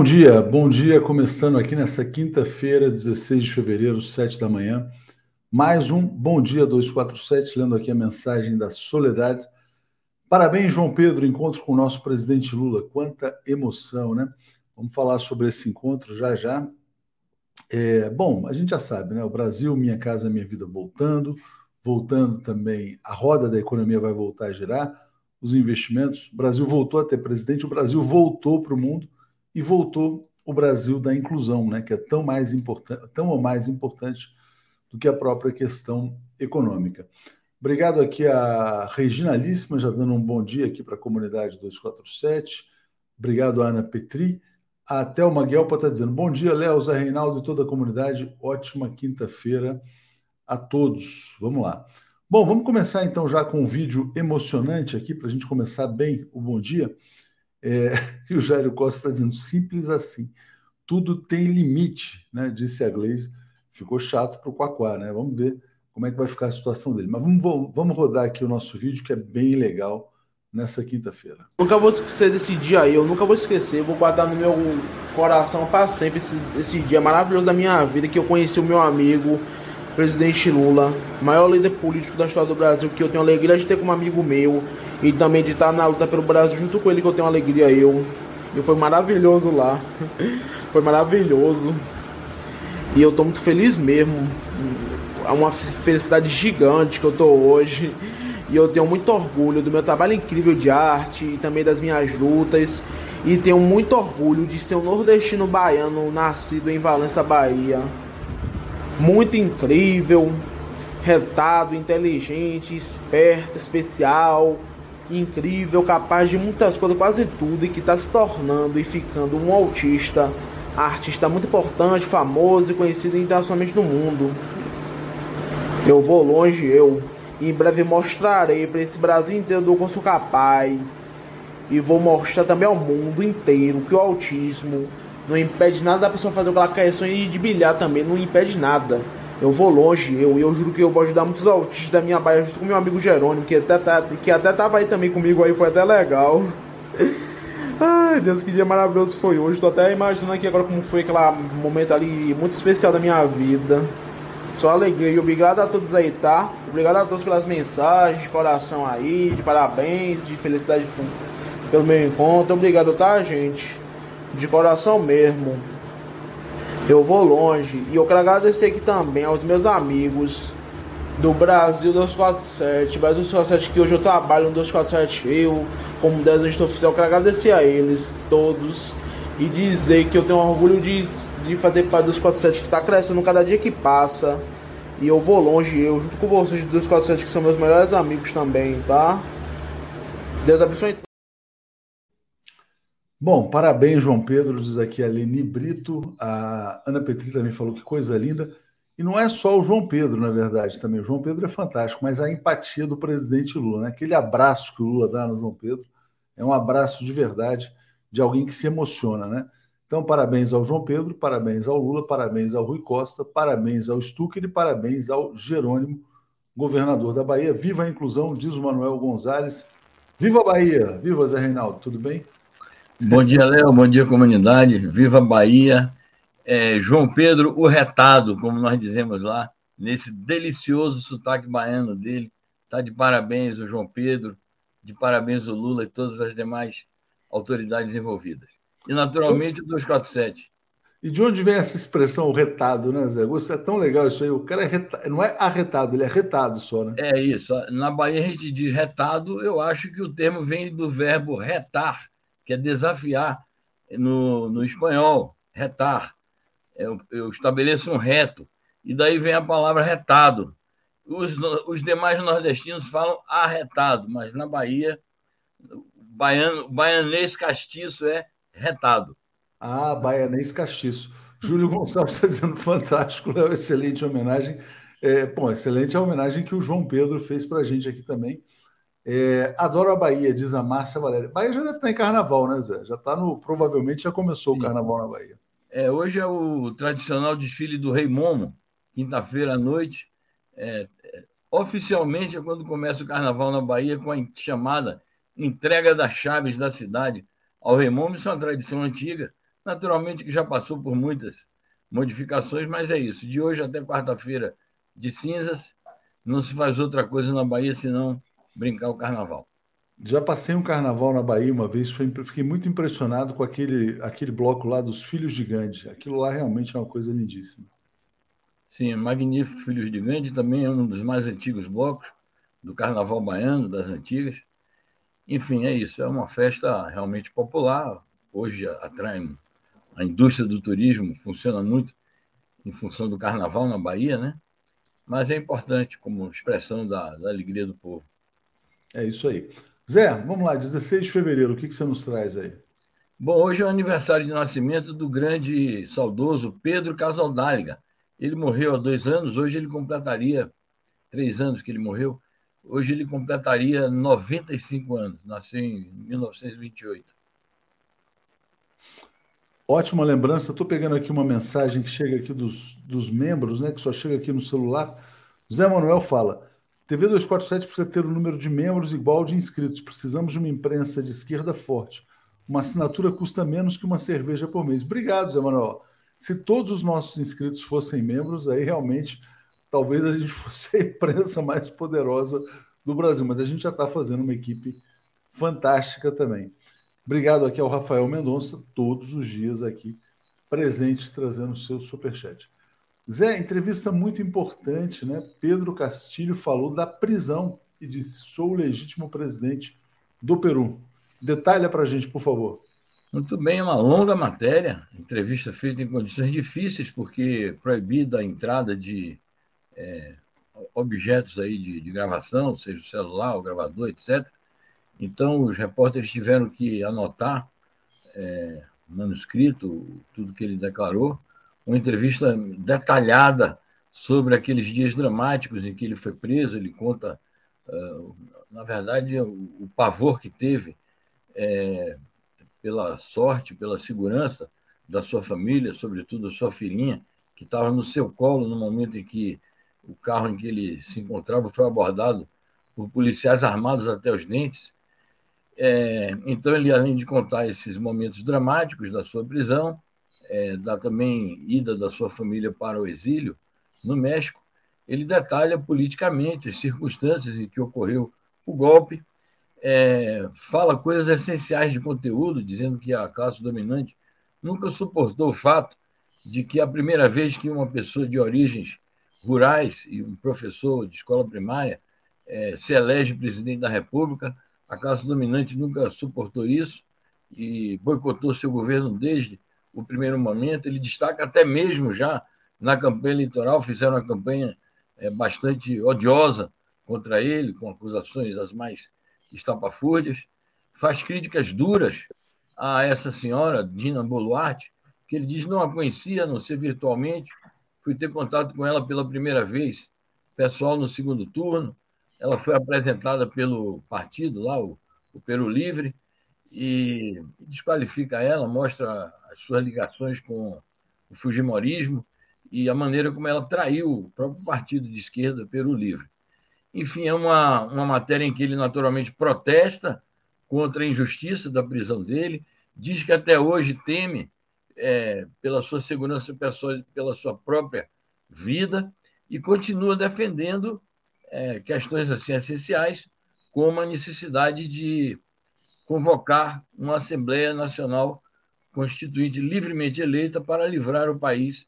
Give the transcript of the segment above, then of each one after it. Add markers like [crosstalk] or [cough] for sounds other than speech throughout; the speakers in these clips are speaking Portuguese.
Bom dia, bom dia, começando aqui nessa quinta-feira, 16 de fevereiro, 7 da manhã. Mais um Bom Dia 247, lendo aqui a mensagem da Soledade. Parabéns, João Pedro, encontro com o nosso presidente Lula. Quanta emoção, né? Vamos falar sobre esse encontro já já. É, bom, a gente já sabe, né? O Brasil, minha casa, minha vida voltando, voltando também, a roda da economia vai voltar a girar, os investimentos. O Brasil voltou a ter presidente, o Brasil voltou para o mundo e voltou o Brasil da inclusão, né, que é tão mais importante, tão ou mais importante do que a própria questão econômica. Obrigado aqui a Regina Líssima, já dando um bom dia aqui para a comunidade 247. Obrigado Ana Petri. A Thelma Guelpa está dizendo: bom dia, Léo, Zé Reinaldo e toda a comunidade. Ótima quinta-feira a todos. Vamos lá. Bom, vamos começar então já com um vídeo emocionante aqui para a gente começar bem o bom dia. É, [laughs] e o Jairo Costa está dizendo, simples assim, tudo tem limite, né? Disse a Gleisi. Ficou chato para o Quaquá, né? Vamos ver como é que vai ficar a situação dele. Mas vamos, vamos rodar aqui o nosso vídeo, que é bem legal, nessa quinta-feira. Nunca vou esquecer desse dia aí, eu nunca vou esquecer, vou guardar no meu coração para sempre esse, esse dia maravilhoso da minha vida, que eu conheci o meu amigo, presidente Lula, maior líder político da história do Brasil, que eu tenho alegria de ter como amigo meu, e também de estar na luta pelo Brasil junto com ele, que eu tenho alegria eu. E foi maravilhoso lá. [laughs] foi maravilhoso. E eu tô muito feliz mesmo. É uma felicidade gigante que eu tô hoje. E eu tenho muito orgulho do meu trabalho incrível de arte e também das minhas lutas. E tenho muito orgulho de ser um nordestino baiano nascido em Valença, Bahia. Muito incrível, retado, inteligente, esperto, especial incrível, capaz de muitas coisas, quase tudo, e que está se tornando e ficando um autista, artista muito importante, famoso e conhecido internacionalmente no mundo. Eu vou longe, eu. Em breve mostrarei para esse Brasil inteiro do que eu sou capaz. E vou mostrar também ao mundo inteiro que o autismo não impede nada da pessoa fazer o que ela quer, sonho de bilhar também, não impede nada. Eu vou longe, eu, eu juro que eu vou ajudar muitos autistas da minha baia, junto com meu amigo Jerônimo, que até, tá, que até tava aí também comigo aí, foi até legal. [laughs] Ai, Deus, que dia maravilhoso foi hoje. Tô até imaginando aqui agora como foi aquele momento ali muito especial da minha vida. Só alegria. E obrigado a todos aí, tá? Obrigado a todos pelas mensagens de coração aí, de parabéns, de felicidade pelo meu encontro. Obrigado, tá, gente? De coração mesmo. Eu vou longe e eu quero agradecer aqui também aos meus amigos do Brasil 247, Brasil 247 que hoje eu trabalho no 247 eu, como desenhista oficial, quero agradecer a eles todos e dizer que eu tenho orgulho de, de fazer parte do 247 que está crescendo cada dia que passa. E eu vou longe, eu, junto com vocês do 247 que são meus melhores amigos também, tá? Deus abençoe. Bom, parabéns, João Pedro, diz aqui a Leni Brito. A Ana Petri também falou que coisa linda. E não é só o João Pedro, na verdade, também. O João Pedro é fantástico, mas a empatia do presidente Lula, né? aquele abraço que o Lula dá no João Pedro, é um abraço de verdade de alguém que se emociona, né? Então, parabéns ao João Pedro, parabéns ao Lula, parabéns ao Rui Costa, parabéns ao Stucker e parabéns ao Jerônimo, governador da Bahia. Viva a inclusão, diz o Manuel Gonzalez. Viva a Bahia! Viva Zé Reinaldo, tudo bem? Bom dia, Léo. Bom dia, comunidade. Viva Bahia. É, João Pedro, o retado, como nós dizemos lá, nesse delicioso sotaque baiano dele. Tá de parabéns o João Pedro, de parabéns o Lula e todas as demais autoridades envolvidas. E, naturalmente, o 247. E de onde vem essa expressão retado, né, Zé? Isso é tão legal isso aí. O cara é retado, não é arretado, ele é retado só, né? É isso. Na Bahia a gente diz retado, eu acho que o termo vem do verbo retar, que é desafiar no, no espanhol, retar. Eu, eu estabeleço um reto, e daí vem a palavra retado. Os, os demais nordestinos falam arretado, mas na Bahia, baiano, baianês castiço é retado. Ah, baianês castiço. Júlio Gonçalves está dizendo fantástico, Léo, excelente homenagem. É, bom, excelente a homenagem que o João Pedro fez para a gente aqui também. É, adoro a Bahia, diz a Márcia Valéria. Bahia já deve estar em carnaval, né, Zé? Já está no. Provavelmente já começou Sim. o carnaval na Bahia. É, hoje é o tradicional desfile do Rei Momo, quinta-feira à noite. É, é, oficialmente é quando começa o carnaval na Bahia com a chamada entrega das chaves da cidade ao Rei Momo. Isso é uma tradição antiga. Naturalmente que já passou por muitas modificações, mas é isso. De hoje até quarta-feira de cinzas, não se faz outra coisa na Bahia senão brincar o carnaval. Já passei um carnaval na Bahia uma vez, fiquei muito impressionado com aquele, aquele bloco lá dos Filhos de Gandhi. Aquilo lá realmente é uma coisa lindíssima. Sim, magnífico Filhos de Gandhi também é um dos mais antigos blocos do carnaval baiano, das antigas. Enfim, é isso, é uma festa realmente popular. Hoje atrai a indústria do turismo, funciona muito em função do carnaval na Bahia, né? Mas é importante como expressão da, da alegria do povo. É isso aí. Zé, vamos lá, 16 de fevereiro, o que, que você nos traz aí? Bom, hoje é o aniversário de nascimento do grande saudoso Pedro Casaldáliga. Ele morreu há dois anos, hoje ele completaria três anos que ele morreu. Hoje ele completaria 95 anos, nasceu em 1928. Ótima lembrança. Estou pegando aqui uma mensagem que chega aqui dos, dos membros, né? Que só chega aqui no celular. Zé Manuel fala: TV 247 precisa ter o um número de membros igual de inscritos. Precisamos de uma imprensa de esquerda forte. Uma assinatura custa menos que uma cerveja por mês. Obrigado, Zé Manuel. Se todos os nossos inscritos fossem membros, aí realmente talvez a gente [laughs] fosse a imprensa mais poderosa do Brasil, mas a gente já está fazendo uma equipe fantástica também. Obrigado aqui ao Rafael Mendonça, todos os dias aqui presentes, trazendo o seu superchat. Zé, entrevista muito importante, né? Pedro Castilho falou da prisão e disse: sou o legítimo presidente do Peru. Detalha para a gente, por favor. Muito bem, uma longa matéria, entrevista feita em condições difíceis, porque proibida a entrada de é, objetos aí de, de, gravação, seja o celular, o gravador, etc. Então, os repórteres tiveram que anotar é, manuscrito, tudo que ele declarou, uma entrevista detalhada sobre aqueles dias dramáticos em que ele foi preso. Ele conta, uh, na verdade, o, pavor que teve é, pela sorte, pela segurança da sua família, sobretudo da sua filhinha, que estava no seu colo no momento em que o carro em que ele se encontrava foi abordado por policiais armados até os dentes. É, então, ele, além de contar esses momentos dramáticos da sua prisão, é, da também ida da sua família para o exílio no México, ele detalha politicamente as circunstâncias em que ocorreu o golpe, é, fala coisas essenciais de conteúdo, dizendo que a classe dominante nunca suportou o fato de que a primeira vez que uma pessoa de origens rurais e um professor de escola primária é, se elege presidente da República. A classe dominante nunca suportou isso e boicotou seu governo desde o primeiro momento. Ele destaca até mesmo já na campanha eleitoral, fizeram uma campanha é, bastante odiosa contra ele, com acusações as mais estapafúrdias. Faz críticas duras a essa senhora, Dina Boluarte, que ele diz não a conhecia, a não ser virtualmente, fui ter contato com ela pela primeira vez, pessoal no segundo turno. Ela foi apresentada pelo partido lá, o, o Peru Livre, e desqualifica ela, mostra as suas ligações com o Fujimorismo e a maneira como ela traiu o próprio partido de esquerda, Peru Livre. Enfim, é uma, uma matéria em que ele naturalmente protesta contra a injustiça da prisão dele, diz que até hoje teme é, pela sua segurança pessoal, pela sua própria vida, e continua defendendo é, questões assim essenciais, como a necessidade de convocar uma Assembleia Nacional Constituinte livremente eleita para livrar o país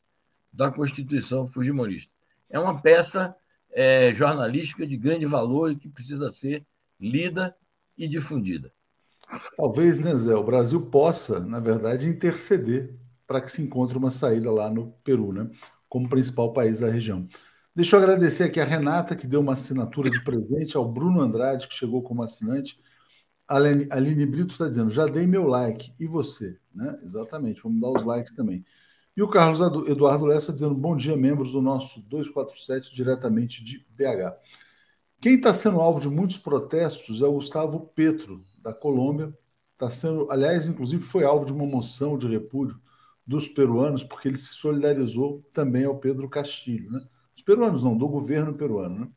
da Constituição Fujimorista. É uma peça é, jornalística de grande valor e que precisa ser lida e difundida. Talvez, né, Zé, o Brasil possa, na verdade, interceder para que se encontre uma saída lá no Peru, né? Como principal país da região. Deixa eu agradecer aqui a Renata, que deu uma assinatura de presente, ao Bruno Andrade, que chegou como assinante. A Aline Brito está dizendo: já dei meu like. E você? Né? Exatamente, vamos dar os likes também. E o Carlos Eduardo Lessa dizendo: bom dia, membros do nosso 247, diretamente de BH. Quem está sendo alvo de muitos protestos é o Gustavo Petro, da Colômbia. Está sendo, aliás, inclusive foi alvo de uma moção de repúdio dos peruanos, porque ele se solidarizou também ao Pedro Castilho, né? Dos peruanos, não, do governo peruano, né?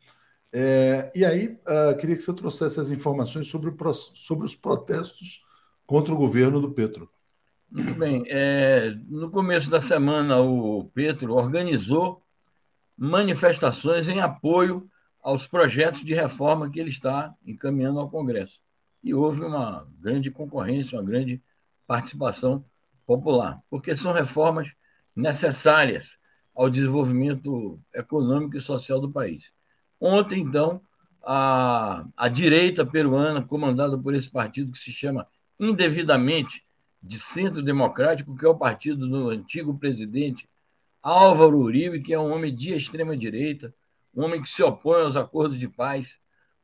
É, e aí, uh, queria que você trouxesse as informações sobre, o, sobre os protestos contra o governo do Petro. Muito bem. É, no começo da semana, o Petro organizou manifestações em apoio aos projetos de reforma que ele está encaminhando ao Congresso. E houve uma grande concorrência, uma grande participação popular, porque são reformas necessárias ao desenvolvimento econômico e social do país. Ontem, então, a, a direita peruana, comandada por esse partido que se chama indevidamente de Centro Democrático, que é o partido do antigo presidente Álvaro Uribe, que é um homem de extrema direita, um homem que se opõe aos acordos de paz,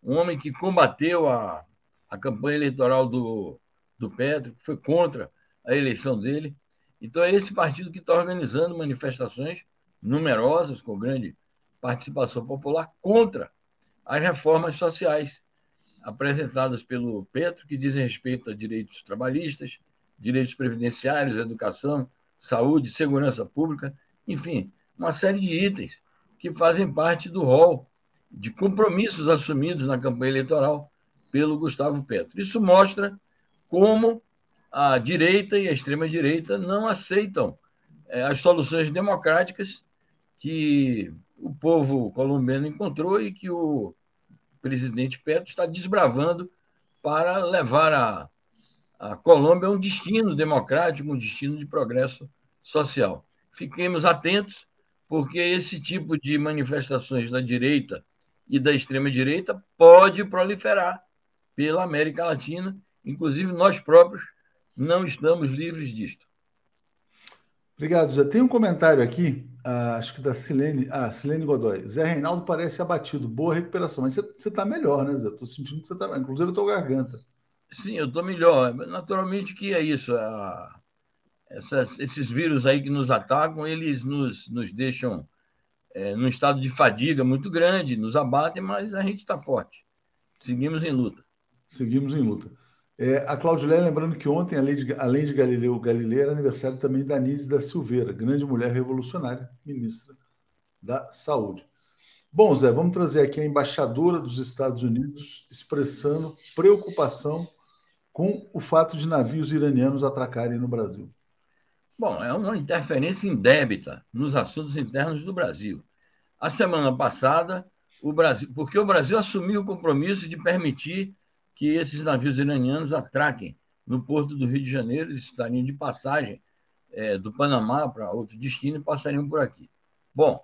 um homem que combateu a, a campanha eleitoral do, do Petro, que foi contra a eleição dele. Então, é esse partido que está organizando manifestações numerosas, com grande participação popular, contra as reformas sociais apresentadas pelo Petro, que dizem respeito a direitos trabalhistas, direitos previdenciários, educação, saúde, segurança pública, enfim, uma série de itens que fazem parte do rol de compromissos assumidos na campanha eleitoral pelo Gustavo Petro. Isso mostra como a direita e a extrema-direita não aceitam é, as soluções democráticas que o povo colombiano encontrou e que o presidente Petro está desbravando para levar a, a Colômbia a um destino democrático, um destino de progresso social. Fiquemos atentos, porque esse tipo de manifestações da direita e da extrema-direita pode proliferar pela América Latina, inclusive nós próprios não estamos livres disto. Obrigado, Zé. Tem um comentário aqui, uh, acho que da Silene, ah, Silene Godoy. Zé Reinaldo parece abatido, boa recuperação. Mas você está melhor, né, Zé? Estou sentindo que você está inclusive a tua garganta. Sim, eu estou melhor. Naturalmente que é isso. A, essas, esses vírus aí que nos atacam, eles nos, nos deixam é, num estado de fadiga muito grande, nos abatem, mas a gente está forte. Seguimos em luta. Seguimos em luta. É, a Claudilé, lembrando que ontem, além de, além de Galileu Galilei, era aniversário também da Nise da Silveira, grande mulher revolucionária, ministra da Saúde. Bom, Zé, vamos trazer aqui a embaixadora dos Estados Unidos expressando preocupação com o fato de navios iranianos atracarem no Brasil. Bom, é uma interferência indébita nos assuntos internos do Brasil. A semana passada, o Brasil, porque o Brasil assumiu o compromisso de permitir que esses navios iranianos atraquem no porto do Rio de Janeiro, eles estariam de passagem é, do Panamá para outro destino e passariam por aqui. Bom,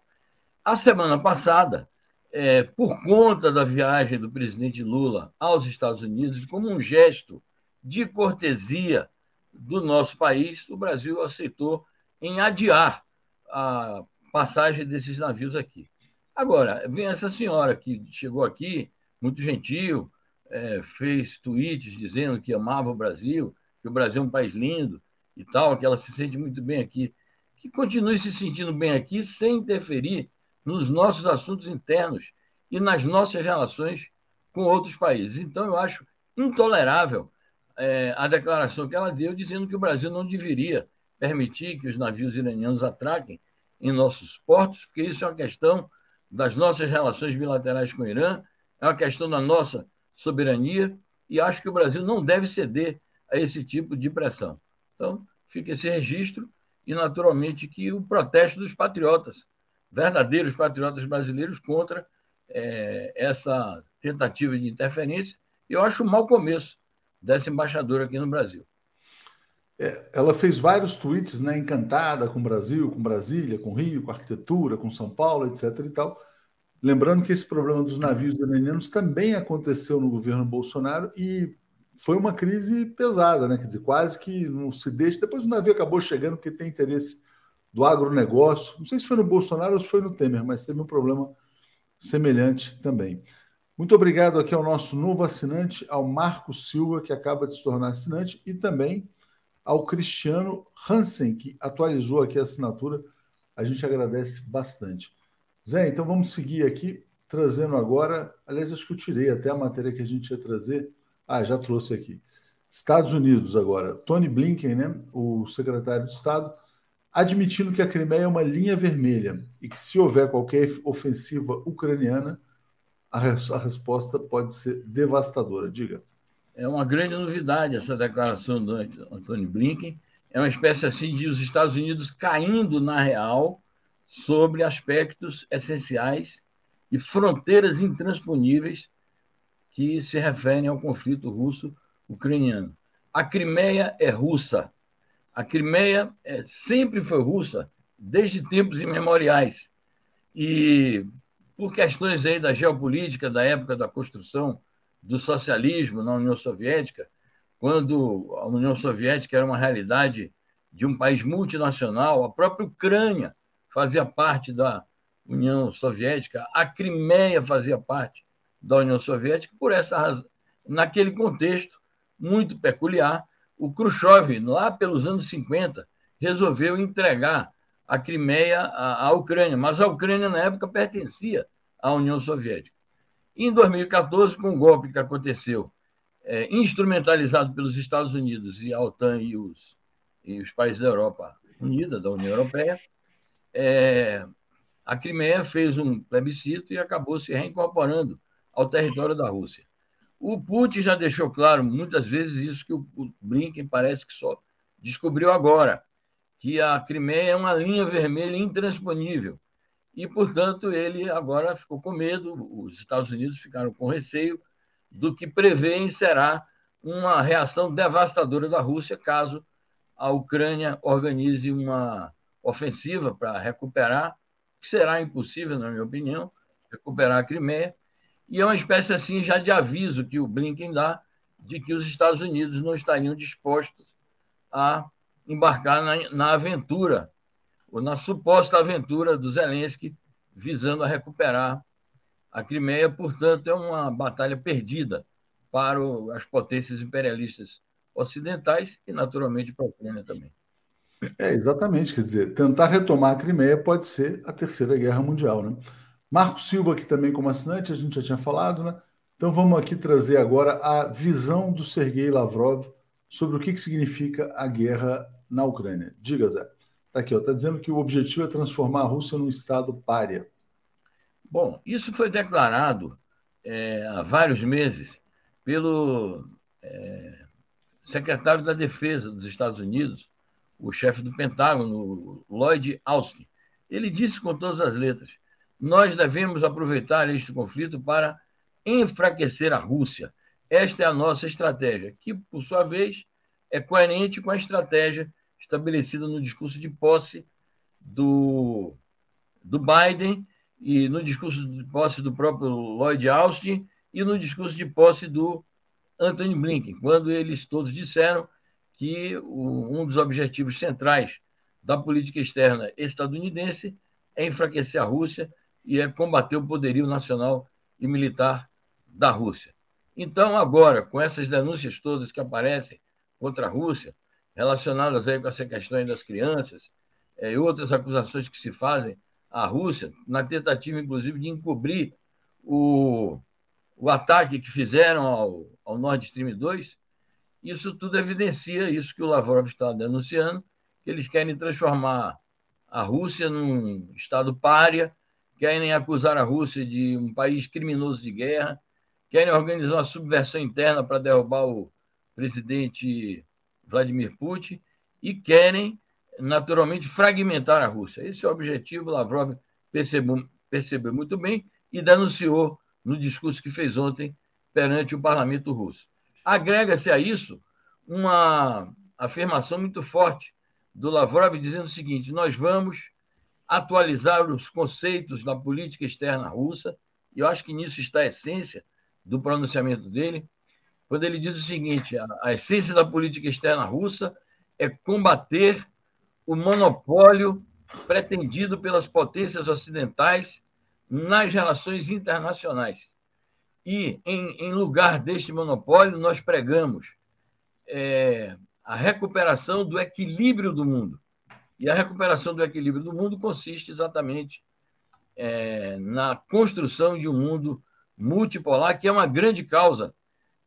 a semana passada, é, por conta da viagem do presidente Lula aos Estados Unidos, como um gesto de cortesia do nosso país, o Brasil aceitou em adiar a passagem desses navios aqui. Agora, vem essa senhora que chegou aqui, muito gentil, é, fez tweets dizendo que amava o Brasil, que o Brasil é um país lindo e tal, que ela se sente muito bem aqui. Que continue se sentindo bem aqui sem interferir nos nossos assuntos internos e nas nossas relações com outros países. Então, eu acho intolerável é, a declaração que ela deu, dizendo que o Brasil não deveria permitir que os navios iranianos atraquem em nossos portos, porque isso é uma questão das nossas relações bilaterais com o Irã, é uma questão da nossa soberania, e acho que o Brasil não deve ceder a esse tipo de pressão. Então, fica esse registro, e naturalmente que o protesto dos patriotas, verdadeiros patriotas brasileiros, contra é, essa tentativa de interferência, eu acho um mau começo dessa embaixadora aqui no Brasil. É, ela fez vários tweets, né, encantada com o Brasil, com Brasília, com Rio, com arquitetura, com São Paulo, etc. e tal. Lembrando que esse problema dos navios iranianos também aconteceu no governo Bolsonaro e foi uma crise pesada, né? Quer dizer, quase que não se deixa. Depois o navio acabou chegando porque tem interesse do agronegócio. Não sei se foi no Bolsonaro ou se foi no Temer, mas teve um problema semelhante também. Muito obrigado aqui ao nosso novo assinante, ao Marco Silva, que acaba de se tornar assinante, e também ao Cristiano Hansen, que atualizou aqui a assinatura. A gente agradece bastante. Zé, então vamos seguir aqui, trazendo agora. Aliás, acho que eu tirei até a matéria que a gente ia trazer. Ah, já trouxe aqui. Estados Unidos agora. Tony Blinken, né, o secretário de Estado, admitindo que a Crimeia é uma linha vermelha e que se houver qualquer ofensiva ucraniana, a, a resposta pode ser devastadora. Diga. É uma grande novidade essa declaração do Antônio Blinken, é uma espécie assim de os Estados Unidos caindo na real sobre aspectos essenciais e fronteiras intransponíveis que se referem ao conflito russo-ucraniano. A Crimeia é russa. A Crimeia é, sempre foi russa, desde tempos imemoriais. E por questões aí da geopolítica da época da construção do socialismo na União Soviética, quando a União Soviética era uma realidade de um país multinacional, a própria Ucrânia fazia parte da União Soviética, a Crimeia fazia parte da União Soviética, por essa razão, naquele contexto muito peculiar, o Khrushchev, lá pelos anos 50, resolveu entregar a Crimeia à, Ucrânia, mas a Ucrânia, na época, pertencia à União Soviética. Em 2014, com o golpe que aconteceu, é, instrumentalizado pelos Estados Unidos e a OTAN e os, e os países da Europa Unida, da União Europeia, é, a Crimeia fez um plebiscito e acabou se reincorporando ao território da Rússia. O Putin já deixou claro muitas vezes isso que o Blinken parece que só descobriu agora, que a Crimeia é uma linha vermelha intransponível. E, portanto, ele agora ficou com medo, os Estados Unidos ficaram com receio do que prevêem será uma reação devastadora da Rússia caso a Ucrânia organize uma ofensiva para recuperar, que será impossível, na minha opinião, recuperar a Crimeia, e é uma espécie assim já de aviso que o Blinken dá de que os Estados Unidos não estariam dispostos a embarcar na, na aventura, ou na suposta aventura do Zelensky, visando a recuperar a Crimeia. Portanto, é uma batalha perdida para as potências imperialistas ocidentais e, naturalmente, para a Ucrânia também. É, exatamente. Quer dizer, tentar retomar a Crimeia pode ser a Terceira Guerra Mundial, né? Marco Silva aqui também como assinante, a gente já tinha falado, né? Então vamos aqui trazer agora a visão do Sergei Lavrov sobre o que, que significa a guerra na Ucrânia. Diga, Zé. Está aqui, está dizendo que o objetivo é transformar a Rússia num Estado párea. Bom, isso foi declarado é, há vários meses pelo é, secretário da Defesa dos Estados Unidos, o chefe do Pentágono, Lloyd Austin. Ele disse com todas as letras nós devemos aproveitar este conflito para enfraquecer a Rússia. Esta é a nossa estratégia, que, por sua vez, é coerente com a estratégia estabelecida no discurso de posse do, do Biden e no discurso de posse do próprio Lloyd Austin e no discurso de posse do Anthony Blinken, quando eles todos disseram que o, um dos objetivos centrais da política externa estadunidense é enfraquecer a Rússia e é combater o poderio nacional e militar da Rússia. Então, agora, com essas denúncias todas que aparecem contra a Rússia, relacionadas aí com essa questão das crianças, é, e outras acusações que se fazem à Rússia, na tentativa, inclusive, de encobrir o, o ataque que fizeram ao, ao Nord Stream 2, isso tudo evidencia isso que o Lavrov está denunciando, que eles querem transformar a Rússia num Estado párea, querem acusar a Rússia de um país criminoso de guerra, querem organizar uma subversão interna para derrubar o presidente Vladimir Putin e querem, naturalmente, fragmentar a Rússia. Esse é o objetivo, Lavrov percebeu, percebeu muito bem e denunciou no discurso que fez ontem perante o parlamento russo. Agrega-se a isso uma afirmação muito forte do Lavrov dizendo o seguinte: nós vamos atualizar os conceitos da política externa russa, e eu acho que nisso está a essência do pronunciamento dele, quando ele diz o seguinte: a, a essência da política externa russa é combater o monopólio pretendido pelas potências ocidentais nas relações internacionais. E, em, em lugar deste monopólio, nós pregamos é, a recuperação do equilíbrio do mundo. E a recuperação do equilíbrio do mundo consiste exatamente é, na construção de um mundo multipolar, que é uma grande causa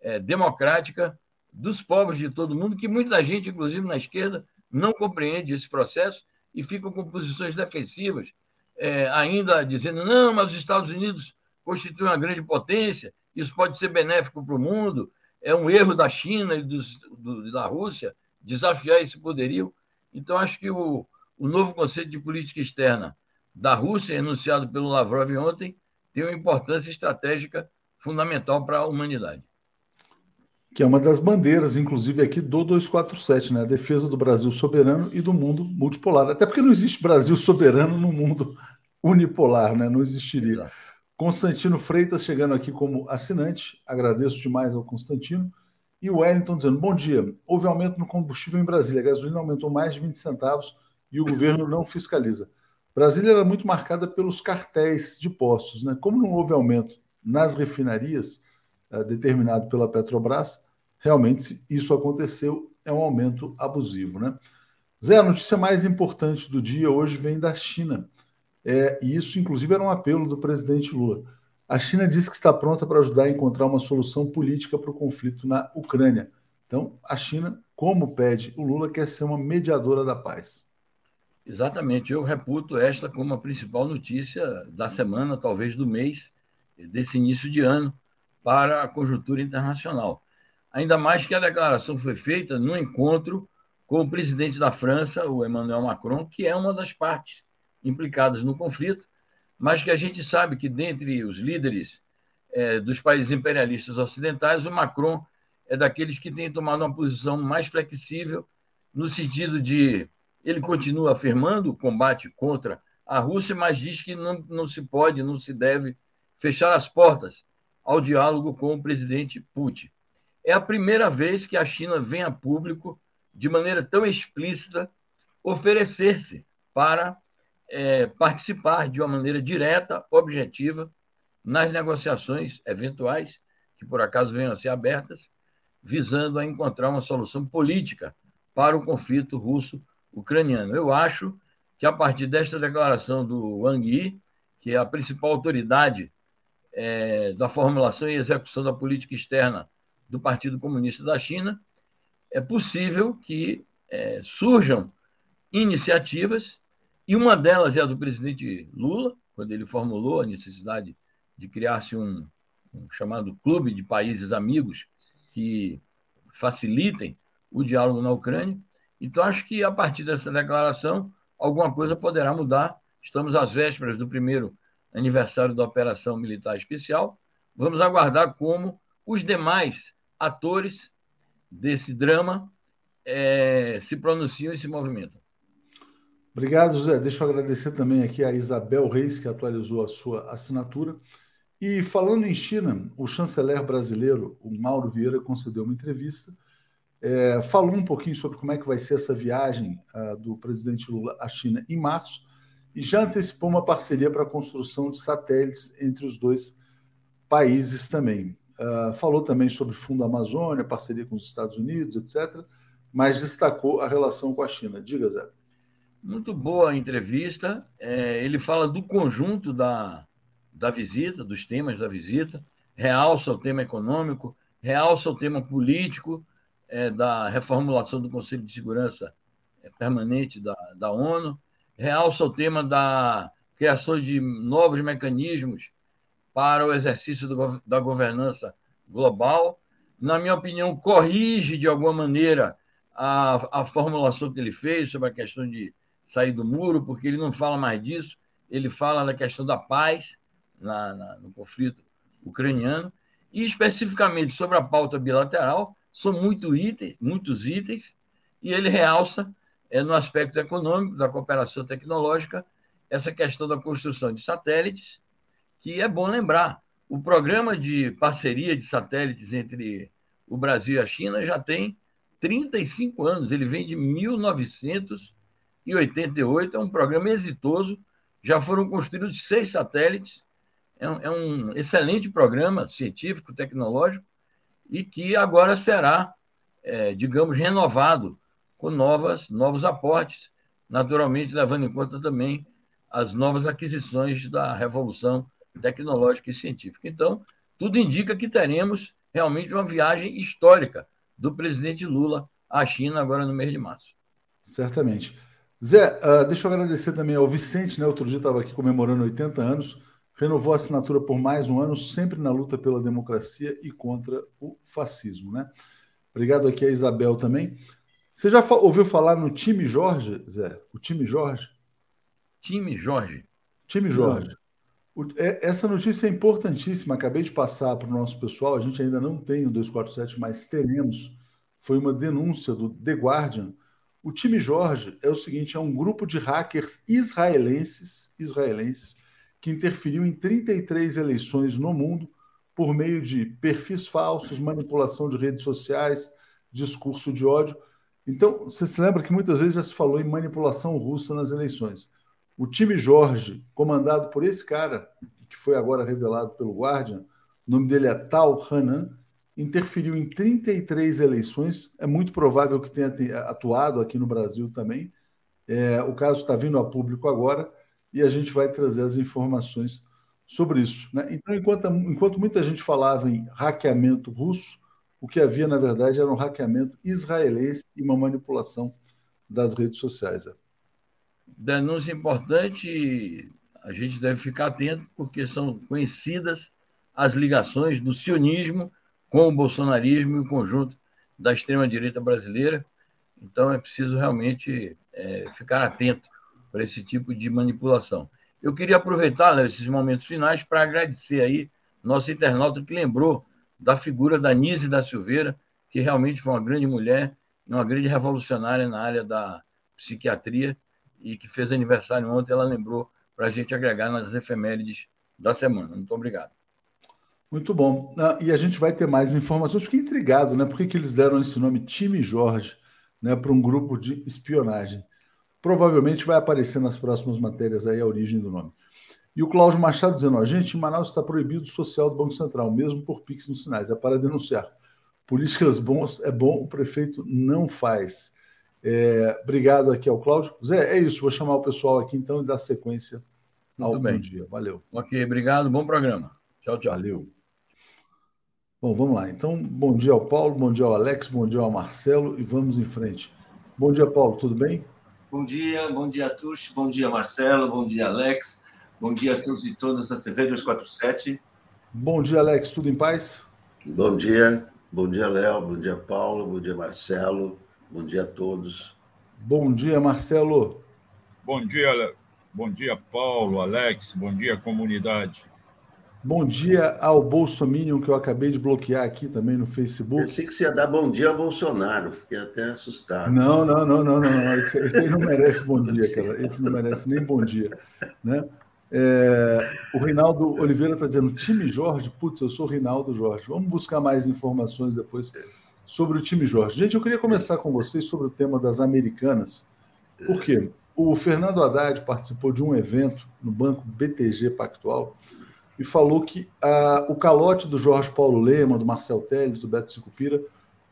é, democrática dos povos de todo mundo, que muita gente, inclusive na esquerda, não compreende esse processo e ficam com posições defensivas, é, ainda dizendo: não, mas os Estados Unidos constituem uma grande potência, isso pode ser benéfico para o mundo, é um erro da China e dos, do, da Rússia desafiar esse poderio. Então, acho que o, o novo conceito de política externa da Rússia, enunciado pelo Lavrov ontem, tem uma importância estratégica fundamental para a humanidade. Que é uma das bandeiras, inclusive, aqui do 247, né? A defesa do Brasil soberano e do mundo multipolar. Até porque não existe Brasil soberano no mundo unipolar, né? Não existiria. Exato. Constantino Freitas chegando aqui como assinante. Agradeço demais ao Constantino. E o Wellington dizendo: Bom dia. Houve aumento no combustível em Brasília. A gasolina aumentou mais de 20 centavos e o governo não fiscaliza. Brasília era muito marcada pelos cartéis de postos. Né? Como não houve aumento nas refinarias, uh, determinado pela Petrobras, realmente isso aconteceu, é um aumento abusivo. Né? Zé, a notícia mais importante do dia hoje vem da China. É, e isso, inclusive, era um apelo do presidente Lula. A China disse que está pronta para ajudar a encontrar uma solução política para o conflito na Ucrânia. Então, a China, como pede o Lula, quer ser uma mediadora da paz. Exatamente, eu reputo esta como a principal notícia da semana, talvez do mês, desse início de ano, para a conjuntura internacional. Ainda mais que a declaração foi feita no encontro com o presidente da França, o Emmanuel Macron, que é uma das partes implicadas no conflito, mas que a gente sabe que, dentre os líderes é, dos países imperialistas ocidentais, o Macron é daqueles que tem tomado uma posição mais flexível, no sentido de ele continua afirmando o combate contra a Rússia, mas diz que não, não se pode, não se deve fechar as portas ao diálogo com o presidente Putin. É a primeira vez que a China vem a público, de maneira tão explícita, oferecer-se para é, participar de uma maneira direta, objetiva, nas negociações eventuais, que por acaso venham a ser abertas, visando a encontrar uma solução política para o conflito russo ucraniano. Eu acho que a partir desta declaração do Wang Yi, que é a principal autoridade é, da formulação e execução da política externa do Partido Comunista da China, é possível que é, surjam iniciativas, e uma delas é a do presidente Lula, quando ele formulou a necessidade de criar-se um, um chamado clube de países amigos que facilitem o diálogo na Ucrânia. Então, acho que a partir dessa declaração, alguma coisa poderá mudar. Estamos às vésperas do primeiro aniversário da Operação Militar Especial. Vamos aguardar como os demais atores desse drama é, se pronunciam e se movimentam. Obrigado, Zé. Deixa eu agradecer também aqui a Isabel Reis, que atualizou a sua assinatura. E falando em China, o chanceler brasileiro, o Mauro Vieira, concedeu uma entrevista é, falou um pouquinho sobre como é que vai ser essa viagem uh, do presidente Lula à China em março e já antecipou uma parceria para a construção de satélites entre os dois países também. Uh, falou também sobre Fundo Amazônia, parceria com os Estados Unidos, etc., mas destacou a relação com a China. Diga, Zé. Muito boa a entrevista. É, ele fala do conjunto da, da visita, dos temas da visita, realça o tema econômico, realça o tema político, é, da reformulação do Conselho de Segurança é, Permanente da, da ONU, realça o tema da criação de novos mecanismos para o exercício do, da governança global. Na minha opinião, corrige de alguma maneira a, a formulação que ele fez sobre a questão de sair do muro, porque ele não fala mais disso, ele fala da questão da paz na, na, no conflito ucraniano, e especificamente sobre a pauta bilateral, são muito itens, muitos itens, e ele realça, é, no aspecto econômico, da cooperação tecnológica, essa questão da construção de satélites, que é bom lembrar. O programa de parceria de satélites entre o Brasil e a China já tem 35 anos, ele vem de 1988, é um programa exitoso, já foram construídos seis satélites, é um, é um excelente programa científico, tecnológico, e que agora será, é, digamos, renovado com novas, novos aportes, naturalmente levando em conta também as novas aquisições da revolução tecnológica e científica. Então, tudo indica que teremos realmente uma viagem histórica do presidente Lula à China agora no mês de março. Certamente. Zé, uh, deixa eu agradecer também ao Vicente, né? Outro dia estava aqui comemorando 80 anos renovou a assinatura por mais um ano, sempre na luta pela democracia e contra o fascismo. Né? Obrigado aqui a Isabel também. Você já ouviu falar no time Jorge, Zé? O time Jorge? Time Jorge. Time Jorge. O, é, essa notícia é importantíssima. Acabei de passar para o nosso pessoal. A gente ainda não tem o 247, mas teremos. Foi uma denúncia do The Guardian. O time Jorge é o seguinte: é um grupo de hackers israelenses, israelenses que interferiu em 33 eleições no mundo por meio de perfis falsos, manipulação de redes sociais, discurso de ódio. Então, você se lembra que muitas vezes já se falou em manipulação russa nas eleições. O time Jorge, comandado por esse cara, que foi agora revelado pelo Guardian, o nome dele é Tal Hanan, interferiu em 33 eleições. É muito provável que tenha atuado aqui no Brasil também. É, o caso está vindo a público agora e a gente vai trazer as informações sobre isso. Né? Então, enquanto, enquanto muita gente falava em hackeamento russo, o que havia, na verdade, era um hackeamento israelense e uma manipulação das redes sociais. É. Denúncia importante, a gente deve ficar atento, porque são conhecidas as ligações do sionismo com o bolsonarismo e o conjunto da extrema-direita brasileira. Então, é preciso realmente é, ficar atento para esse tipo de manipulação. Eu queria aproveitar né, esses momentos finais para agradecer aí nosso internauta que lembrou da figura da Nise da Silveira, que realmente foi uma grande mulher, uma grande revolucionária na área da psiquiatria e que fez aniversário ontem. Ela lembrou para a gente agregar nas efemérides da semana. Muito obrigado. Muito bom. Ah, e a gente vai ter mais informações. Fiquei intrigado, né? Por que, que eles deram esse nome Time Jorge né, para um grupo de espionagem? Provavelmente vai aparecer nas próximas matérias aí a origem do nome. E o Cláudio Machado dizendo: a gente, em Manaus está proibido o social do Banco Central, mesmo por PIX nos sinais. É para denunciar. Políticas bons é bom, o prefeito não faz. É, obrigado aqui ao Cláudio. Zé, é isso. Vou chamar o pessoal aqui então e dar sequência ao Muito bem. dia. Valeu. Ok, obrigado. Bom programa. Tchau, tchau. Valeu. Bom, vamos lá. Então, bom dia ao Paulo, bom dia ao Alex, bom dia ao Marcelo e vamos em frente. Bom dia, Paulo, tudo bem? Bom dia, bom dia, Tuxo, bom dia, Marcelo, bom dia, Alex, bom dia a todos e todas da TV 247. Bom dia, Alex, tudo em paz? Bom dia, bom dia, Léo, bom dia, Paulo, bom dia, Marcelo, bom dia a todos. Bom dia, Marcelo. Bom dia, bom dia, Paulo, Alex, bom dia, comunidade. Bom dia ao Bolsominion, que eu acabei de bloquear aqui também no Facebook. Pensei que você ia dar bom dia ao Bolsonaro, fiquei até assustado. Não, não, não, não, não. Esse, esse aí não merece bom dia, cara. Esse não merece nem bom dia. Né? É, o Reinaldo Oliveira está dizendo: time Jorge, putz, eu sou o Reinaldo Jorge. Vamos buscar mais informações depois sobre o time Jorge. Gente, eu queria começar com vocês sobre o tema das americanas. Por quê? O Fernando Haddad participou de um evento no banco BTG Pactual e falou que ah, o calote do Jorge Paulo Lema, do Marcel Teles, do Beto Sicupira,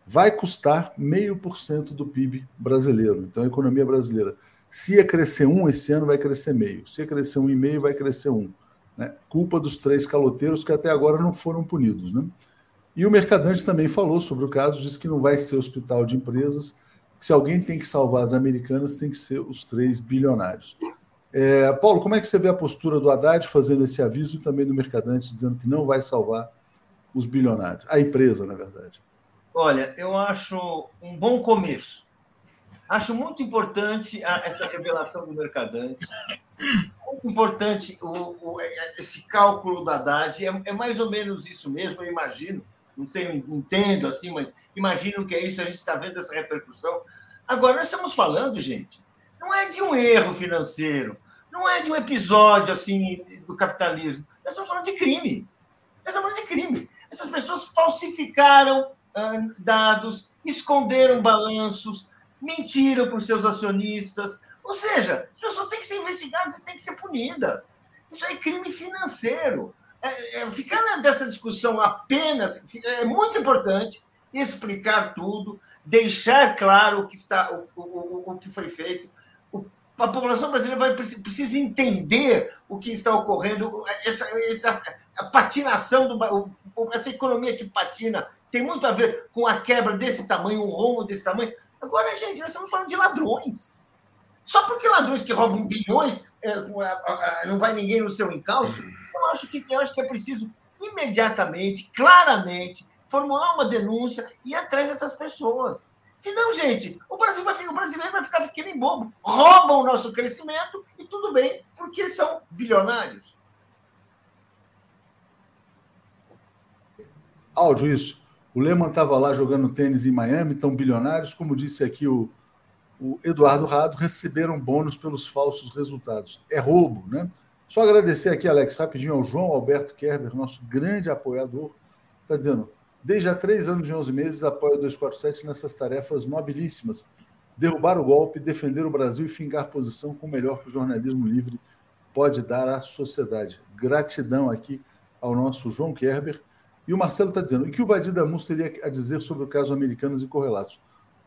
vai custar meio por cento do PIB brasileiro. Então, a economia brasileira, se ia crescer um esse ano, vai crescer meio. Se ia crescer um e meio, vai crescer um. Né? Culpa dos três caloteiros que até agora não foram punidos. Né? E o Mercadante também falou sobre o caso, disse que não vai ser hospital de empresas, que se alguém tem que salvar as americanas, tem que ser os três bilionários. É, Paulo, como é que você vê a postura do Haddad fazendo esse aviso e também do Mercadante dizendo que não vai salvar os bilionários, a empresa, na verdade? Olha, eu acho um bom começo. Acho muito importante essa revelação do Mercadante. Muito importante o, o, esse cálculo do Haddad. É, é, mais ou menos isso mesmo, eu imagino. Não tenho, entendo assim, mas imagino que é isso. A gente está vendo essa repercussão. Agora, nós estamos falando, gente, não é de um erro financeiro, não é de um episódio assim do capitalismo. Nós estamos falando de crime. Nós estamos falando de crime. Essas pessoas falsificaram uh, dados, esconderam balanços, mentiram para os seus acionistas. Ou seja, as pessoas têm que ser investigadas e têm que ser punidas. Isso é crime financeiro. É, é, ficar nessa discussão apenas é muito importante explicar tudo, deixar claro o que está, o, o, o que foi feito, a população brasileira vai, precisa entender o que está ocorrendo, essa, essa patinação, do, essa economia que patina, tem muito a ver com a quebra desse tamanho, um rombo desse tamanho. Agora, gente, nós estamos falando de ladrões. Só porque ladrões que roubam bilhões, é, não vai ninguém no seu encalço, eu acho que, eu acho que é preciso imediatamente, claramente, formular uma denúncia e ir atrás dessas pessoas. Senão, gente, o Brasil vai o brasileiro vai ficar ficando em bobo. Roubam o nosso crescimento e tudo bem, porque são bilionários. Áudio, isso. O Lehman estava lá jogando tênis em Miami, tão bilionários, como disse aqui o, o Eduardo Rado, receberam bônus pelos falsos resultados. É roubo, né? Só agradecer aqui, Alex, rapidinho ao João Alberto Kerber, nosso grande apoiador. Está dizendo, desde há três anos e onze meses apoio o 247 nessas tarefas nobilíssimas. Derrubar o golpe, defender o Brasil e fingar posição com o melhor que o jornalismo livre pode dar à sociedade. Gratidão aqui ao nosso João Kerber. E o Marcelo está dizendo, o que o Vadir Damus teria a dizer sobre o caso Americanos e Correlatos?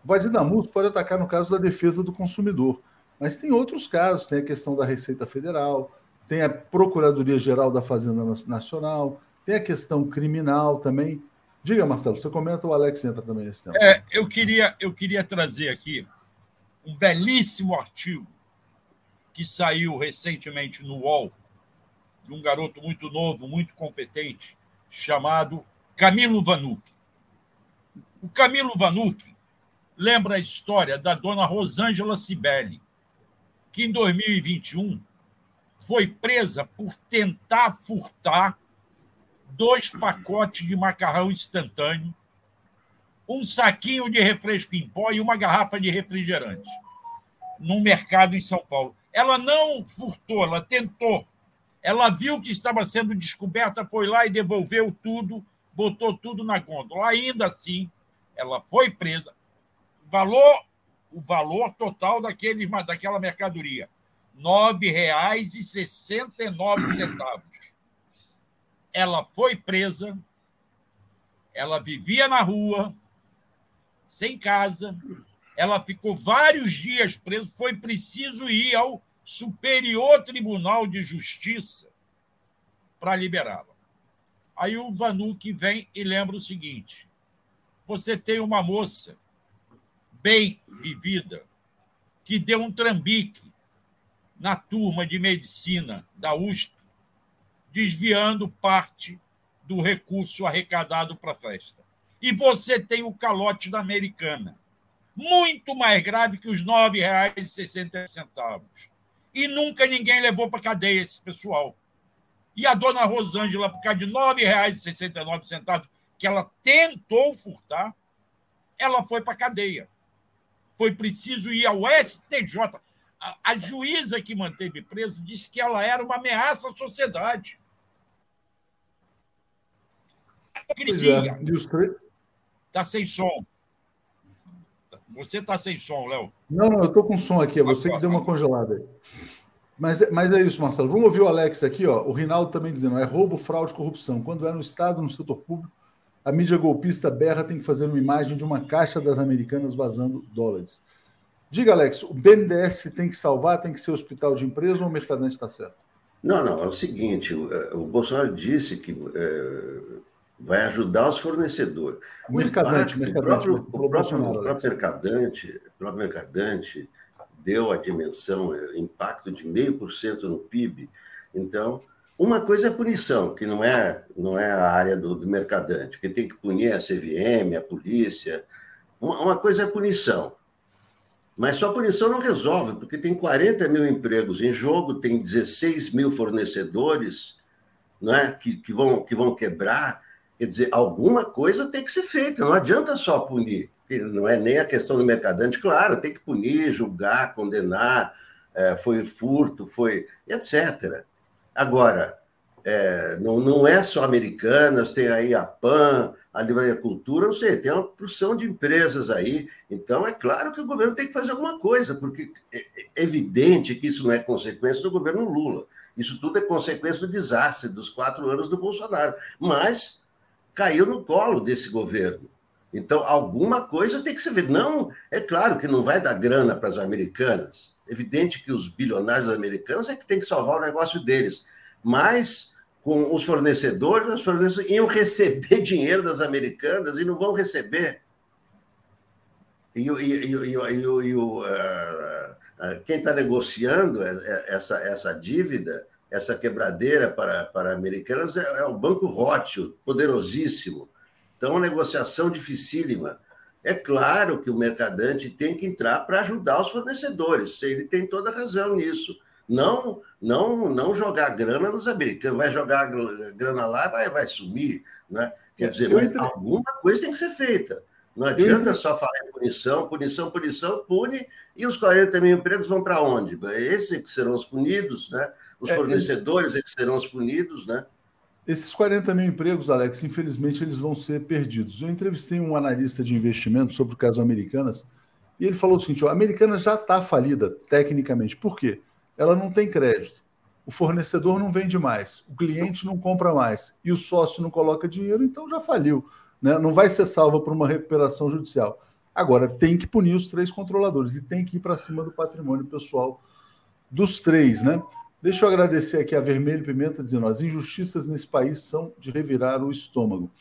O Vadir Damus pode atacar no caso da defesa do consumidor, mas tem outros casos, tem a questão da Receita Federal, tem a Procuradoria-Geral da Fazenda Nacional, tem a questão criminal também. Diga, Marcelo, você comenta, o Alex entra também nesse tema. É, eu, queria, eu queria trazer aqui um belíssimo artigo que saiu recentemente no UOL, de um garoto muito novo, muito competente, chamado Camilo Vanucci. O Camilo Vanucci lembra a história da dona Rosângela Cibele, que em 2021 foi presa por tentar furtar dois pacotes de macarrão instantâneo, um saquinho de refresco em pó e uma garrafa de refrigerante num mercado em São Paulo. Ela não furtou, ela tentou. Ela viu que estava sendo descoberta, foi lá e devolveu tudo, botou tudo na gôndola. Ainda assim, ela foi presa. Valor, o valor total daquele, daquela mercadoria, R$ 9,69. Ela foi presa, ela vivia na rua, sem casa, ela ficou vários dias presa, foi preciso ir ao Superior Tribunal de Justiça para liberá-la. Aí o Vanuc vem e lembra o seguinte: você tem uma moça bem vivida que deu um trambique na turma de medicina da USP, desviando parte do recurso arrecadado para a festa. E você tem o calote da americana, muito mais grave que os R$ 9,60 e nunca ninguém levou para cadeia esse pessoal. E a dona Rosângela, por causa de R$ 9,69, que ela tentou furtar, ela foi para cadeia. Foi preciso ir ao STJ. A, a juíza que manteve preso disse que ela era uma ameaça à sociedade. Está é. sem som. Você está sem som, Léo. Não, não, eu estou com som aqui. É você que deu uma congelada aí. Mas, mas é isso, Marcelo. Vamos ouvir o Alex aqui, ó. O Rinaldo também dizendo: é roubo, fraude, corrupção. Quando é no Estado, no setor público, a mídia golpista berra tem que fazer uma imagem de uma caixa das americanas vazando dólares. Diga, Alex, o BNDES tem que salvar, tem que ser hospital de empresa ou o Mercadante está certo? Não, não, é o seguinte: o, é, o Bolsonaro disse que é, vai ajudar os fornecedores. O mercadante, impacto, o próprio, o próprio, o próprio mercadante, o próprio mercadante deu a dimensão, é, impacto de meio por cento no PIB. Então, uma coisa é punição, que não é, não é a área do, do mercadante, que tem que punir a CVM, a polícia. Uma, uma coisa é punição. Mas só punição não resolve, porque tem 40 mil empregos em jogo, tem 16 mil fornecedores não é? que, que, vão, que vão quebrar. Quer dizer, alguma coisa tem que ser feita, não adianta só punir. Não é nem a questão do mercadante, claro, tem que punir, julgar, condenar, é, foi furto, foi. etc. Agora, é, não, não é só americanas, tem aí a PAN, a Livraria Cultura, não sei, tem uma porção de empresas aí. Então, é claro que o governo tem que fazer alguma coisa, porque é, é evidente que isso não é consequência do governo Lula. Isso tudo é consequência do desastre dos quatro anos do Bolsonaro. Mas caiu no colo desse governo. Então, alguma coisa tem que ser feita. Não, é claro que não vai dar grana para as americanas. Evidente que os bilionários americanos é que tem que salvar o negócio deles. Mas com os fornecedores, os fornecedores iam receber [laughs] dinheiro das americanas e não vão receber. E, e, e, e, uh, quem está negociando essa, essa dívida essa quebradeira para, para americanas é, é o Banco Rothschild, poderosíssimo. Então, uma negociação dificílima. É claro que o mercadante tem que entrar para ajudar os fornecedores. Ele tem toda a razão nisso. Não, não, não jogar grana nos americanos. Vai jogar grana lá, vai, vai sumir, né? Quer dizer, mas alguma coisa tem que ser feita. Não adianta só falar em punição, punição, punição, pune, e os 40 mil empregos vão para onde? Esses é que serão os punidos, né? Os é, fornecedores é que serão os punidos, né? Esses 40 mil empregos, Alex, infelizmente eles vão ser perdidos. Eu entrevistei um analista de investimento sobre o caso Americanas e ele falou o seguinte: a Americanas já está falida tecnicamente. Por quê? Ela não tem crédito. O fornecedor não vende mais, o cliente não compra mais e o sócio não coloca dinheiro, então já faliu. Né? Não vai ser salva por uma recuperação judicial. Agora, tem que punir os três controladores e tem que ir para cima do patrimônio pessoal dos três, né? Deixa eu agradecer aqui a Vermelho Pimenta dizendo: as injustiças nesse país são de revirar o estômago.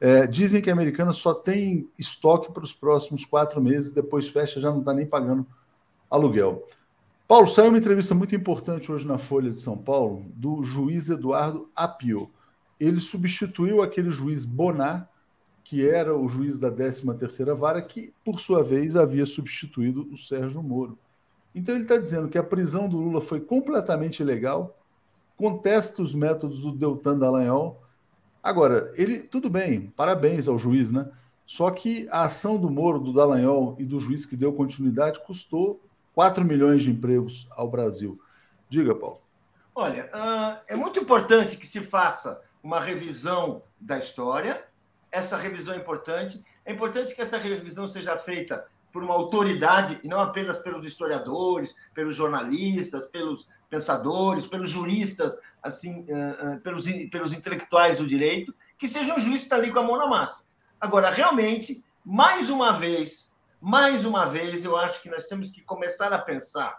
É, dizem que a americana só tem estoque para os próximos quatro meses, depois fecha, já não está nem pagando aluguel. Paulo, saiu uma entrevista muito importante hoje na Folha de São Paulo do juiz Eduardo Apio. Ele substituiu aquele juiz Bonar, que era o juiz da 13ª Vara, que, por sua vez, havia substituído o Sérgio Moro. Então ele está dizendo que a prisão do Lula foi completamente ilegal, contesta os métodos do Deltan Dallagnol. Agora, ele, tudo bem, parabéns ao juiz, né? Só que a ação do Moro, do Dallagnol e do juiz que deu continuidade custou 4 milhões de empregos ao Brasil. Diga, Paulo. Olha, uh, é muito importante que se faça uma revisão da história. Essa revisão é importante. É importante que essa revisão seja feita por uma autoridade, e não apenas pelos historiadores, pelos jornalistas, pelos pensadores, pelos juristas, assim, pelos, pelos intelectuais do direito, que seja um juiz que está ali com a mão na massa. Agora, realmente, mais uma vez, mais uma vez, eu acho que nós temos que começar a pensar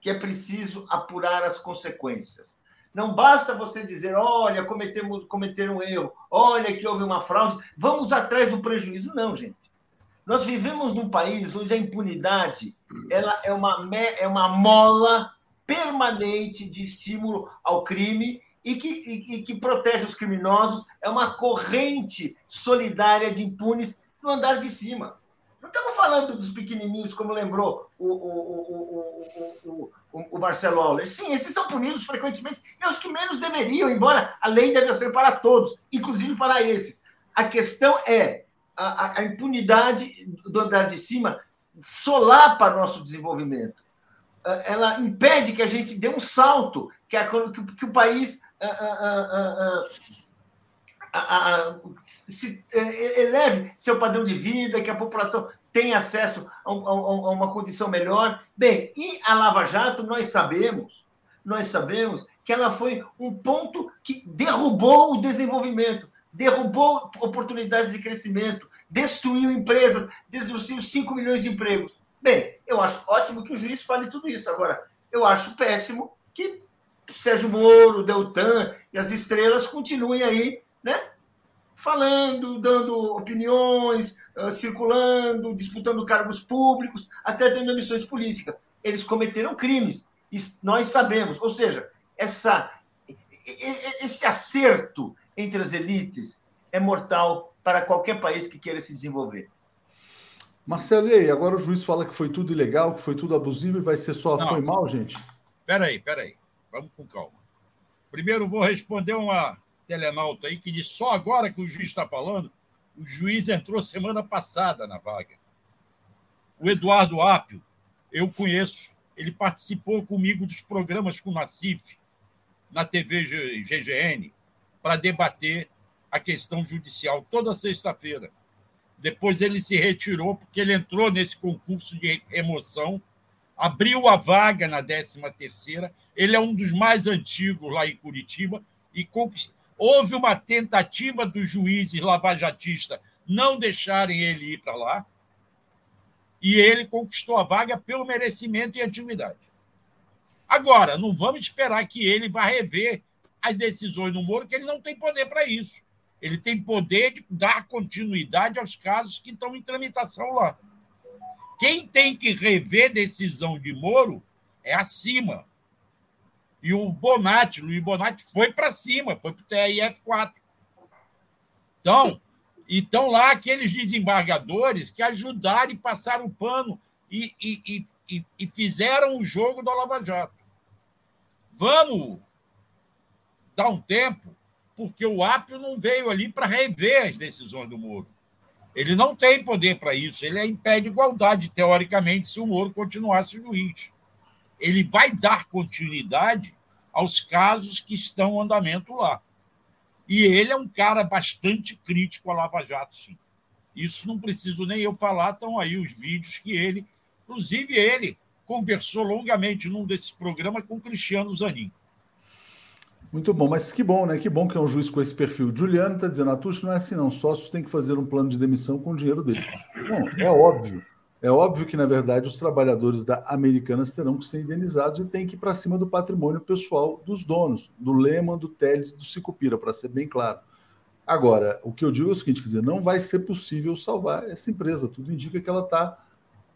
que é preciso apurar as consequências. Não basta você dizer, olha, cometemos, cometeram um erro, olha que houve uma fraude, vamos atrás do prejuízo. Não, gente. Nós vivemos num país onde a impunidade ela é uma, é uma mola permanente de estímulo ao crime e que, e, e que protege os criminosos, é uma corrente solidária de impunes no andar de cima. Não estamos falando dos pequenininhos, como lembrou o, o, o, o, Marcelo Auler. Sim, esses são punidos frequentemente, e os que menos deveriam, embora a lei deve ser para todos, inclusive para esses. A questão é a, a impunidade do andar de cima solapa nosso desenvolvimento. Ah, ela impede que a gente dê um salto, que, a, que, o país a, a, se, é, eleve seu padrão de vida, que a população tenha acesso a, a, uma condição melhor. Bem, e a Lava Jato, nós sabemos, nós sabemos que ela foi um ponto que derrubou o desenvolvimento, derrubou oportunidades de crescimento, destruiu empresas, destruiu 5 milhões de empregos. Bem, eu acho ótimo que o juiz fale tudo isso. Agora, eu acho péssimo que Sérgio Moro, Deltan e as estrelas continuem aí, né? Falando, dando opiniões, uh, circulando, disputando cargos públicos, até tendo missões políticas. Eles cometeram crimes. Nós sabemos. Ou seja, essa, esse acerto entre as elites é mortal para qualquer país que queira se desenvolver. Marcelo, e aí? Agora o juiz fala que foi tudo ilegal, que foi tudo abusivo e vai ser só Não. foi mal, gente? Peraí, peraí. Vamos com calma. Primeiro vou responder uma telenauta aí que diz só agora que o juiz está falando, o juiz entrou semana passada na vaga. O Eduardo Apio, eu conheço, ele participou comigo dos programas com o Nacif, na TV GGN, para debater a questão judicial toda sexta-feira. Depois ele se retirou porque ele entrou nesse concurso de remoção, abriu a vaga na 13 terceira. Ele é um dos mais antigos lá em Curitiba e conquist... houve uma tentativa dos juízes lavajatistas não deixarem ele ir para lá. E ele conquistou a vaga pelo merecimento e antiguidade. Agora, não vamos esperar que ele vá rever as decisões do Moro, que ele não tem poder para isso. Ele tem poder de dar continuidade aos casos que estão em tramitação lá. Quem tem que rever decisão de Moro é acima. E o Bonatti, Luiz Bonatti, foi para cima, foi para o TRF4. Então, Então, lá, aqueles desembargadores que ajudaram e passaram o pano e, e, e, e fizeram o jogo do Lava Jato. Vamos dar um tempo, porque o Apio não veio ali para rever as decisões do Moro. Ele não tem poder para isso. Ele é igualdade, teoricamente, se o Moro continuasse juiz. Ele vai dar continuidade aos casos que estão em andamento lá. E ele é um cara bastante crítico à Lava Jato, sim. Isso não preciso nem eu falar, estão aí os vídeos que ele, inclusive ele, conversou longamente num desses programas com Cristiano Zanin. Muito bom, mas que bom, né? Que bom que é um juiz com esse perfil. Juliano está dizendo, Atucho, não é assim não, sócios têm que fazer um plano de demissão com o dinheiro deles. Não, é óbvio. É óbvio que, na verdade, os trabalhadores da Americanas terão que ser indenizados e têm que ir para cima do patrimônio pessoal dos donos, do Lehman, do Teles, do Sicupira, para ser bem claro. Agora, o que eu digo é o seguinte, quer dizer, não vai ser possível salvar essa empresa. Tudo indica que ela está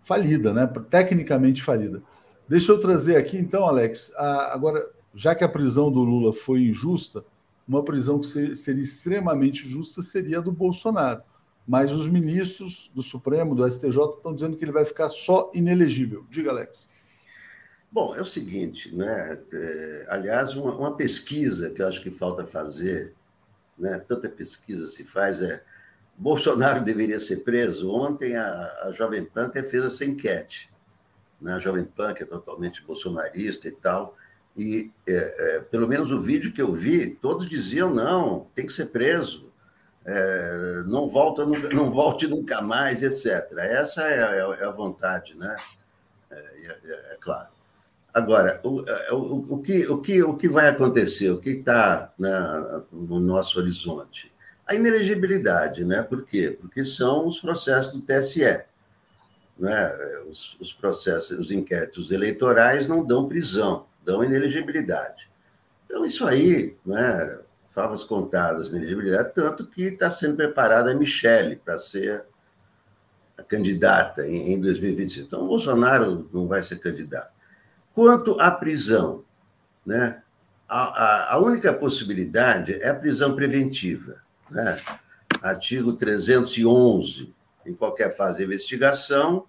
falida, né? Tecnicamente falida. Deixa eu trazer aqui, então, Alex, a, agora já que a prisão do Lula foi injusta, uma prisão que seria extremamente justa seria a do Bolsonaro. Mas os ministros do Supremo, do STJ, estão dizendo que ele vai ficar só inelegível. Diga, Alex. Bom, é o seguinte, né? É, aliás, uma, uma, pesquisa que eu acho que falta fazer, né? Tanta pesquisa se faz é Bolsonaro deveria ser preso. Ontem a, a Jovem Pan fez essa enquete. Né? A Jovem Pan, que é totalmente bolsonarista e tal, e é, é, pelo menos o vídeo que eu vi, todos diziam não, tem que ser preso, é, não volta, [laughs] não volte nunca mais, etc. Essa é, a, é a vontade, né? É, é, é, claro. Agora, o, o, o, que, o, que, o que vai acontecer? O que está né, no nosso horizonte? A inelegibilidade, né? Por quê? Porque são os processos do TSE. Né? Os, os processos, os inquéritos eleitorais não dão prisão dão inelegibilidade. Então, isso aí, né, favas contadas, inelegibilidade, tanto que está sendo preparada a Michele para ser a candidata em, em 2026. Então, o Bolsonaro não vai ser candidato. Quanto à prisão, né, a, a, a única possibilidade é a prisão preventiva. Né? Artigo 311, em qualquer fase de investigação,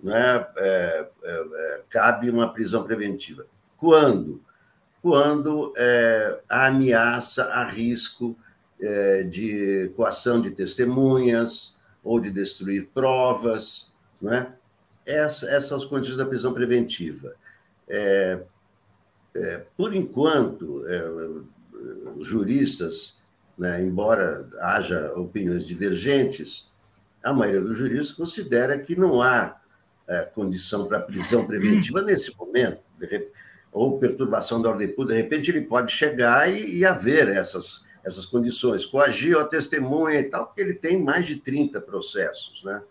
né, é, é, é, cabe uma prisão preventiva. Quando? Quando é, a ameaça, a risco é, de coação de testemunhas ou de destruir provas, não é? Essa, essas condições da prisão preventiva. É, é, por enquanto, é, os juristas, né, embora haja opiniões divergentes, a maioria dos juristas considera que não há é, condição para prisão preventiva nesse momento. Ou perturbação da ordem pública, de repente ele pode chegar e, e haver essas, essas condições, coagir a testemunha e tal, porque ele tem mais de 30 processos né,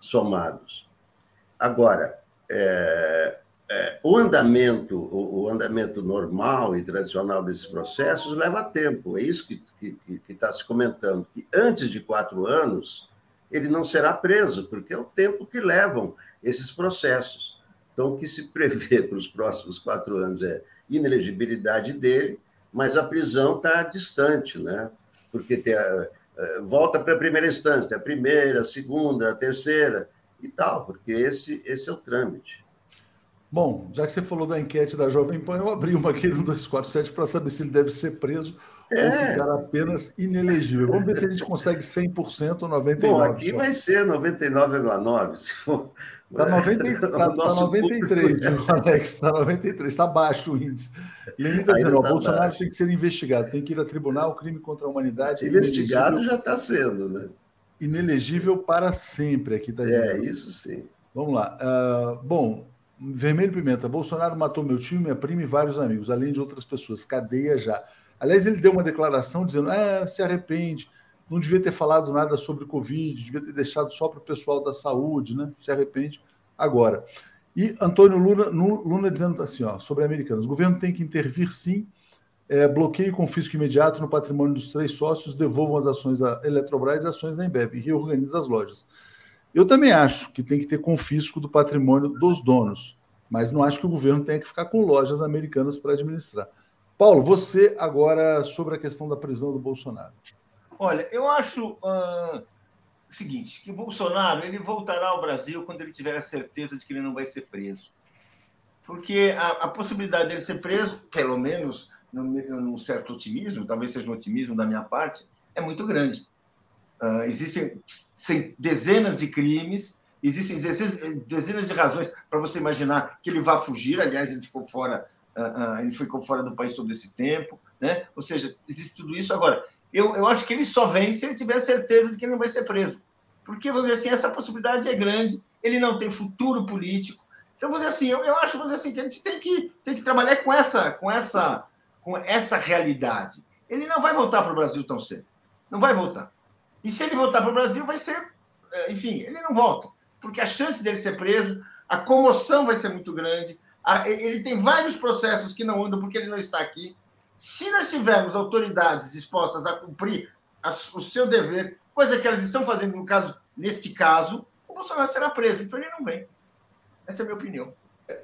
somados. Agora, é, é, o andamento o, o, andamento normal e tradicional desses processos leva tempo, é isso que está se comentando, que antes de quatro anos ele não será preso, porque é o tempo que levam esses processos. Então, o que se prevê [laughs] para os próximos quatro anos é inelegibilidade dele, mas a prisão está distante, né? Porque tem a, a, volta para a primeira instância, a primeira, a segunda, a terceira e tal, porque esse, esse é o trâmite. Bom, já que você falou da enquete da Jovem Pan, eu abri uma aqui no 247 para saber se ele deve ser preso é. ou ficar apenas inelegível. Vamos ver se a gente consegue 100% ou 99%. Bom, aqui vai ser 99,9%. [laughs] Está 90, [laughs] tá, tá 93, viu, Alex? Está 93, está baixo o índice. Lenin está dizendo: o tá Bolsonaro baixo. tem que ser investigado, tem que ir a tribunal, crime contra a humanidade. Investigado já está sendo, né? Inelegível para sempre, aqui está dizendo. É, isso sim. Vamos lá. Uh, bom, Vermelho Pimenta, Bolsonaro matou meu tio, minha prima e vários amigos, além de outras pessoas. Cadeia já. Aliás, ele deu uma declaração dizendo: é, se arrepende não devia ter falado nada sobre Covid, devia ter deixado só para o pessoal da saúde, né? Se arrepende agora. E Antônio Luna, Luna dizendo assim, ó, sobre americanos: o governo tem que intervir sim, é, bloqueio e confisco imediato no patrimônio dos três sócios, devolvam as ações da Eletrobras e ações da Embev e reorganiza as lojas. Eu também acho que tem que ter confisco do patrimônio dos donos, mas não acho que o governo tenha que ficar com lojas americanas para administrar. Paulo, você agora sobre a questão da prisão do Bolsonaro. Olha, eu acho uh, o seguinte, que o Bolsonaro ele voltará ao Brasil quando ele tiver a certeza de que ele não vai ser preso. Porque a, a possibilidade dele ser preso, pelo menos num, certo otimismo, talvez seja um otimismo da minha parte, é muito grande. Uh, existem dezenas de crimes, existem dezenas de razões para você imaginar que ele vá fugir. Aliás, ele ficou fora, uh, ele ficou fora do país todo esse tempo, né? Ou seja, existe tudo isso. Agora, eu, eu acho que ele só vem se ele tiver certeza de que ele não vai ser preso. Porque, vamos dizer assim, essa possibilidade é grande, ele não tem futuro político. Então, vamos dizer assim, eu, eu acho vamos dizer assim, que a gente tem que, tem que trabalhar com essa, com, essa, com essa realidade. Ele não vai voltar para o Brasil tão cedo. Não vai voltar. E se ele voltar para o Brasil, vai ser. Eh, enfim, ele não volta. Porque a chance dele ser preso, a comoção vai ser muito grande. Ele tem vários processos que não andam porque ele não está aqui. Se nós tivermos autoridades dispostas a cumprir o seu dever, coisa que elas estão fazendo no caso, neste caso, o Bolsonaro será preso. Então ele não vem. Essa é a minha opinião.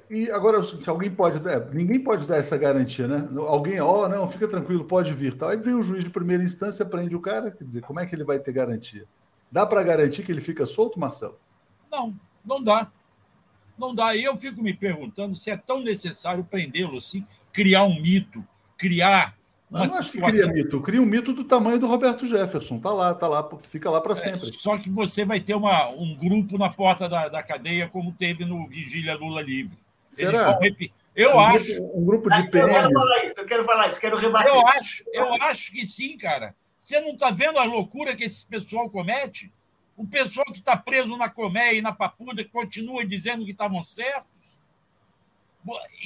E agora, alguém pode dar, ninguém pode dar essa garantia, né? Alguém, ó, oh, não, fica tranquilo, pode vir. Tal. Aí vem o juiz de primeira instância, prende o cara, quer dizer, como é que ele vai ter garantia? Dá para garantir que ele fica solto, Marcelo? Não, não dá. Não dá. E eu fico me perguntando se é tão necessário prendê-lo assim, criar um mito, criar. Uma não acho que cria mito, cria um mito do tamanho do Roberto Jefferson. Tá lá, tá lá, fica lá para é, sempre. É, só que você vai ter uma, um grupo na porta da, da cadeia, como teve no Vigília Lula Livre. Será? Eu um acho. Grupo, um grupo de ah, Eu quero falar isso, eu quero falar isso, quero rebater. Eu acho, eu acho que sim, cara. Você não está vendo a loucura que esse pessoal comete? O pessoal que está preso na Comé e na Papuda, que continua dizendo que estavam certos.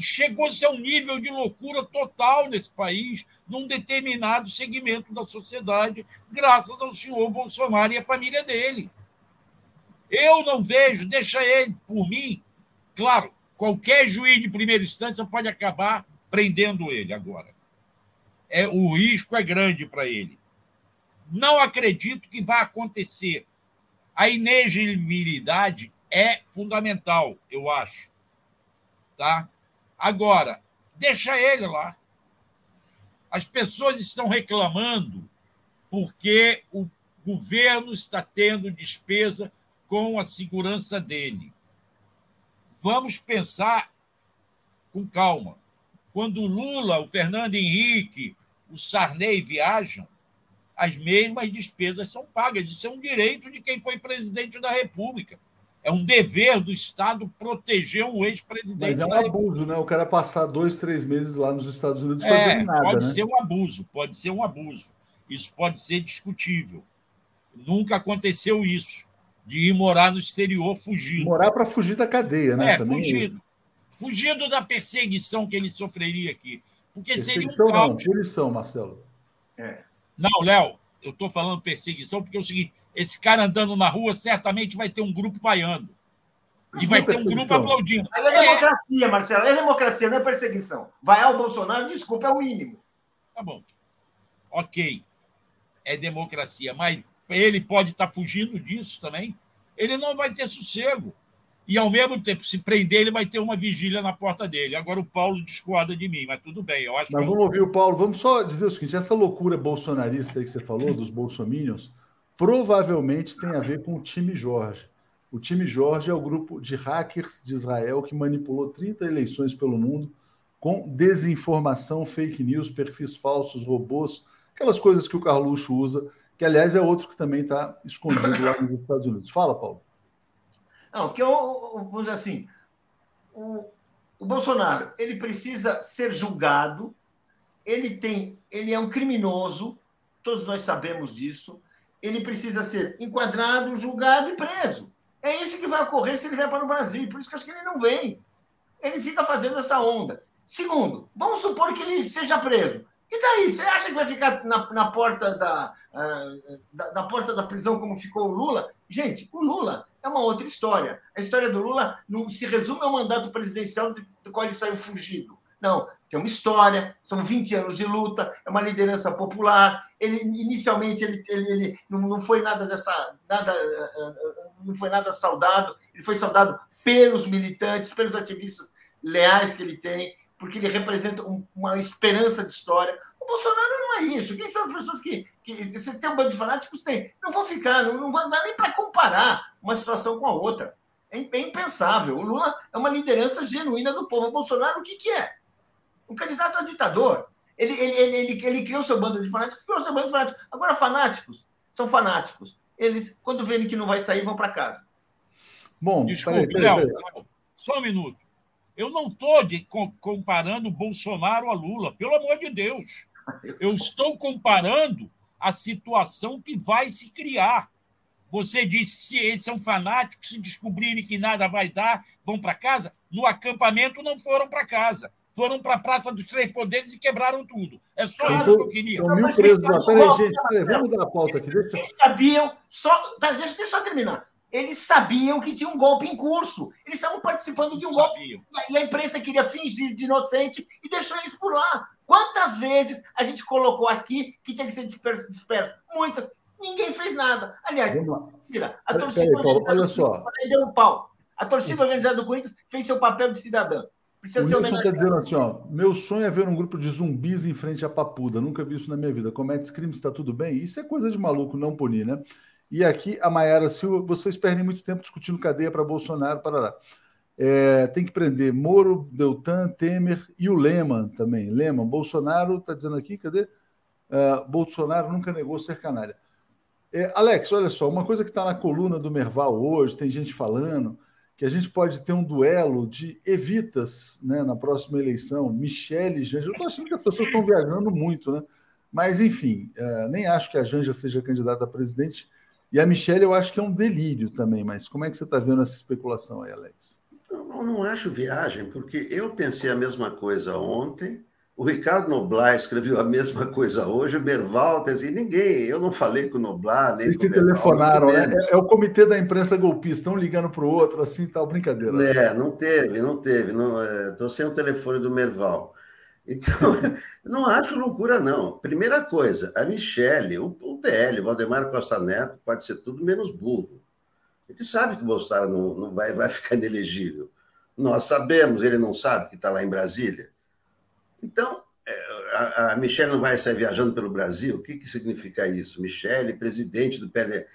Chegou-se a um nível de loucura total nesse país, num determinado segmento da sociedade, graças ao senhor Bolsonaro e à família dele. Eu não vejo, deixa ele, por mim, claro, qualquer juiz de primeira instância pode acabar prendendo ele agora. É, o risco é grande para ele. Não acredito que vá acontecer a inegibilidade é fundamental, eu acho. Tá? Agora, deixa ele lá. As pessoas estão reclamando porque o governo está tendo despesa com a segurança dele. Vamos pensar com calma. Quando o Lula, o Fernando Henrique, o Sarney viajam, as mesmas despesas são pagas. Isso é um direito de quem foi presidente da República. É um dever do Estado proteger um ex-presidente. Mas é um abuso, né? O cara passar dois, três meses lá nos Estados Unidos é, fazendo nada. Pode né? ser um abuso, pode ser um abuso. Isso pode ser discutível. Nunca aconteceu isso, de ir morar no exterior fugindo. Morar para fugir da cadeia, né? É, Também fugido. É fugindo da perseguição que ele sofreria aqui. Porque seria um caos. Não, punição, Marcelo. É. Não, Léo, eu estou falando perseguição porque é o seguinte: esse cara andando na rua certamente vai ter um grupo vaiando. E vai ter um grupo aplaudindo. Mas é democracia, Marcelo. É democracia, não é perseguição. Vaiar o Bolsonaro, desculpa, é o mínimo. Tá bom. Ok. É democracia. Mas ele pode estar tá fugindo disso também. Ele não vai ter sossego e, ao mesmo tempo, se prender, ele vai ter uma vigília na porta dele. Agora o Paulo discorda de mim, mas tudo bem. Eu acho mas que vamos ouvir o Paulo. Vamos só dizer o seguinte: essa loucura bolsonarista aí que você falou, dos bolsominions, provavelmente tem a ver com o time Jorge. O time Jorge é o grupo de hackers de Israel que manipulou 30 eleições pelo mundo com desinformação, fake news, perfis falsos, robôs, aquelas coisas que o Carluxo usa, que aliás é outro que também está escondido lá nos Estados Unidos. Fala, Paulo. Não, que eu, vamos dizer assim, o, o Bolsonaro, ele precisa ser julgado, ele tem, ele é um criminoso, todos nós sabemos disso, ele precisa ser enquadrado, julgado e preso. É isso que vai ocorrer se ele vier para o Brasil, por isso que eu acho que ele não vem. Ele fica fazendo essa onda. Segundo, vamos supor que ele seja preso. E daí? Você acha que vai ficar na, na porta da, uh, da, da, porta da prisão como ficou o Lula? Gente, o Lula é uma outra história. A história do Lula não se resume ao mandato presidencial do qual ele saiu fugido. Não, tem uma história, são 20 anos de luta, é uma liderança popular. Ele inicialmente ele, ele, ele não, foi nada dessa nada não foi nada saudado, ele foi saudado pelos militantes, pelos ativistas leais que ele tem, porque ele representa um, uma esperança de história. O Bolsonaro não é isso. Quem são as pessoas que, que você tem um bando de fanáticos? Tem. Não vão ficar, não, não nem para comparar uma situação com a outra. É, é impensável. O Lula é uma liderança genuína do povo. O Bolsonaro, o que, que é? Um candidato a ditador. Ele, ele, ele, ele, ele criou seu bando de fanáticos, criou seu bando de fanáticos. Agora, fanáticos são fanáticos. Eles, quando vêem que não vai sair, vão para casa. Bom, Desculpe, peraí, peraí, peraí. só um minuto. Eu não estou comparando Bolsonaro a Lula, pelo amor de Deus. Eu estou comparando a situação que vai se criar. Você disse se eles são fanáticos, se descobrirem que nada vai dar, vão para casa. No acampamento não foram para casa. Foram para a Praça dos Três Poderes e quebraram tudo. É só então, isso que eu queria. Mil presos lá. Peraí, gente, peraí, vamos dar a pauta aqui. Deixa... Eles sabiam, só, deixa, deixa eu só terminar. Eles sabiam que tinha um golpe em curso. Eles estavam participando de um golpe. E a imprensa queria fingir de inocente e deixou eles por lá. Quantas vezes a gente colocou aqui que tinha que ser disperso? disperso? Muitas. Ninguém fez nada. Aliás, a torcida Paulo, olha só. deu um pau. A torcida organizada do Corinthians fez seu papel de cidadã. Precisa o Nilson está dizendo assim: ó, meu sonho é ver um grupo de zumbis em frente à papuda. Nunca vi isso na minha vida. Comete crimes, está tudo bem? Isso é coisa de maluco, não punir, né? E aqui a Maiara Silva, vocês perdem muito tempo discutindo cadeia para Bolsonaro, para lá. É, tem que prender Moro, Deltan, Temer e o Leman também. Leman, Bolsonaro, está dizendo aqui, cadê? Uh, Bolsonaro nunca negou ser canalha. É, Alex, olha só, uma coisa que está na coluna do Merval hoje, tem gente falando que a gente pode ter um duelo de evitas né, na próxima eleição. Michele e Janja. Eu estou achando que as pessoas estão viajando muito, né? Mas, enfim, uh, nem acho que a Janja seja candidata a presidente e a Michelle eu acho que é um delírio também, mas como é que você está vendo essa especulação aí, Alex? Eu não acho viagem, porque eu pensei a mesma coisa ontem, o Ricardo Noblar escreveu a mesma coisa hoje, o Bervaltes, e ninguém, eu não falei com o Noblar, nem Vocês se telefonaram, né? É, é, o comitê da imprensa golpista, um ligando para o outro, assim, tal, brincadeira. É, não teve, não teve. Estou é, sem o telefone do Merval. Então, [laughs] não acho loucura, não. Primeira coisa, a Michele, o, o PL, Valdemar Costa Neto, pode ser tudo menos burro. Ele sabe que o Bolsonaro não, não vai, vai ficar inelegível. Nós sabemos, ele não sabe que está lá em Brasília. Então, é, a, Michelle não vai sair viajando pelo Brasil? O que, que significa isso? Michele, presidente do PL.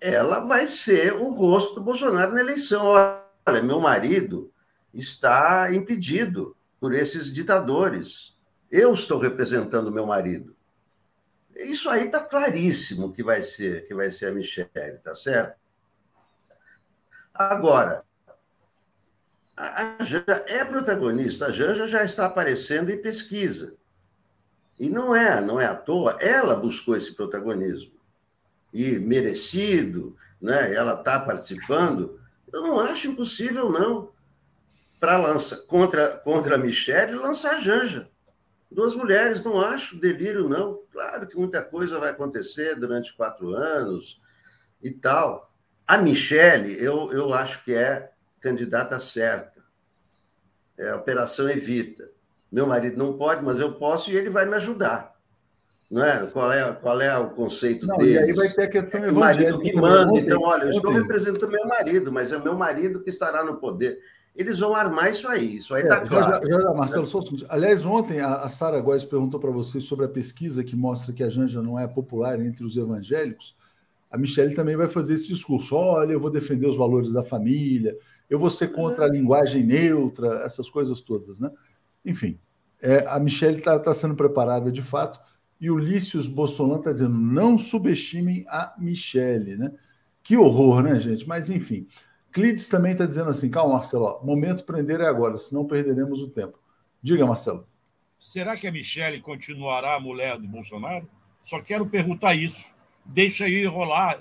Ela vai ser o rosto do Bolsonaro na eleição. Olha, meu marido está impedido por esses ditadores. Eu estou representando meu marido. Isso aí está claríssimo que vai ser que vai ser a Michelle, tá certo? Agora, a Janja é protagonista, a Janja já está aparecendo em pesquisa. E não é, não é à toa, ela buscou esse protagonismo. E merecido, né? ela está participando. Eu não acho impossível, não para lançar contra, contra a Michelle lançar a Janja. Duas mulheres, não acho delírio, não. Claro que muita coisa vai acontecer durante quatro anos e tal. A Michelle, eu, eu acho que é candidata certa. É a Operação Evita. Meu marido não pode, mas eu posso e ele vai me ajudar. Não é? Qual, é, qual é o conceito não, deles? E aí vai ter a questão é o marido que manda. Então, olha, eu estou representando meu marido, mas é meu marido que estará no poder eles vão armar isso aí. Isso aí está é, claro. Já, já, Marcelo, só. Aliás, ontem a, a Sara Góes perguntou para vocês sobre a pesquisa que mostra que a Janja não é popular entre os evangélicos. A Michelle também vai fazer esse discurso. Olha, eu vou defender os valores da família, eu vou ser contra a linguagem neutra, essas coisas todas, né? Enfim, é, a Michelle está tá sendo preparada de fato. E o Lícius Bolsonaro está dizendo: não subestimem a Michelle, né? Que horror, né, gente? Mas enfim. Clides também está dizendo assim: calma, Marcelo, ó, momento prender é agora, senão perderemos o tempo. Diga, Marcelo. Será que a Michelle continuará a mulher do Bolsonaro? Só quero perguntar isso. Deixa aí rolar.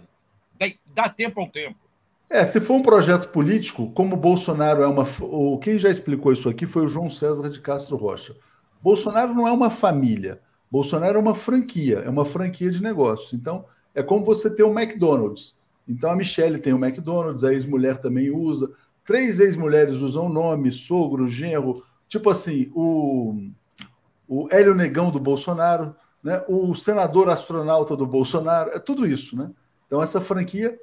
Dá tempo ao tempo. É, se for um projeto político, como Bolsonaro é uma. O, quem já explicou isso aqui foi o João César de Castro Rocha. Bolsonaro não é uma família. Bolsonaro é uma franquia, é uma franquia de negócios. Então, é como você ter um McDonald's. Então a Michelle tem o McDonald's, a ex-mulher também usa. Três ex-mulheres usam o nome, sogro, genro, tipo assim, o, o Hélio Negão do Bolsonaro, né? o senador astronauta do Bolsonaro, é tudo isso, né? Então essa franquia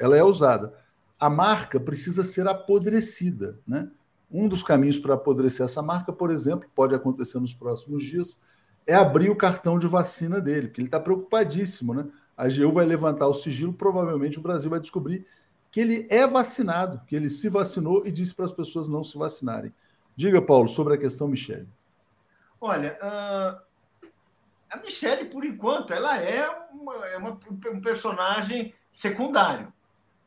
ela é usada. A marca precisa ser apodrecida, né? Um dos caminhos para apodrecer essa marca, por exemplo, pode acontecer nos próximos dias, é abrir o cartão de vacina dele, porque ele está preocupadíssimo, né? A AGU vai levantar o sigilo, provavelmente o Brasil vai descobrir que ele é vacinado, que ele se vacinou e disse para as pessoas não se vacinarem. Diga, Paulo, sobre a questão Michele. Olha, uh, a Michele, por enquanto, ela é, uma, é uma, um personagem secundário.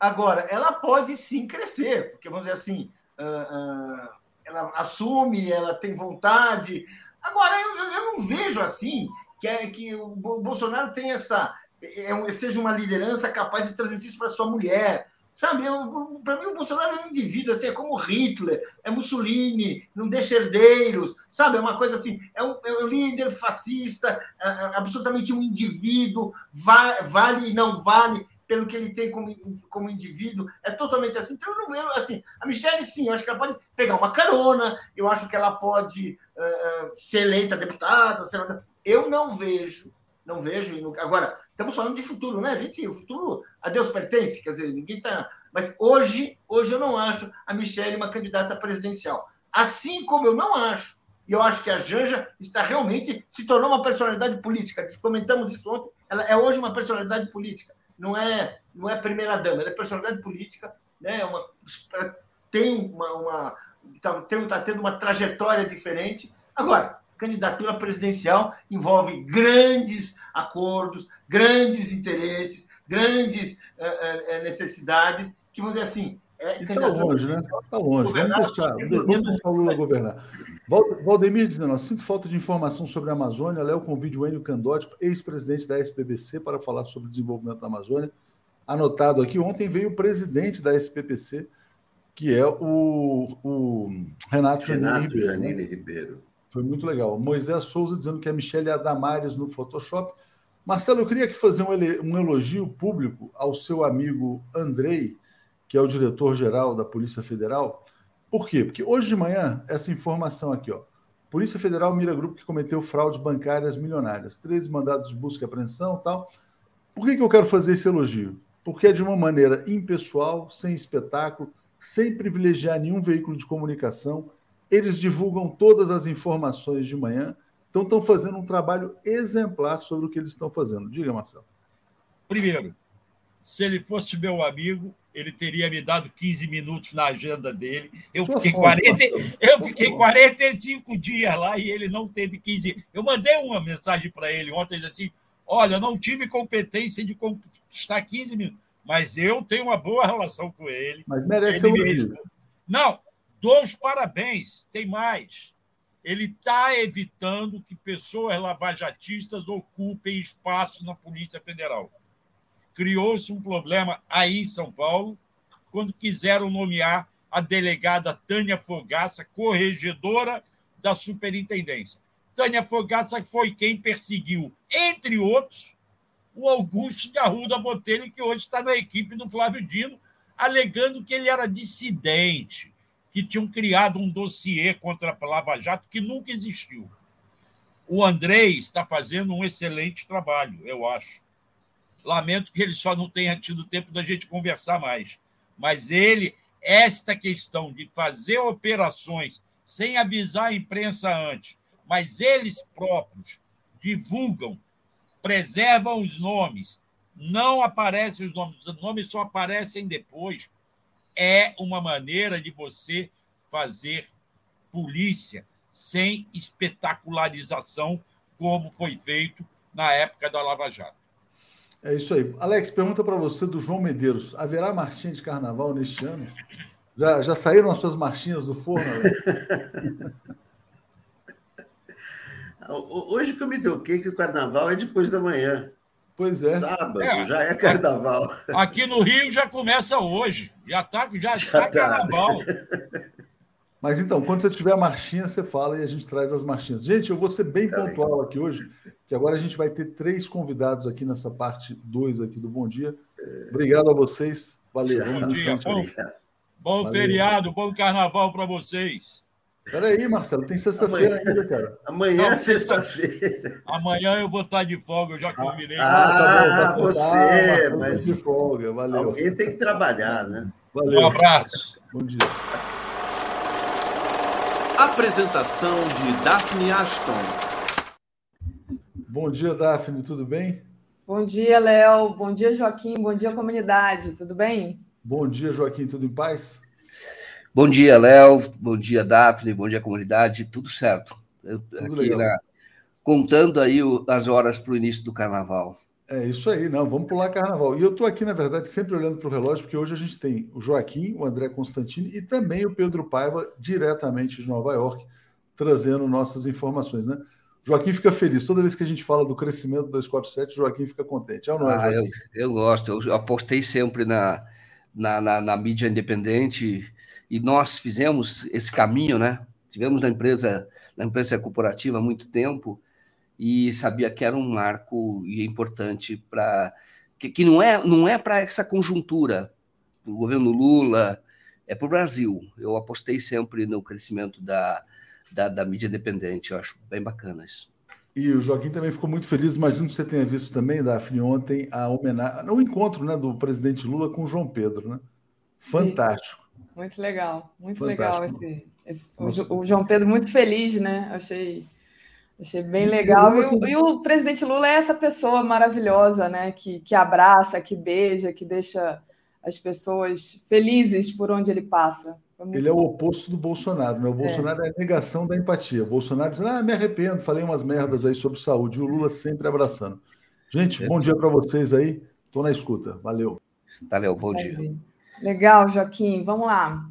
Agora, ela pode sim crescer, porque vamos dizer assim, uh, uh, ela assume, ela tem vontade. Agora, eu, eu não vejo assim que, é, que o Bolsonaro tem essa. É seja uma liderança capaz de transmitir isso para sua mulher, Sabe, para mim o Bolsonaro é um indivíduo, assim, é como Hitler, é Mussolini, não deixa herdeiros, sabe? É uma coisa assim, é um, é um líder fascista, é, é absolutamente um indivíduo, va, vale e não vale pelo que ele tem como, como indivíduo, é totalmente assim. Então, eu não vejo, assim, a Michelle, sim, eu acho que ela pode pegar uma carona, eu acho que ela pode uh, ser eleita deputada, senadora. Eu não vejo, não vejo, agora, Estamos falando de futuro, né, gente? O futuro a Deus pertence, quer dizer, ninguém está. Mas hoje, hoje eu não acho a Michelle uma candidata presidencial. Assim como eu não acho, e eu acho que a Janja está realmente se tornou uma personalidade política. Comentamos isso ontem, ela é hoje uma personalidade política. Não é, não é primeira dama, ela é personalidade política, né? Uma, tem uma, uma está tá tendo uma trajetória diferente. Agora, candidatura presidencial envolve grandes acordos, grandes interesses, grandes uh, necessidades, que vamos dizer assim. É está longe, né? Está longe. Vamos deixar, vamos deixar o Lula governar. Valdemir dizendo: sinto falta de informação sobre a Amazônia. Léo convide o Enio Candotti, ex-presidente da SPBC, para falar sobre o desenvolvimento da Amazônia. Anotado aqui, ontem veio o presidente da SPPC, que é o, o Renato, Renato Janine Ribeiro. Janine né? Ribeiro. Foi muito legal. Moisés Souza dizendo que a Michelle Adamares no Photoshop. Marcelo, eu queria aqui fazer um elogio público ao seu amigo Andrei, que é o diretor-geral da Polícia Federal. Por quê? Porque hoje de manhã, essa informação aqui, ó. Polícia Federal mira grupo que cometeu fraudes bancárias milionárias. 13 mandados de busca e apreensão tal. Por que, que eu quero fazer esse elogio? Porque é de uma maneira impessoal, sem espetáculo, sem privilegiar nenhum veículo de comunicação eles divulgam todas as informações de manhã, então estão fazendo um trabalho exemplar sobre o que eles estão fazendo. Diga, Marcelo. Primeiro, se ele fosse meu amigo, ele teria me dado 15 minutos na agenda dele. Eu fiquei, 40, eu fiquei 45 dias lá e ele não teve 15. Eu mandei uma mensagem para ele ontem, ele assim: Olha, não tive competência de conquistar 15 minutos, mas eu tenho uma boa relação com ele. Mas merece ele um Não, Dou os parabéns, tem mais. Ele está evitando que pessoas lavajatistas ocupem espaço na Polícia Federal. Criou-se um problema aí em São Paulo, quando quiseram nomear a delegada Tânia Fogaça, corregedora da superintendência. Tânia Fogaça foi quem perseguiu, entre outros, o Augusto de Arruda Botelho, que hoje está na equipe do Flávio Dino, alegando que ele era dissidente, que tinham criado um dossiê contra a Lava Jato que nunca existiu. O Andrei está fazendo um excelente trabalho, eu acho. Lamento que ele só não tenha tido tempo da gente conversar mais. Mas ele, esta questão de fazer operações sem avisar a imprensa antes, mas eles próprios divulgam, preservam os nomes, não aparecem os nomes, os nomes só aparecem depois é uma maneira de você fazer polícia sem espetacularização, como foi feito na época da Lava Jato. É isso aí. Alex, pergunta para você do João Medeiros: haverá marchinha de carnaval neste ano? Já, já saíram as suas marchinhas do forno? [laughs] Hoje que eu me toquei que o carnaval é depois da manhã. Pois é. Sábado, é. já é carnaval. [laughs] Aqui no Rio já começa hoje. Já está já, já tá, tá carnaval. Mas então, quando você tiver a marchinha, você fala e a gente traz as marchinhas. Gente, eu vou ser bem tá pontual aqui hoje, que agora a gente vai ter três convidados aqui nessa parte 2 aqui do Bom Dia. Obrigado a vocês. Valeu. Bom dia. Bom, bom feriado, bom carnaval para vocês. Peraí, Marcelo, tem sexta-feira ainda, cara. Amanhã é sexta-feira. Amanhã eu vou estar de folga, eu já combinei. Ah, ah tá bom, tá você, tá, mas de folga, valeu. Alguém tem que trabalhar, né? Valeu. Um abraço. Bom dia. Apresentação de Daphne Ashton. Bom dia, Daphne, tudo bem? Bom dia, Léo. Bom dia, Joaquim. Bom dia, comunidade. Tudo bem? Bom dia, Joaquim. Tudo em paz? Bom dia, Léo. Bom dia, Daphne. Bom dia, comunidade. Tudo certo. Eu, Tudo aqui na, contando aí o, as horas para o início do carnaval. É isso aí, não. Vamos pular carnaval. E eu estou aqui, na verdade, sempre olhando para o relógio, porque hoje a gente tem o Joaquim, o André Constantini e também o Pedro Paiva, diretamente de Nova York, trazendo nossas informações, né? Joaquim fica feliz. Toda vez que a gente fala do crescimento do 247, Joaquim fica contente. É ou não é, ah, eu, eu, gosto. Eu apostei sempre na, na, na, na, mídia independente e nós fizemos esse caminho, né? Tivemos na empresa, na empresa corporativa há muito tempo e sabia que era um marco e importante para que, que não é não é para essa conjuntura do governo Lula, é para o Brasil. Eu apostei sempre no crescimento da, da, da mídia independente. Eu acho bem bacana isso. E o Joaquim também ficou muito feliz. Imagino que você tenha visto também, Daphne, ontem, a homenagem, o encontro né, do presidente Lula com o João Pedro. Né? Fantástico. Muito legal, muito Fantástico. legal esse. esse o, o, João Pedro muito feliz, né? Achei, achei bem legal. E o, e o, presidente Lula é essa pessoa maravilhosa, né? Que, que abraça, que beija, que deixa as pessoas felizes por onde ele passa. Ele é o oposto do Bolsonaro, né? O Bolsonaro é, é a negação da empatia. O Bolsonaro diz: ah, me arrependo, falei umas merdas aí sobre saúde. E o Lula sempre abraçando. Gente, bom dia para vocês aí. Estou na escuta. Valeu. Valeu, bom dia. Legal, Joaquim. Vamos lá.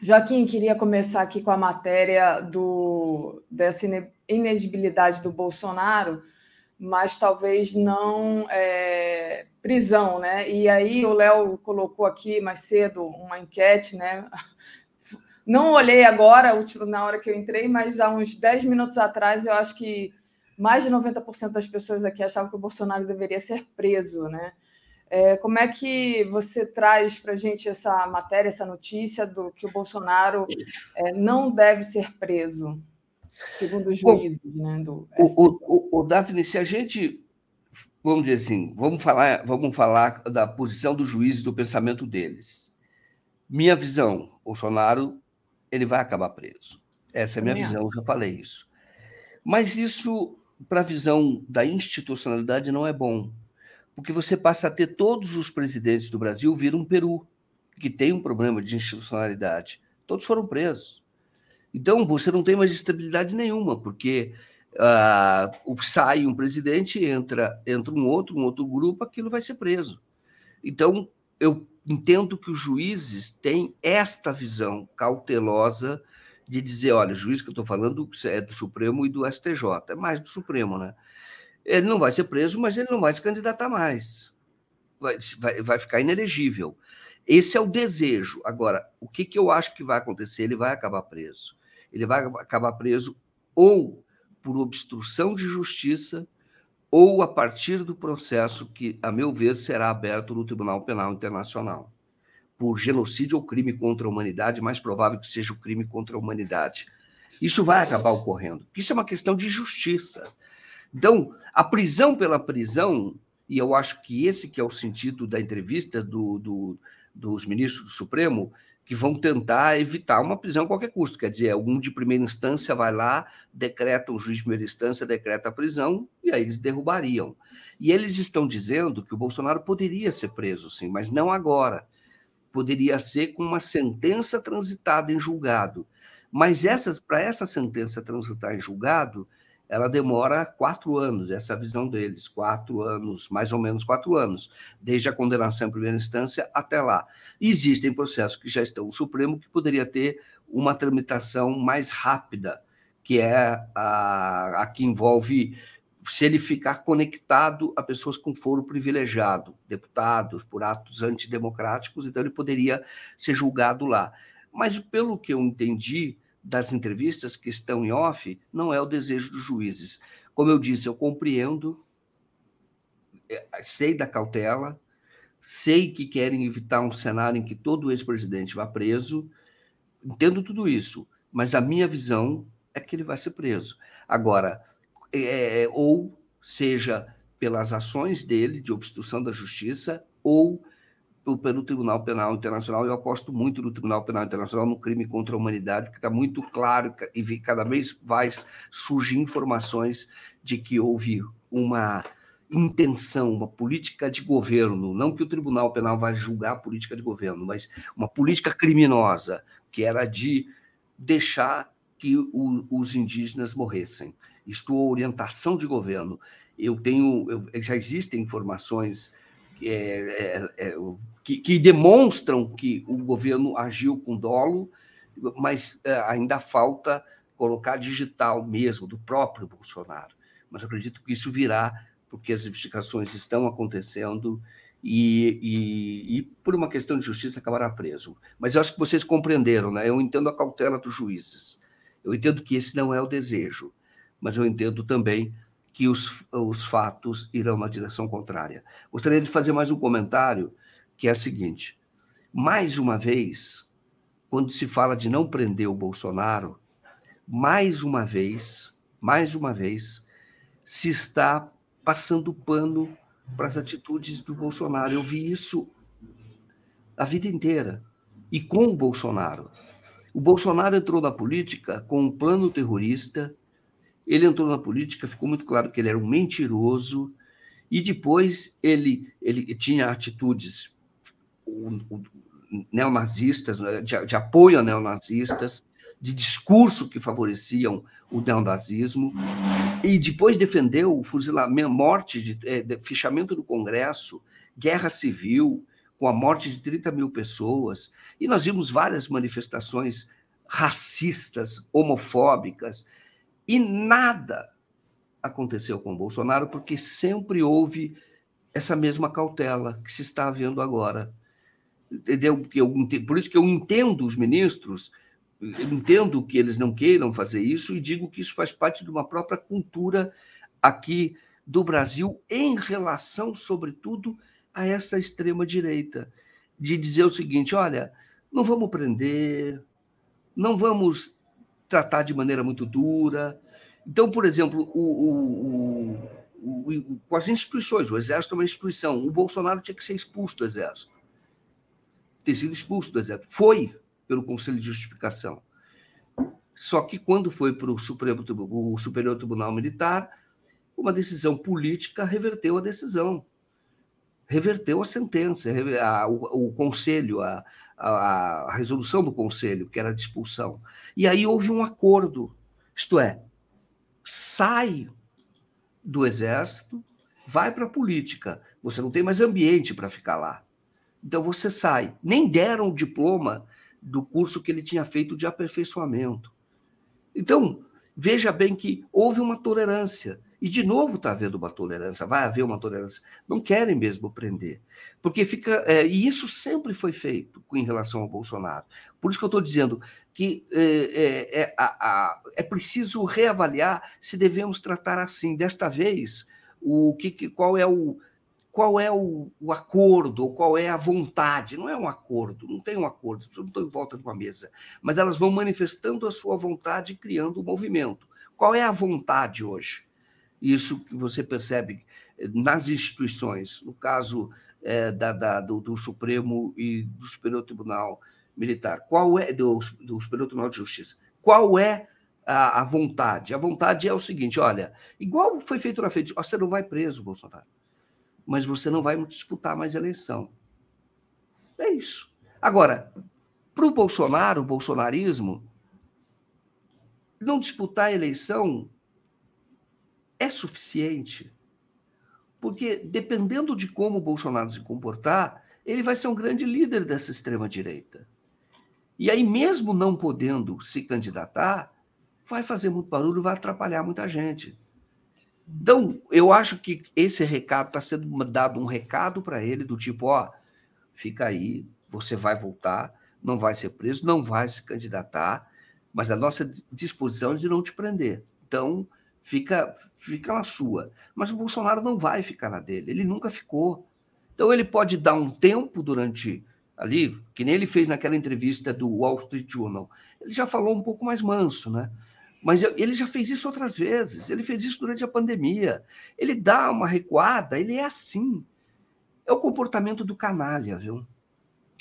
Joaquim, queria começar aqui com a matéria do, dessa inegibilidade do Bolsonaro, mas talvez não é, prisão, né? E aí o Léo colocou aqui mais cedo uma enquete, né? Não olhei agora, na hora que eu entrei, mas há uns 10 minutos atrás eu acho que mais de 90% das pessoas aqui achavam que o Bolsonaro deveria ser preso, né? É, como é que você traz para a gente essa matéria, essa notícia do que o Bolsonaro é, não deve ser preso, segundo os juízes, o, né? Do o, o, o, Daphne, se a gente vamos dizer assim, vamos falar, vamos falar da posição dos juízes, do pensamento deles. Minha visão, Bolsonaro, ele vai acabar preso. Essa é a minha visão, eu já falei isso. Mas isso, para a visão da institucionalidade, não é bom. Porque você passa a ter todos os presidentes do Brasil viram um Peru, que tem um problema de institucionalidade. Todos foram presos. Então, você não tem mais estabilidade nenhuma, porque uh, sai um presidente, entra, entra um outro, um outro grupo, aquilo vai ser preso. Então, eu entendo que os juízes têm esta visão cautelosa de dizer, olha, o juiz que eu estou falando é do Supremo e do STJ, é mais do Supremo, né? Ele não vai ser preso, mas ele não vai se candidatar mais. Vai, vai, vai ficar inelegível. Esse é o desejo. Agora, o que, que eu acho que vai acontecer? Ele vai acabar preso. Ele vai acabar preso ou por obstrução de justiça ou a partir do processo que, a meu ver, será aberto no Tribunal Penal Internacional. Por genocídio ou crime contra a humanidade, mais provável que seja o crime contra a humanidade. Isso vai acabar ocorrendo, isso é uma questão de justiça. Então, a prisão pela prisão, e eu acho que esse que é o sentido da entrevista do, do, dos ministros do Supremo, que vão tentar evitar uma prisão a qualquer custo. Quer dizer, algum de primeira instância vai lá, decreta, um juiz de primeira instância decreta a prisão, e aí eles derrubariam. E eles estão dizendo que o Bolsonaro poderia ser preso, sim, mas não agora. Poderia ser com uma sentença transitada em julgado. Mas para essa sentença transitar em julgado, ela demora quatro anos, essa é a visão deles, quatro anos, mais ou menos quatro anos, desde a condenação em primeira instância até lá. Existem processos que já estão no Supremo que poderia ter uma tramitação mais rápida, que é a, a que envolve se ele ficar conectado a pessoas com foro privilegiado, deputados, por atos antidemocráticos, então ele poderia ser julgado lá. Mas, pelo que eu entendi, das entrevistas que estão em off não é o desejo dos juízes. Como eu disse, eu compreendo, é, sei da cautela, sei que querem evitar um cenário em que todo ex-presidente vá preso, entendo tudo isso, mas a minha visão é que ele vai ser preso. Agora, é, ou seja pelas ações dele de obstrução da justiça, ou pelo Tribunal Penal Internacional. Eu aposto muito no Tribunal Penal Internacional no crime contra a humanidade, que está muito claro e cada vez vai surgir informações de que houve uma intenção, uma política de governo, não que o Tribunal Penal vá julgar a política de governo, mas uma política criminosa, que era de deixar que o, os indígenas morressem. Isto é orientação de governo. Eu tenho, eu, já existem informações é, é, é, que, que, demonstram que o governo agiu com dolo, mas é, ainda falta colocar digital mesmo do próprio Bolsonaro. Mas acredito que isso virá porque as investigações estão acontecendo e, e, e, por uma questão de justiça acabará preso. Mas eu acho que vocês compreenderam, né? Eu entendo a cautela dos juízes. Eu entendo que esse não é o desejo, mas eu entendo também que os, os fatos irão na direção contrária. Gostaria de fazer mais um comentário, que é o seguinte: mais uma vez, quando se fala de não prender o Bolsonaro, mais uma vez, mais uma vez, se está passando pano para as atitudes do Bolsonaro. Eu vi isso a vida inteira. E com o Bolsonaro. O Bolsonaro entrou na política com um plano terrorista, ele entrou na política, ficou muito claro que ele era um mentiroso, e depois ele, ele tinha atitudes neonazistas, né, de, de apoio a neonazistas, de discurso que favoreciam o neonazismo, e depois defendeu o fuzilamento, morte, de, é, de, fichamento do Congresso, guerra civil, com a morte de 30 mil pessoas, e nós vimos várias manifestações racistas, homofóbicas, e nada aconteceu com Bolsonaro, porque sempre houve essa mesma cautela que se está vendo agora. Entendeu? Por isso que eu entendo os ministros eu entendo que eles não queiram fazer isso e digo que isso faz parte de uma própria cultura aqui do Brasil em relação, sobretudo, a essa extrema direita, de dizer o seguinte: olha, não vamos prender, não vamos tratar de maneira muito dura. Então, por exemplo, o, o, o, com as instituições, o Exército é uma instituição. O Bolsonaro tinha que ser expulso do Exército. Ter sido expulso do Exército. Foi, pelo Conselho de Justificação. Só que quando foi para o Superior Tribunal Militar, uma decisão política reverteu a decisão, reverteu a sentença, a, o, o, conselho, a, a, a resolução do conselho, que era de expulsão. E aí houve um acordo, isto é, sai do exército, vai para a política. Você não tem mais ambiente para ficar lá. Então você sai. Nem deram o diploma do curso que ele tinha feito de aperfeiçoamento. Então, veja bem que houve uma tolerância. E, de novo, está havendo uma tolerância, vai haver uma tolerância. Não querem mesmo prender. Porque fica. É, e isso sempre foi feito em relação ao Bolsonaro. Por isso que eu estou dizendo que é, é, é, a, é preciso reavaliar se devemos tratar assim. Desta vez, o que, qual é o, qual é o, o, acordo, qual é a vontade. Não é um acordo, não tem um acordo, as pessoas não estão em volta de uma mesa, mas elas vão manifestando a sua vontade, criando um movimento. Qual é a vontade hoje? Isso que você percebe eh, nas instituições, no caso é, da, da, do, do, Supremo e do Superior Tribunal Militar, qual é do, do Superior Tribunal de Justiça? Qual é a, a vontade? A vontade é o seguinte: olha, igual foi feito na frente, você não vai preso, Bolsonaro mas você não vai disputar mais eleição. É isso. Agora, para o Bolsonaro, o bolsonarismo, não disputar a eleição é suficiente. Porque, dependendo de como o Bolsonaro se comportar, ele vai ser um grande líder dessa extrema-direita. E aí, mesmo não podendo se candidatar, vai fazer muito barulho, vai atrapalhar muita gente. Então, eu acho que esse recado está sendo dado um recado para ele do tipo, ó, fica aí, você vai voltar, não vai ser preso, não vai se candidatar, mas a nossa disposição é de não te prender. Então, fica, fica na sua. Mas o Bolsonaro não vai ficar na dele, ele nunca ficou. Então, ele pode dar um tempo durante ali, que nem ele fez naquela entrevista do Wall Street Journal. Ele já falou um pouco mais manso, né? Mas ele já fez isso outras vezes. Ele fez isso durante a pandemia. Ele dá uma recuada, ele é assim. É o comportamento do canalha, viu?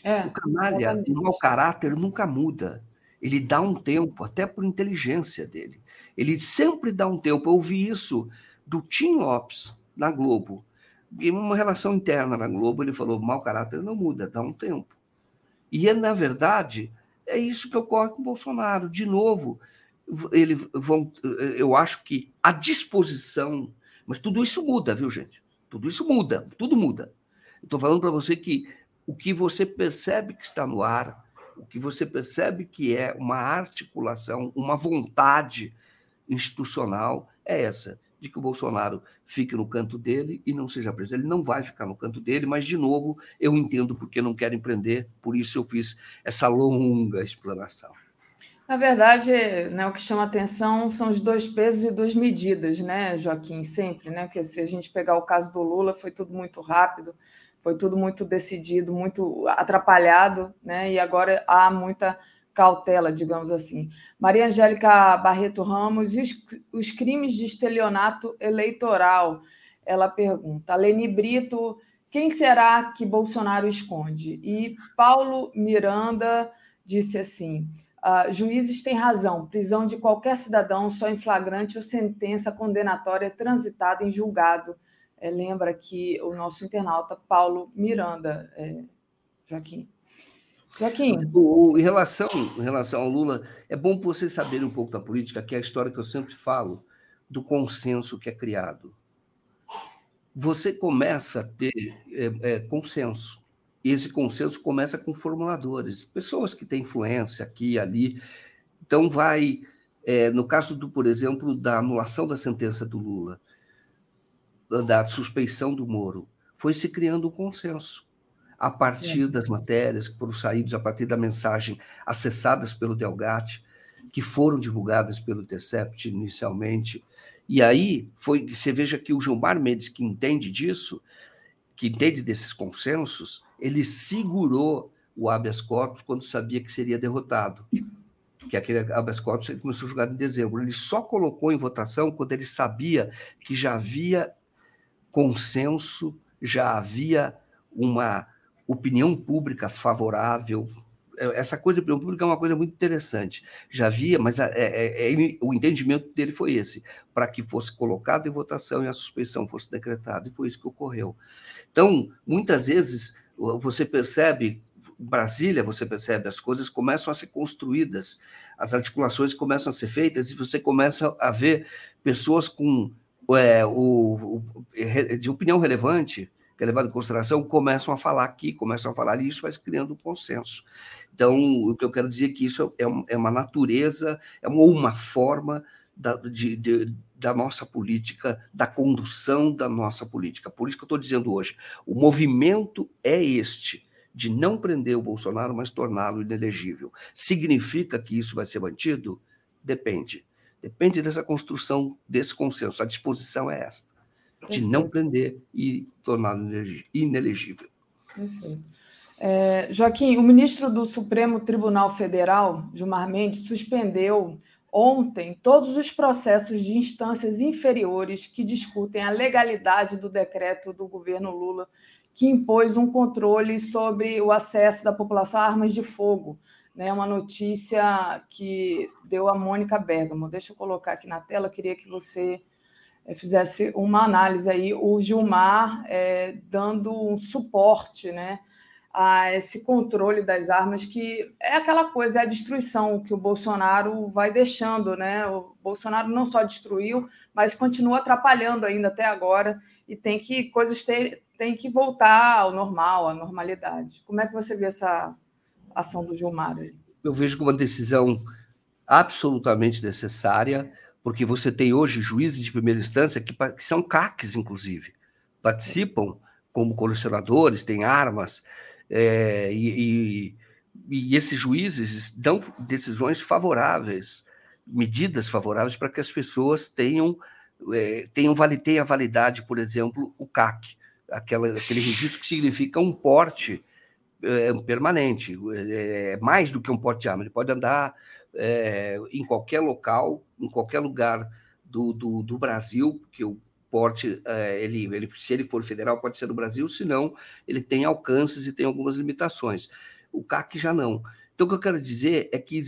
É, o canalha, o mau caráter nunca muda. Ele dá um tempo, até por inteligência dele. Ele sempre dá um tempo. Eu ouvi isso do Tim Lopes, na Globo. Em uma relação interna na Globo, ele falou: mau caráter não muda, dá um tempo. E, na verdade, é isso que ocorre com o Bolsonaro. De novo, ele vão, eu acho que a disposição. Mas tudo isso muda, viu, gente? Tudo isso muda, tudo muda. Estou falando para você que o que você percebe que está no ar, o que você percebe que é uma articulação, uma vontade institucional, é essa de que o Bolsonaro fique no canto dele e não seja preso. Ele não vai ficar no canto dele, mas, de novo, eu entendo porque não querem prender, por isso eu fiz essa longa explanação. Na verdade, né, o que chama atenção são os dois pesos e duas medidas, né, Joaquim? Sempre, né? Porque se a gente pegar o caso do Lula, foi tudo muito rápido, foi tudo muito decidido, muito atrapalhado, né? E agora há muita cautela, digamos assim. Maria Angélica Barreto Ramos, e os, os crimes de estelionato eleitoral? Ela pergunta. Leni Brito, quem será que Bolsonaro esconde? E Paulo Miranda disse assim: uh, juízes têm razão, prisão de qualquer cidadão só em flagrante ou sentença condenatória transitada em julgado. É, lembra que o nosso internauta Paulo Miranda, é, Joaquim. Joaquim. O, o, em, relação, em relação ao Lula, é bom vocês saberem um pouco da política, que é a história que eu sempre falo, do consenso que é criado. Você começa a ter é, é, consenso. E esse consenso começa com formuladores, pessoas que têm influência aqui e ali. Então, vai. É, no caso, do, por exemplo, da anulação da sentença do Lula, da suspeição do Moro, foi se criando um consenso a partir das matérias que foram saídas, a partir da mensagem acessadas pelo Delgatti, que foram divulgadas pelo Intercept inicialmente. E aí foi, você veja que o Gilmar Mendes, que entende disso, que entende desses consensos, ele segurou o habeas corpus quando sabia que seria derrotado. Que aquele habeas corpus ele começou a jogar em dezembro. Ele só colocou em votação quando ele sabia que já havia consenso, já havia uma opinião pública favorável. É, essa coisa de opinião pública é uma coisa muito interessante. Já havia, mas é, é, é, o entendimento dele foi esse, para que fosse colocado em votação e a suspeição fosse decretada, e foi isso que ocorreu. Então, muitas vezes, você percebe, Brasília, você percebe, as coisas começam a ser construídas, as articulações começam a ser feitas, e você começa a ver pessoas com é, o, o, de opinião relevante, que é levado em consideração, começam a falar aqui, começam a falar ali, isso vai criando um consenso. Então, o que eu quero dizer é que isso é, é uma natureza, é uma, uma forma da, de, de, da nossa política, da condução da nossa política. Por isso que eu estou dizendo hoje, o movimento é este, de não prender o Bolsonaro, mas torná-lo inelegível. Significa que isso vai ser mantido? Depende. Depende dessa construção, desse consenso. A disposição é esta de não prender e torná-lo inelegível. É, Joaquim, o ministro do Supremo Tribunal Federal, Gilmar Mendes, suspendeu ontem todos os processos de instâncias inferiores que discutem a legalidade do decreto do governo Lula que impôs um controle sobre o acesso da população a armas de fogo. Né, uma notícia que deu a Mônica Bergamo. Deixa eu colocar aqui na tela, queria que você é, fizesse uma análise aí, o Gilmar é, dando um suporte né, a esse controle das armas, que é aquela coisa, é a destruição que o Bolsonaro vai deixando. Né? O Bolsonaro não só destruiu, mas continua atrapalhando ainda até agora, e tem que coisas ter, tem que voltar ao normal, à normalidade. Como é que você vê essa ação do Gilmar? Aí? Eu vejo como uma decisão absolutamente necessária porque você tem hoje juízes de primeira instância que, que são CACs, inclusive, participam como colecionadores, têm armas, é, e, e, e, esses juízes dão decisões favoráveis, medidas favoráveis para que as pessoas tenham, é, tenham, tenha validade, por exemplo, o CAC, aquela, aquele registro que significa um porte é, permanente, é, mais do que um porte de arma, ele pode andar é, em qualquer local, em qualquer lugar do, do, do Brasil, que o porte, é, ele, ele, se ele for federal, pode ser do Brasil, senão ele tem alcances e tem algumas limitações. O CAC já não. Então, o que eu quero dizer é que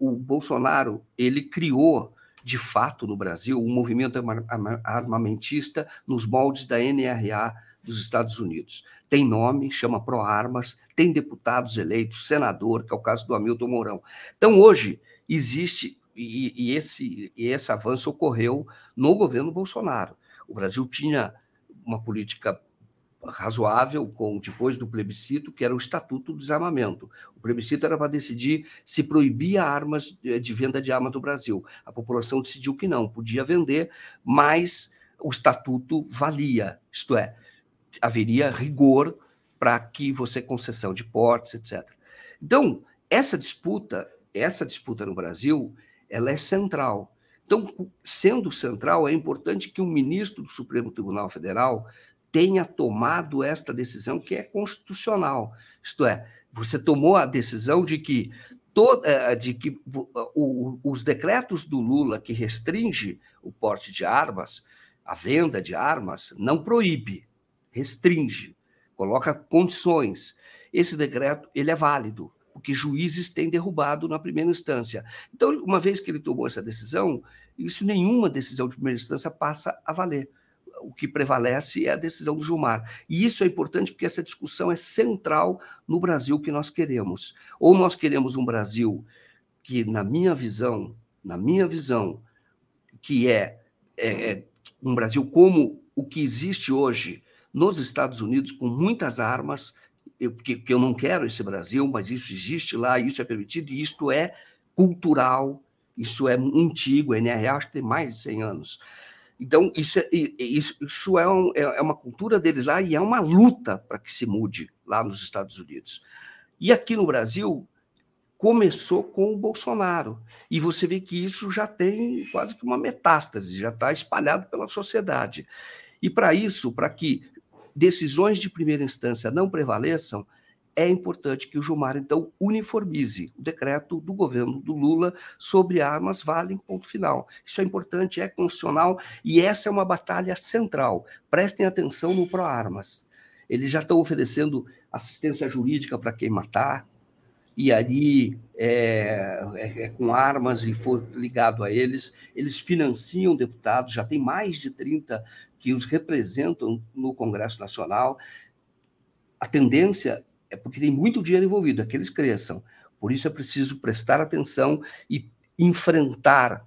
o Bolsonaro ele criou de fato, no Brasil, um movimento armamentista nos moldes da NRA dos Estados Unidos. Tem nome, chama ProArmas, tem deputados eleitos, senador, que é o caso do Hamilton Mourão. Então, hoje, existe, e, e esse, e esse avanço ocorreu no governo Bolsonaro. O Brasil tinha uma política razoável com depois do plebiscito, que era o Estatuto do Desarmamento. O plebiscito era para decidir se proibia armas de venda de armas no Brasil. A população decidiu que não, podia vender, mas o estatuto valia, isto é, haveria rigor para que você concessão de portes, etc. Então, essa disputa, essa disputa no Brasil, ela é central. Então, sendo central, é importante que o ministro do Supremo Tribunal Federal tenha tomado esta decisão que é constitucional. Isto é, você tomou a decisão de que, toda, de que os decretos do Lula que restringe o porte de armas, a venda de armas, não proíbe, restringe, coloca condições. Esse decreto ele é válido, porque juízes têm derrubado na primeira instância. Então, uma vez que ele tomou essa decisão, isso nenhuma decisão de primeira instância passa a valer. O que prevalece é a decisão do Gilmar. E isso é importante porque essa discussão é central no Brasil que nós queremos. Ou nós queremos um Brasil que, na minha visão, na minha visão, que é, é, é um Brasil como o que existe hoje nos Estados Unidos, com muitas armas, que, que eu não quero esse Brasil, mas isso existe lá, isso é permitido, e isto é cultural, isso é antigo, a NRA acho que tem mais de 100 anos. Então, isso é, isso, isso é, um, é, é uma cultura deles lá e é uma luta para que se mude lá nos Estados Unidos. E aqui no Brasil, começou com o Bolsonaro. E você vê que isso já tem quase que uma metástase, já está espalhado pela sociedade. E para isso, para que decisões de primeira instância não prevaleçam, é importante que o Gilmar, então, uniformize o decreto do governo do Lula sobre armas, vale ponto final. Isso é importante, é constitucional e essa é uma batalha central. Prestem atenção no Pro-Armas. Eles já estão oferecendo assistência jurídica para quem matar, e ali é, é, é, com armas e for ligado a eles, eles financiam deputados, já tem mais de 30 que os representam no Congresso Nacional. A tendência é porque tem muito dinheiro envolvido, é que eles cresçam. Por isso é preciso prestar atenção e enfrentar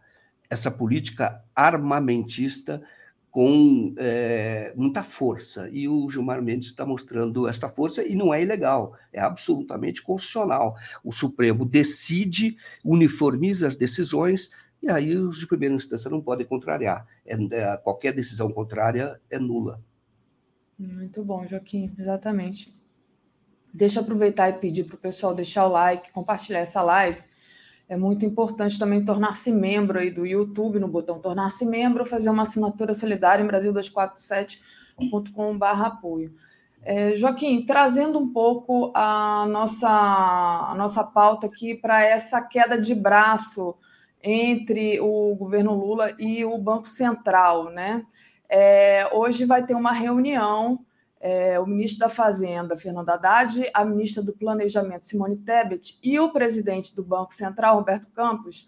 essa política armamentista com é, muita força. E o Gilmar Mendes está mostrando esta força e não é ilegal, é absolutamente constitucional. O Supremo decide, uniformiza as decisões e aí os de primeira instância não podem contrariar. É, é, qualquer decisão contrária é nula. Muito bom, Joaquim, exatamente. Deixa eu aproveitar e pedir para o pessoal deixar o like, compartilhar essa live é muito importante também tornar-se membro aí do YouTube, no botão tornar-se membro, fazer uma assinatura solidária em Brasil247.com.br apoio. É, Joaquim, trazendo um pouco a nossa, a nossa pauta aqui para essa queda de braço entre o governo Lula e o Banco Central, né? É, hoje vai ter uma reunião é, o ministro da Fazenda, Fernando Haddad, a ministra do Planejamento, Simone Tebet, e o presidente do Banco Central, Roberto Campos,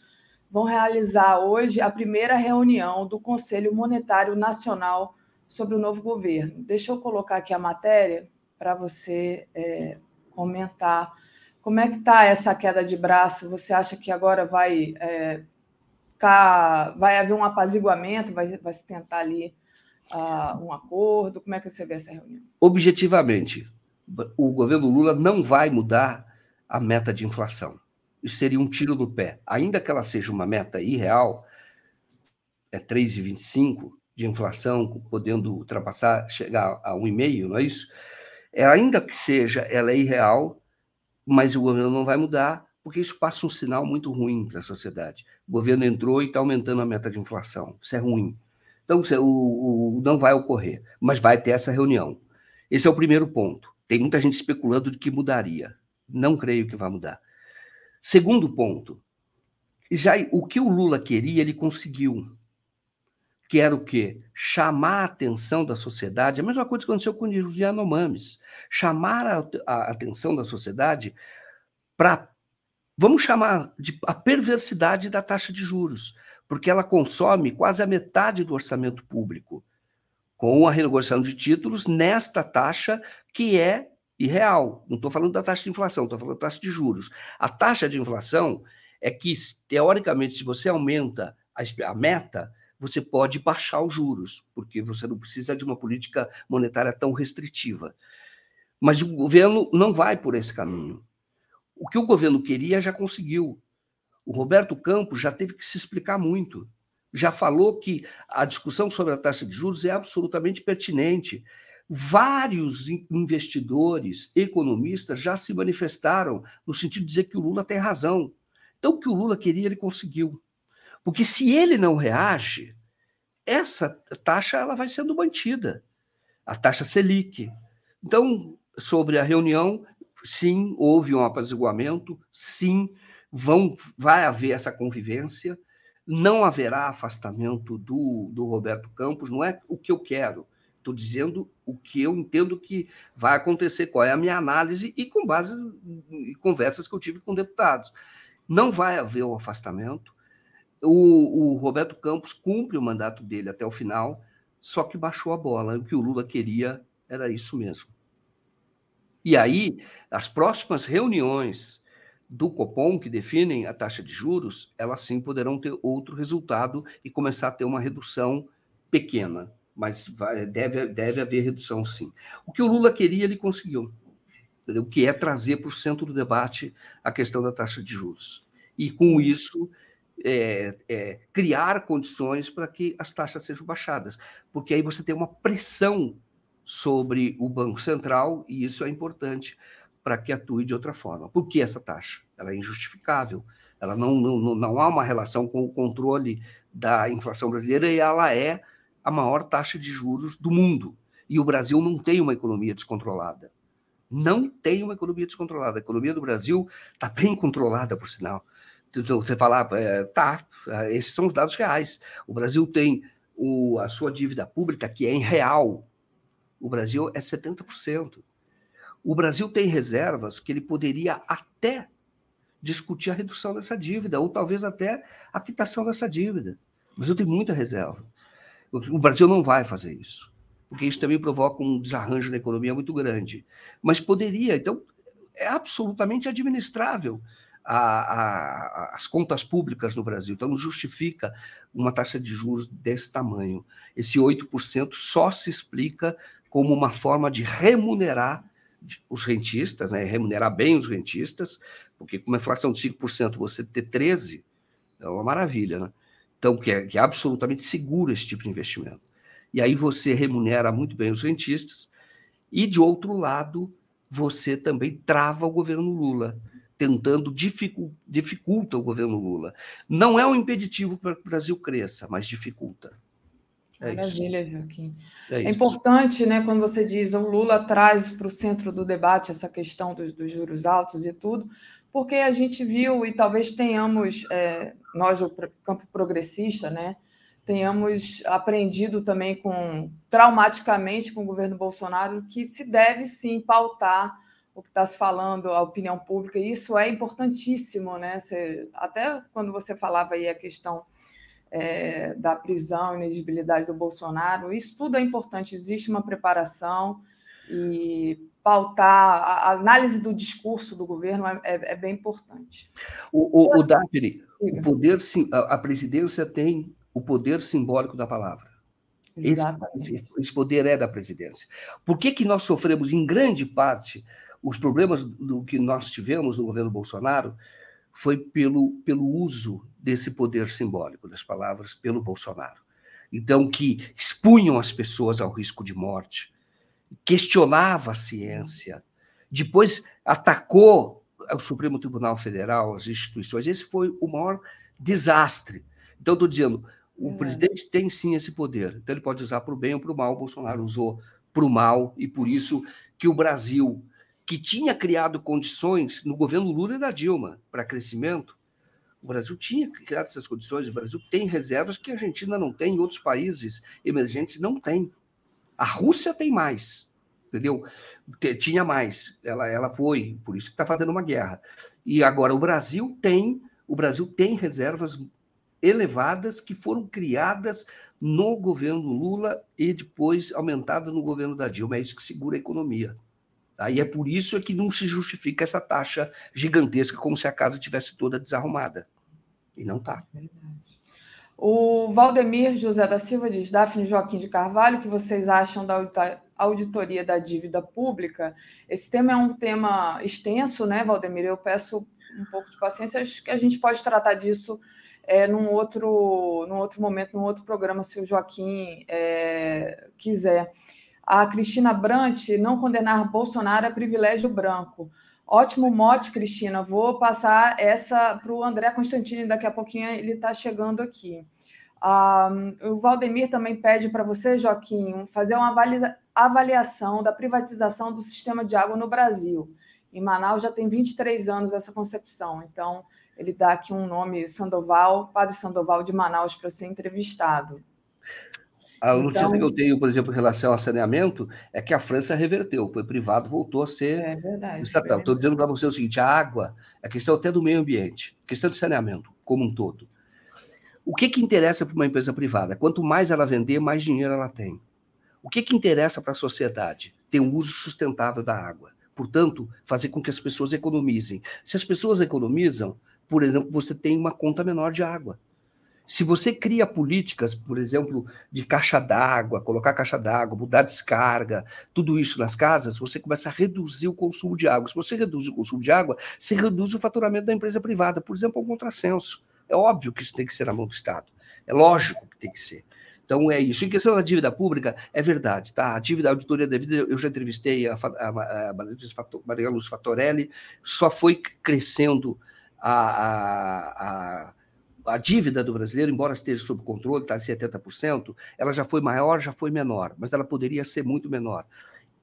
vão realizar hoje a primeira reunião do Conselho Monetário Nacional sobre o novo governo. Deixa eu colocar aqui a matéria para você é, comentar. Como é que está essa queda de braço? Você acha que agora vai, é, tá, vai haver um apaziguamento, vai, vai se tentar ali uh, um acordo? Como é que você vê essa reunião? Objetivamente, o governo Lula não vai mudar a meta de inflação. Isso seria um tiro no pé. Ainda que ela seja uma meta irreal, é 3,25 de inflação, podendo ultrapassar, chegar a 1,5, não é isso? É, ainda que seja ela é irreal, mas o governo não vai mudar, porque isso passa um sinal muito ruim para a sociedade. O governo entrou e está aumentando a meta de inflação. Isso é ruim. Então, o, o, não vai ocorrer, mas vai ter essa reunião. Esse é o primeiro ponto. Tem muita gente especulando de que mudaria. Não creio que vai mudar. Segundo ponto, já o que o Lula queria, ele conseguiu. Que era o quê? Chamar a atenção da sociedade, a mesma coisa que aconteceu com os Yanomamis. Chamar a, a atenção da sociedade para, vamos chamar de a perversidade da taxa de juros porque ela consome quase a metade do orçamento público, com a renegociação de títulos nesta taxa que é irreal. Não estou falando da taxa de inflação, estou falando da taxa de juros. A taxa de inflação é que, teoricamente, se você aumenta a meta, você pode baixar os juros, porque você não precisa de uma política monetária tão restritiva. Mas o governo não vai por esse caminho. O que o governo queria já conseguiu. O Roberto Campos já teve que se explicar muito. Já falou que a discussão sobre a taxa de juros é absolutamente pertinente. Vários investidores, economistas já se manifestaram no sentido de dizer que o Lula tem razão. Então, o que o Lula queria, ele conseguiu. Porque se ele não reage, essa taxa ela vai sendo mantida, a taxa Selic. Então, sobre a reunião, sim, houve um apaziguamento, sim, vão, vai haver essa convivência, não haverá afastamento do, do Roberto Campos, não é o que eu quero, estou dizendo o que eu entendo que vai acontecer, qual é a minha análise e com base em conversas que eu tive com deputados. Não vai haver o afastamento, o, o Roberto Campos cumpre o mandato dele até o final, só que baixou a bola. O que o Lula queria era isso mesmo. E aí, as próximas reuniões do Copom, que definem a taxa de juros, elas sim poderão ter outro resultado e começar a ter uma redução pequena. Mas vai, deve, deve haver redução, sim. O que o Lula queria, ele conseguiu. Entendeu? Que é trazer para o centro do debate a questão da taxa de juros. E com isso, é, é, criar condições para que as taxas sejam baixadas, porque aí você tem uma pressão sobre o Banco Central e isso é importante para que atue de outra forma. Por que essa taxa? Ela é injustificável, ela não, não, não há uma relação com o controle da inflação brasileira e ela é a maior taxa de juros do mundo. E o Brasil não tem uma economia descontrolada. Não tem uma economia descontrolada. A economia do Brasil está bem controlada, por sinal. Você falar, é, tá, esses são os dados reais. O Brasil tem o, a sua dívida pública, que é em real. O Brasil é 70%. O Brasil tem reservas que ele poderia até discutir a redução dessa dívida, ou talvez até a quitação dessa dívida. O Brasil tem muita reserva. O Brasil não vai fazer isso, porque isso também provoca um desarranjo na economia muito grande. Mas poderia, então, é absolutamente administrável a, a, as contas públicas no Brasil. Então, não justifica uma taxa de juros desse tamanho. Esse 8% só se explica como uma forma de remunerar os rentistas, né? remunerar bem os rentistas, porque com uma inflação de 5%, você ter 13% é uma maravilha. Né? Então, que é, que é absolutamente seguro esse tipo de investimento. E aí você remunera muito bem os rentistas, e, de outro lado, você também trava o governo Lula tentando dificu dificulta o governo Lula. Não é um impeditivo para que o Brasil cresça, mas dificulta. É Maravilha, isso. Joaquim. É, é importante, né, quando você diz o Lula traz para o centro do debate essa questão dos, dos, juros altos e tudo, porque a gente viu e talvez tenhamos, é, nós do campo progressista, né, tenhamos aprendido também com traumaticamente com o governo Bolsonaro que se deve sim pautar o que está se falando, a opinião pública, e isso é importantíssimo, né? Você, até quando você falava aí a questão é, da prisão, inexigibilidade do Bolsonaro, isso tudo é importante, existe uma preparação e pautar a análise do discurso do governo é, é, é bem importante. O, o, o Daphne, o poder, a presidência tem o poder simbólico da palavra. Esse, esse, poder é da presidência. Por que, que nós sofremos, em grande parte, os problemas do que nós tivemos no governo Bolsonaro foi pelo, pelo uso desse poder simbólico das palavras pelo Bolsonaro. Então, que expunham as pessoas ao risco de morte, questionava a ciência, depois atacou o Supremo Tribunal Federal, as instituições. Esse foi o maior desastre. Então, estou dizendo, o é. presidente tem sim esse poder. Então, ele pode usar para o bem ou para o mal. O Bolsonaro usou para o mal, e por isso que o Brasil que tinha criado condições no governo Lula e da Dilma para crescimento. O Brasil tinha criado essas condições, o Brasil tem reservas que a Argentina não tem, outros países emergentes não têm. A Rússia tem mais, entendeu? Tinha mais, ela, ela foi, por isso que está fazendo uma guerra. E agora o Brasil tem, o Brasil tem reservas elevadas que foram criadas no governo Lula e depois aumentadas no governo da Dilma. É isso que segura a economia. Aí é por isso que não se justifica essa taxa gigantesca, como se a casa tivesse toda desarrumada. E não está. O Valdemir José da Silva diz: Daphne Joaquim de Carvalho, o que vocês acham da auditoria da dívida pública? Esse tema é um tema extenso, né, Valdemir? Eu peço um pouco de paciência, acho que a gente pode tratar disso é, num, outro, num outro momento, num outro programa, se o Joaquim é, quiser. A Cristina Brant, não condenar Bolsonaro é privilégio branco. Ótimo mote, Cristina. Vou passar essa para o André Constantini, daqui a pouquinho ele está chegando aqui. o Valdemir também pede para você, Joaquim, fazer uma avaliação da privatização do sistema de água no Brasil. Em Manaus já tem 23 anos essa concepção, então ele dá aqui um nome, Sandoval, Padre Sandoval de Manaus, para ser entrevistado. A notícia então, que eu tenho, por exemplo, em relação ao saneamento, é que a França reverteu, foi privado, voltou a ser é verdade, estatal. Estou dizendo para você o seguinte: a água é questão até do meio ambiente, questão de saneamento como um todo. O que, que interessa para uma empresa privada? Quanto mais ela vender, mais dinheiro ela tem. O que, que interessa para a sociedade? Ter um uso sustentável da água. Portanto, fazer com que as pessoas economizem. Se as pessoas economizam, por exemplo, você tem uma conta menor de água. Se você cria políticas, por exemplo, de caixa d'água, colocar caixa d'água, mudar descarga, tudo isso nas casas, você começa a reduzir o consumo de água. Se você reduz o consumo de água, você reduz o faturamento da empresa privada, por exemplo, um contrassenso. É óbvio que isso tem que ser na mão do Estado. É lógico que tem que ser. Então é isso. Em questão da dívida pública, é verdade, tá? A dívida, a auditoria da dívida, eu já entrevistei a, a, a Maria Luz Fatorelli, só foi crescendo a, a, a, dívida do brasileiro, embora esteja sob controle, está em 70%, ela já foi maior, já foi menor, mas ela poderia ser muito menor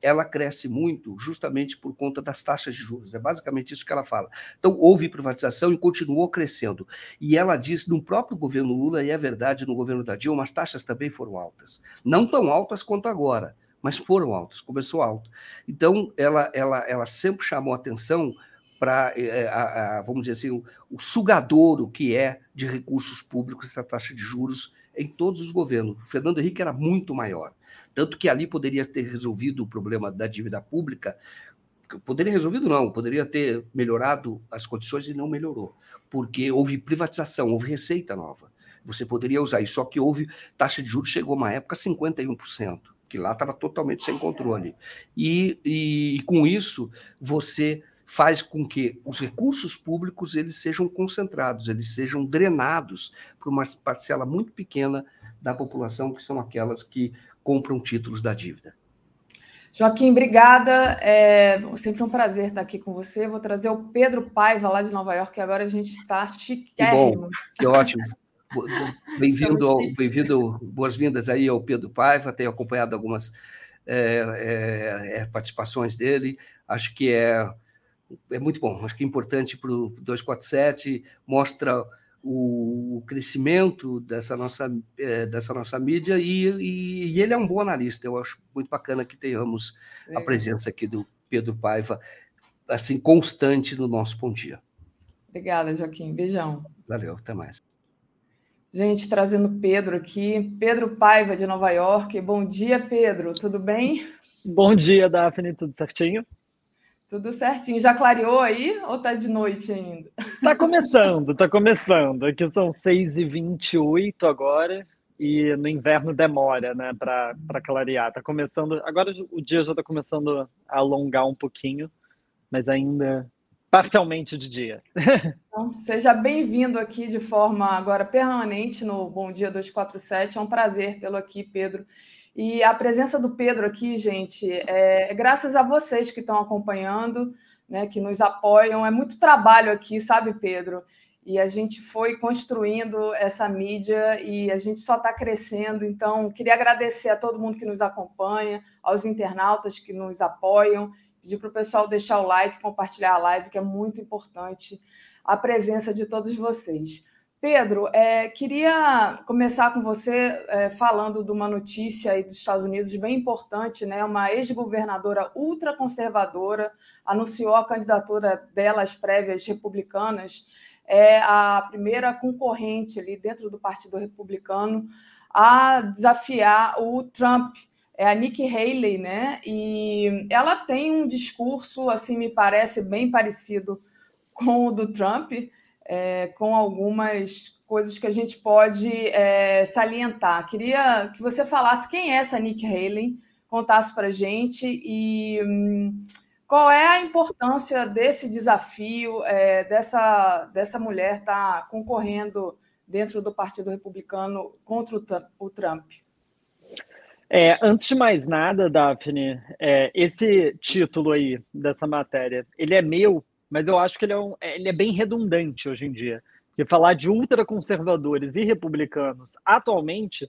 ela cresce muito justamente por conta das taxas de juros. É basicamente isso que ela fala. Então, houve privatização e continuou crescendo. E ela diz, no próprio governo Lula, e é verdade, no governo da Dilma, as taxas também foram altas. Não tão altas quanto agora, mas foram altas, começou alto. Então, ela, ela, ela sempre chamou atenção para, é, vamos dizer assim, o, o sugadouro que é de recursos públicos essa taxa de juros em todos os governos. O Fernando Henrique era muito maior. Tanto que ali poderia ter resolvido o problema da dívida pública. Poderia resolvido, não, poderia ter melhorado as condições e não melhorou, porque houve privatização, houve receita nova. Você poderia usar isso, só que houve taxa de juros, chegou uma época 51%, que lá estava totalmente sem controle. E, e, e com isso, você faz com que os recursos públicos eles sejam concentrados, eles sejam drenados para uma parcela muito pequena da população, que são aquelas que compram títulos da dívida. Joaquim, obrigada. É sempre um prazer estar aqui com você. Vou trazer o Pedro Paiva, lá de Nova York, que agora a gente está chiquérrimo. Que bom, que ótimo. Bem-vindo, bem-vindo, boas-vindas aí ao Pedro Paiva. Tenho acompanhado algumas é, é, é participações dele. Acho que é, é muito bom. Acho que é importante para o 247, mostra o, crescimento dessa nossa, é, dessa nossa mídia e, e, e, ele é um bom analista. Eu acho muito bacana que tenhamos é. a presença aqui do Pedro Paiva, assim, constante no nosso Bom Dia. Obrigada, Joaquim. Beijão. Valeu, até mais. Gente, trazendo Pedro aqui. Pedro Paiva, de Nova York. Bom dia, Pedro. Tudo bem? Bom dia, Daphne. Tudo certinho? Tudo certinho. Já clareou aí ou tá de noite ainda? Tá começando, tá começando. Aqui são 6h28 agora e no inverno demora, né, para clarear. Tá começando. Agora o dia já tá começando a alongar um pouquinho, mas ainda parcialmente de dia. [laughs] Então, seja bem-vindo aqui de forma agora permanente no Bom Dia 247. É um prazer tê-lo aqui, Pedro. E a presença do Pedro aqui, gente, é graças a vocês que estão acompanhando, né, que nos apoiam. É muito trabalho aqui, sabe, Pedro? E a gente foi construindo essa mídia e a gente só está crescendo. Então, queria agradecer a todo mundo que nos acompanha, aos internautas que nos apoiam, pedir para o pessoal deixar o like, compartilhar a live, que é muito importante a presença de todos vocês. Pedro, é, queria começar com você é, falando de uma notícia aí dos Estados Unidos bem importante, né? Uma ex-governadora ultraconservadora anunciou a candidatura dela às prévias republicanas, é a primeira concorrente ali dentro do Partido Republicano a desafiar o Trump. É a Nikki Haley, né? E ela tem um discurso, assim, me parece bem parecido com o do Trump é, com algumas coisas que a gente pode é, salientar. Queria que você falasse quem é essa Nick Haley, contasse para a gente e hum, qual é a importância desse desafio, é, dessa, dessa mulher estar tá concorrendo dentro do Partido Republicano contra o Trump. É, antes de mais nada, Daphne, é, esse título aí dessa matéria, ele é meu mas eu acho que ele é, um, ele é bem redundante hoje em dia. Porque falar de ultraconservadores e republicanos atualmente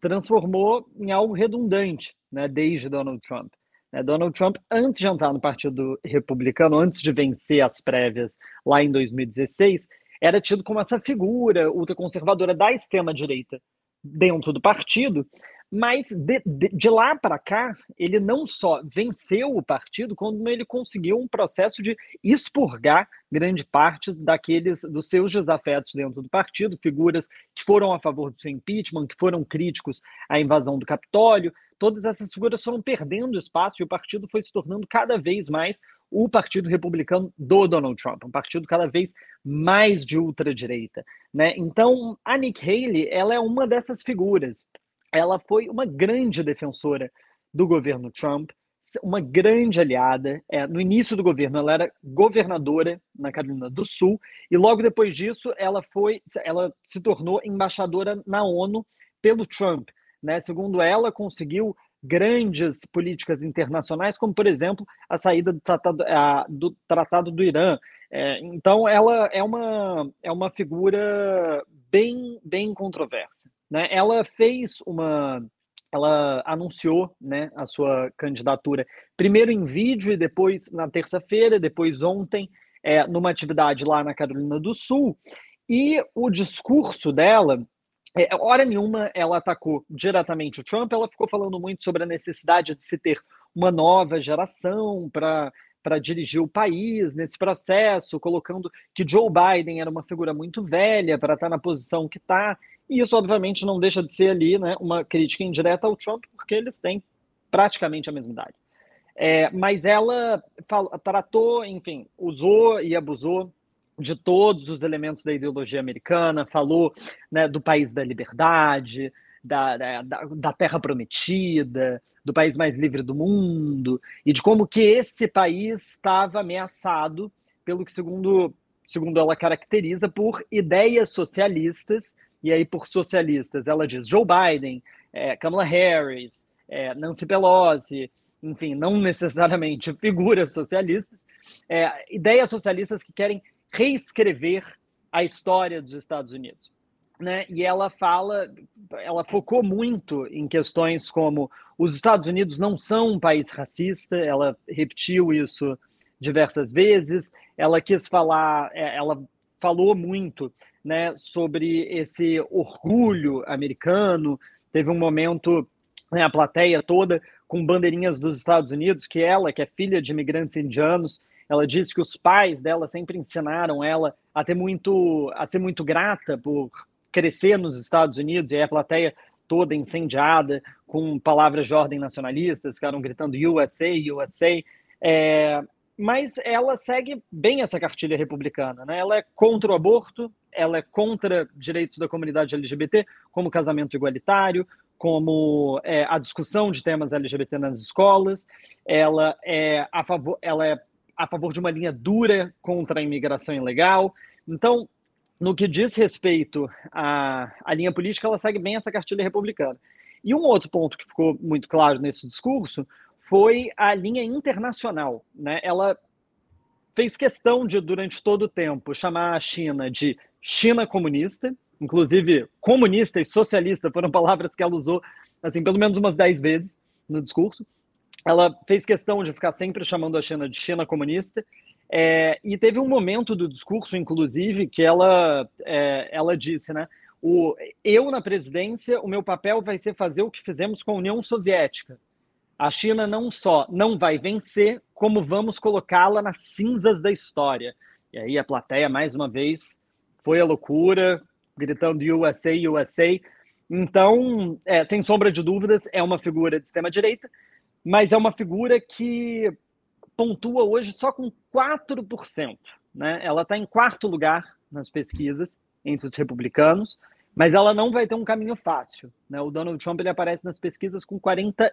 transformou em algo redundante, né, desde Donald Trump. Né, Donald Trump, antes de entrar no Partido Republicano, antes de vencer as prévias lá em 2016, era tido como essa figura ultraconservadora da extrema-direita dentro do partido, mas de, de, de lá para cá, ele não só venceu o partido, como ele conseguiu um processo de expurgar grande parte daqueles dos seus desafetos dentro do partido, figuras que foram a favor do seu impeachment, que foram críticos à invasão do Capitólio. Todas essas figuras foram perdendo espaço e o partido foi se tornando cada vez mais o Partido Republicano do Donald Trump, um partido cada vez mais de ultradireita, né? Então, a Nick Haley, ela é uma dessas figuras ela foi uma grande defensora do governo Trump, uma grande aliada. É, no início do governo, ela era governadora na Carolina do Sul e logo depois disso, ela foi, ela se tornou embaixadora na ONU pelo Trump. Né? Segundo ela, conseguiu grandes políticas internacionais, como por exemplo a saída do tratado, a, do, tratado do Irã. É, então, ela é uma, é uma figura bem, bem controversa. Né? Ela fez uma. Ela anunciou né, a sua candidatura primeiro em vídeo e depois na terça-feira, depois ontem, é, numa atividade lá na Carolina do Sul. E o discurso dela é, hora nenhuma ela atacou diretamente o Trump, ela ficou falando muito sobre a necessidade de se ter uma nova geração para para dirigir o país nesse processo, colocando que Joe Biden era uma figura muito velha para estar tá na posição que está. E isso, obviamente, não deixa de ser ali né, uma crítica indireta ao Trump, porque eles têm praticamente a mesma idade. É, mas ela tratou, enfim, usou e abusou de todos os elementos da ideologia americana, falou né, do país da liberdade, da, da, da terra prometida, do país mais livre do mundo, e de como que esse país estava ameaçado pelo que, segundo, segundo ela caracteriza, por ideias socialistas, e aí por socialistas ela diz Joe Biden, é, Kamala Harris, é, Nancy Pelosi, enfim, não necessariamente [laughs] figuras socialistas, é, ideias socialistas que querem reescrever a história dos Estados Unidos né? E ela fala, ela focou muito em questões como os Estados Unidos não são um país racista, ela repetiu isso diversas vezes. Ela quis falar, é, ela falou muito, né, sobre esse orgulho americano. Teve um momento, né, a plateia toda com bandeirinhas dos Estados Unidos, que ela, que é filha de imigrantes indianos, ela disse que os pais dela sempre ensinaram ela a ter muito, a ser muito grata por crescer nos Estados Unidos, e aí a plateia toda incendiada, com palavras de ordem nacionalistas, ficaram gritando USA, USA. É, mas ela segue bem essa cartilha republicana. Né? Ela é contra o aborto, ela é contra direitos da comunidade LGBT, como casamento igualitário, como é, a discussão de temas LGBT nas escolas. Ela é a favor, ela é a favor de uma linha dura contra a imigração ilegal. Então, no que diz respeito à, à linha política, ela segue bem essa cartilha republicana. E um outro ponto que ficou muito claro nesse discurso foi a linha internacional. Né? Ela fez questão de, durante todo o tempo, chamar a China de China comunista, inclusive comunista e socialista foram [laughs] palavras que ela usou assim pelo menos umas dez vezes no discurso. Ela fez questão de ficar sempre chamando a China de China comunista É, e teve um momento do discurso, inclusive, que ela, é, ela disse, né? O, eu na presidência, o meu papel vai ser fazer o que fizemos com a União Soviética. A China não só não vai vencer, como vamos colocá-la nas cinzas da história. E aí a plateia, mais uma vez, foi a loucura, gritando USA, USA. Então, é, sem sombra de dúvidas, é uma figura de extrema-direita, mas é uma figura que pontua hoje só com 4%. Né? Ela está em quarto lugar nas pesquisas entre os republicanos, mas ela não vai ter um caminho fácil. Né? O Donald Trump ele aparece nas pesquisas com 43%.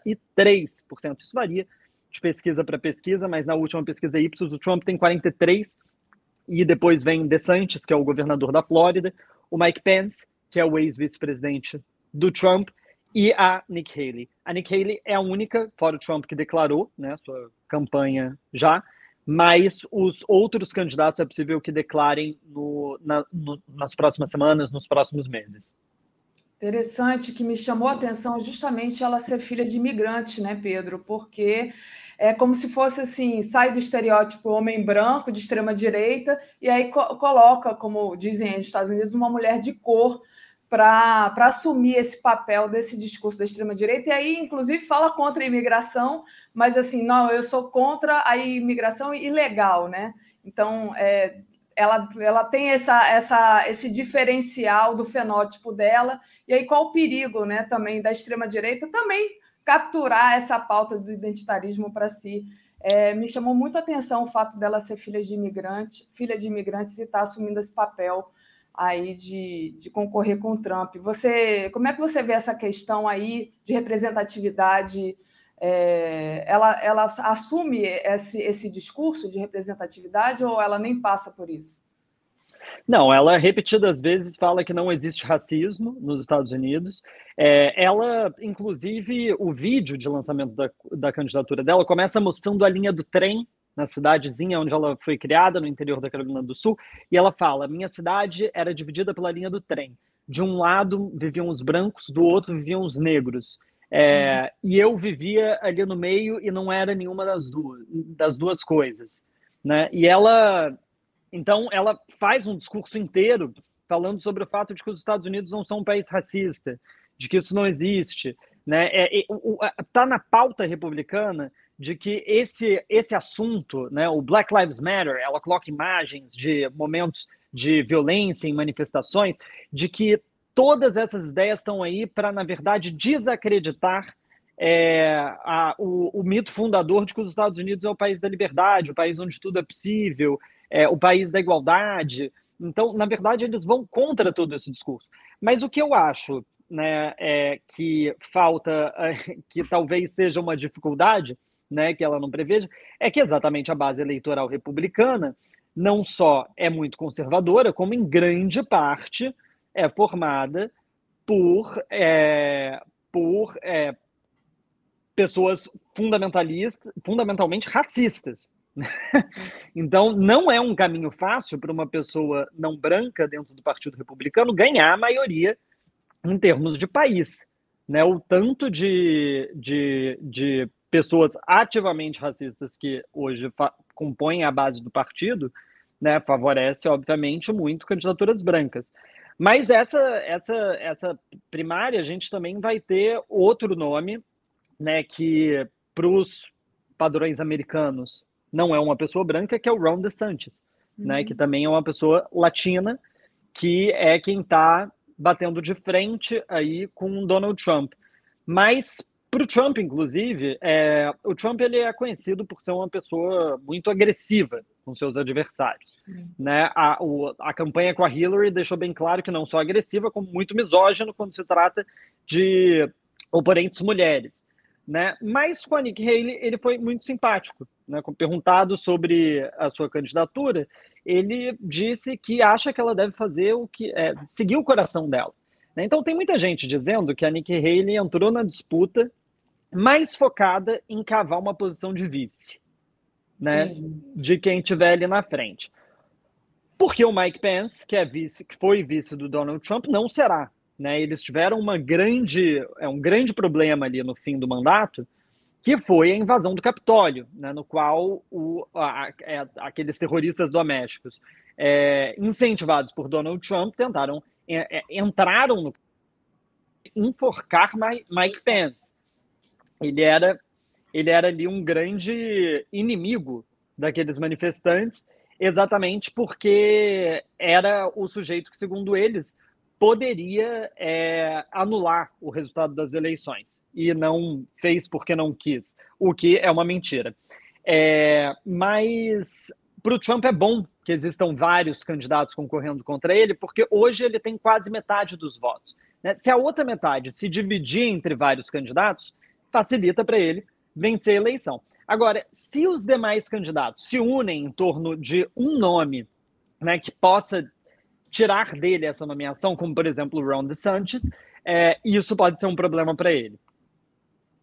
Isso varia de pesquisa para pesquisa, mas na última pesquisa Ipsos, o Trump tem 43%, e depois vem DeSantis, que é o governador da Flórida, o Mike Pence, que é o ex-vice-presidente do Trump, e a Nikki Haley. A Nikki Haley é a única, fora o Trump, que declarou né, sua campanha já, mas os outros candidatos é possível que declarem no, na, no, nas próximas semanas, nos próximos meses. Interessante que me chamou a atenção justamente ela ser filha de imigrante, né, Pedro? Porque é como se fosse assim, sai do estereótipo homem branco de extrema direita e aí co coloca, como dizem nos Estados Unidos, uma mulher de cor para assumir esse papel desse discurso da extrema-direita, e aí, inclusive, fala contra a imigração, mas assim, não, eu sou contra a imigração ilegal, né? Então, é, ela, ela tem essa, essa, esse diferencial do fenótipo dela, e aí qual o perigo né, também da extrema-direita também capturar essa pauta do identitarismo para si. É, me chamou muito a atenção o fato dela ser filha de imigrante, filha de imigrantes e estar tá assumindo esse papel aí de, de concorrer com o Trump. Você, como é que você vê essa questão aí de representatividade? É, ela, ela assume esse, esse discurso de representatividade ou ela nem passa por isso? Não, ela repetidas vezes fala que não existe racismo nos Estados Unidos. É, ela, inclusive, o vídeo de lançamento da, da candidatura dela começa mostrando a linha do trem na cidadezinha onde ela foi criada, no interior da Carolina do Sul, e ela fala: minha cidade era dividida pela linha do trem. De um lado viviam os brancos, do outro viviam os negros. É, uhum. E eu vivia ali no meio e não era nenhuma das duas, das duas coisas. Né? E ela, então, ela faz um discurso inteiro falando sobre o fato de que os Estados Unidos não são um país racista, de que isso não existe. Né? É, é, tá na pauta republicana de que esse, esse assunto, né, o Black Lives Matter, ela coloca imagens de momentos de violência em manifestações, de que todas essas ideias estão aí para, na verdade, desacreditar é, a, o, o, mito fundador de que os Estados Unidos é o país da liberdade, o país onde tudo é possível, é, o país da igualdade. Então, na verdade, eles vão contra todo esse discurso. Mas o que eu acho né, é, que falta, [laughs] que talvez seja uma dificuldade, né, que ela não preveja, é que exatamente a base eleitoral republicana não só é muito conservadora, como em grande parte é formada por, é, por é, pessoas fundamentalistas, fundamentalmente racistas. [laughs] então, não é um caminho fácil para uma pessoa não branca dentro do Partido Republicano ganhar a maioria em termos de país. Né? O tanto de, de, de pessoas ativamente racistas que hoje compõem a base do partido, né, favorece, obviamente, muito candidaturas brancas. Mas essa, essa, essa primária, a gente também vai ter outro nome, né, que para os padrões americanos não é uma pessoa branca, que é o Ron DeSantis, né, uhum. né, que também é uma pessoa latina, que é quem está batendo de frente aí com Donald Trump. Mas para o Trump, inclusive, é, o Trump ele é conhecido por ser uma pessoa muito agressiva com seus adversários. Né? A, o, a campanha com a Hillary deixou bem claro que não só agressiva, como muito misógino quando se trata de oponentes mulheres. Né? Mas com a Nikki Haley ele foi muito simpático. Né? Perguntado sobre a sua candidatura, ele disse que acha que ela deve fazer o que é, seguir o coração dela. Né? Então tem muita gente dizendo que a Nikki Haley entrou na disputa mais focada em cavar uma posição de vice, né? Sim. De quem tiver ali na frente. Porque o Mike Pence, que é vice, que foi vice do Donald Trump, não será. Né? Eles tiveram uma grande, é um grande problema ali no fim do mandato, que foi a invasão do Capitólio, né, no qual o, a, a, é, aqueles terroristas domésticos é, incentivados por Donald Trump tentaram é, é entraram no enforcar Mike Pence. Ele era ele era ali um grande inimigo daqueles manifestantes, exatamente porque era o sujeito que, segundo eles, poderia é, anular o resultado das eleições e não fez porque não quis, o que é uma mentira. É, mas para o Trump é bom que existam vários candidatos concorrendo contra ele, porque hoje ele tem quase metade dos votos. Né? Se a outra metade se dividir entre vários candidatos, facilita para ele vencer a eleição. Agora, se os demais candidatos se unem em torno de um nome né, que possa tirar dele essa nomeação, como por exemplo o Ron DeSantis, é, isso pode ser um problema para ele.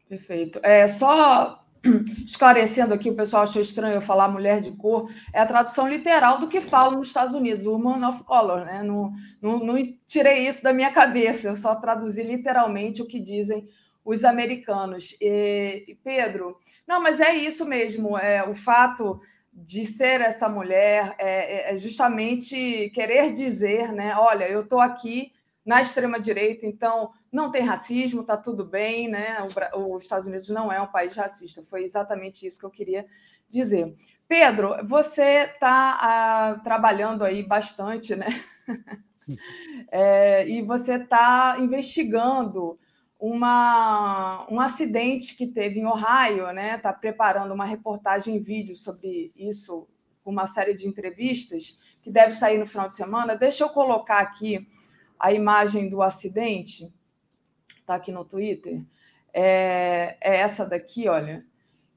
Perfeito. É, só [clears throat] esclarecendo aqui, o pessoal achou estranho eu falar mulher de cor, é a tradução literal do que falam nos Estados Unidos, woman of color, né? Não, não, não tirei isso da minha cabeça, eu só traduzi literalmente o que dizem os americanos. E, Pedro, não, mas é isso mesmo, é o fato de ser essa mulher é, é, é justamente querer dizer, né? Olha, eu estou aqui na extrema direita, então não tem racismo, está tudo bem, né? Os Estados Unidos não é um país racista. Foi exatamente isso que eu queria dizer. Pedro, você está ah, trabalhando aí bastante, né? [laughs] é, e você está investigando uma, um acidente que teve em Ohio, né? Está preparando uma reportagem em vídeo sobre isso, uma série de entrevistas que deve sair no final de semana. Deixa eu colocar aqui a imagem do acidente, está aqui no Twitter. É, é, essa daqui, olha.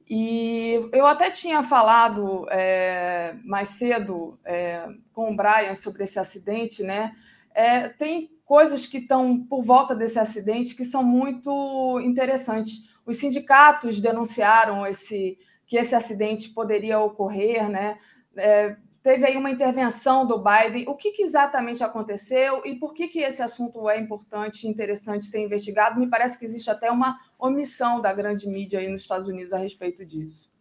E eu até tinha falado é, mais cedo é, com o Brian sobre esse acidente, né? É, tem coisas que estão por volta desse acidente que são muito interessantes. Os sindicatos denunciaram esse que esse acidente poderia ocorrer, né? É, teve aí uma intervenção do Biden. O que, que, exatamente aconteceu e por que, que esse assunto é importante e interessante ser investigado? Me parece que existe até uma omissão da grande mídia aí nos Estados Unidos a respeito disso.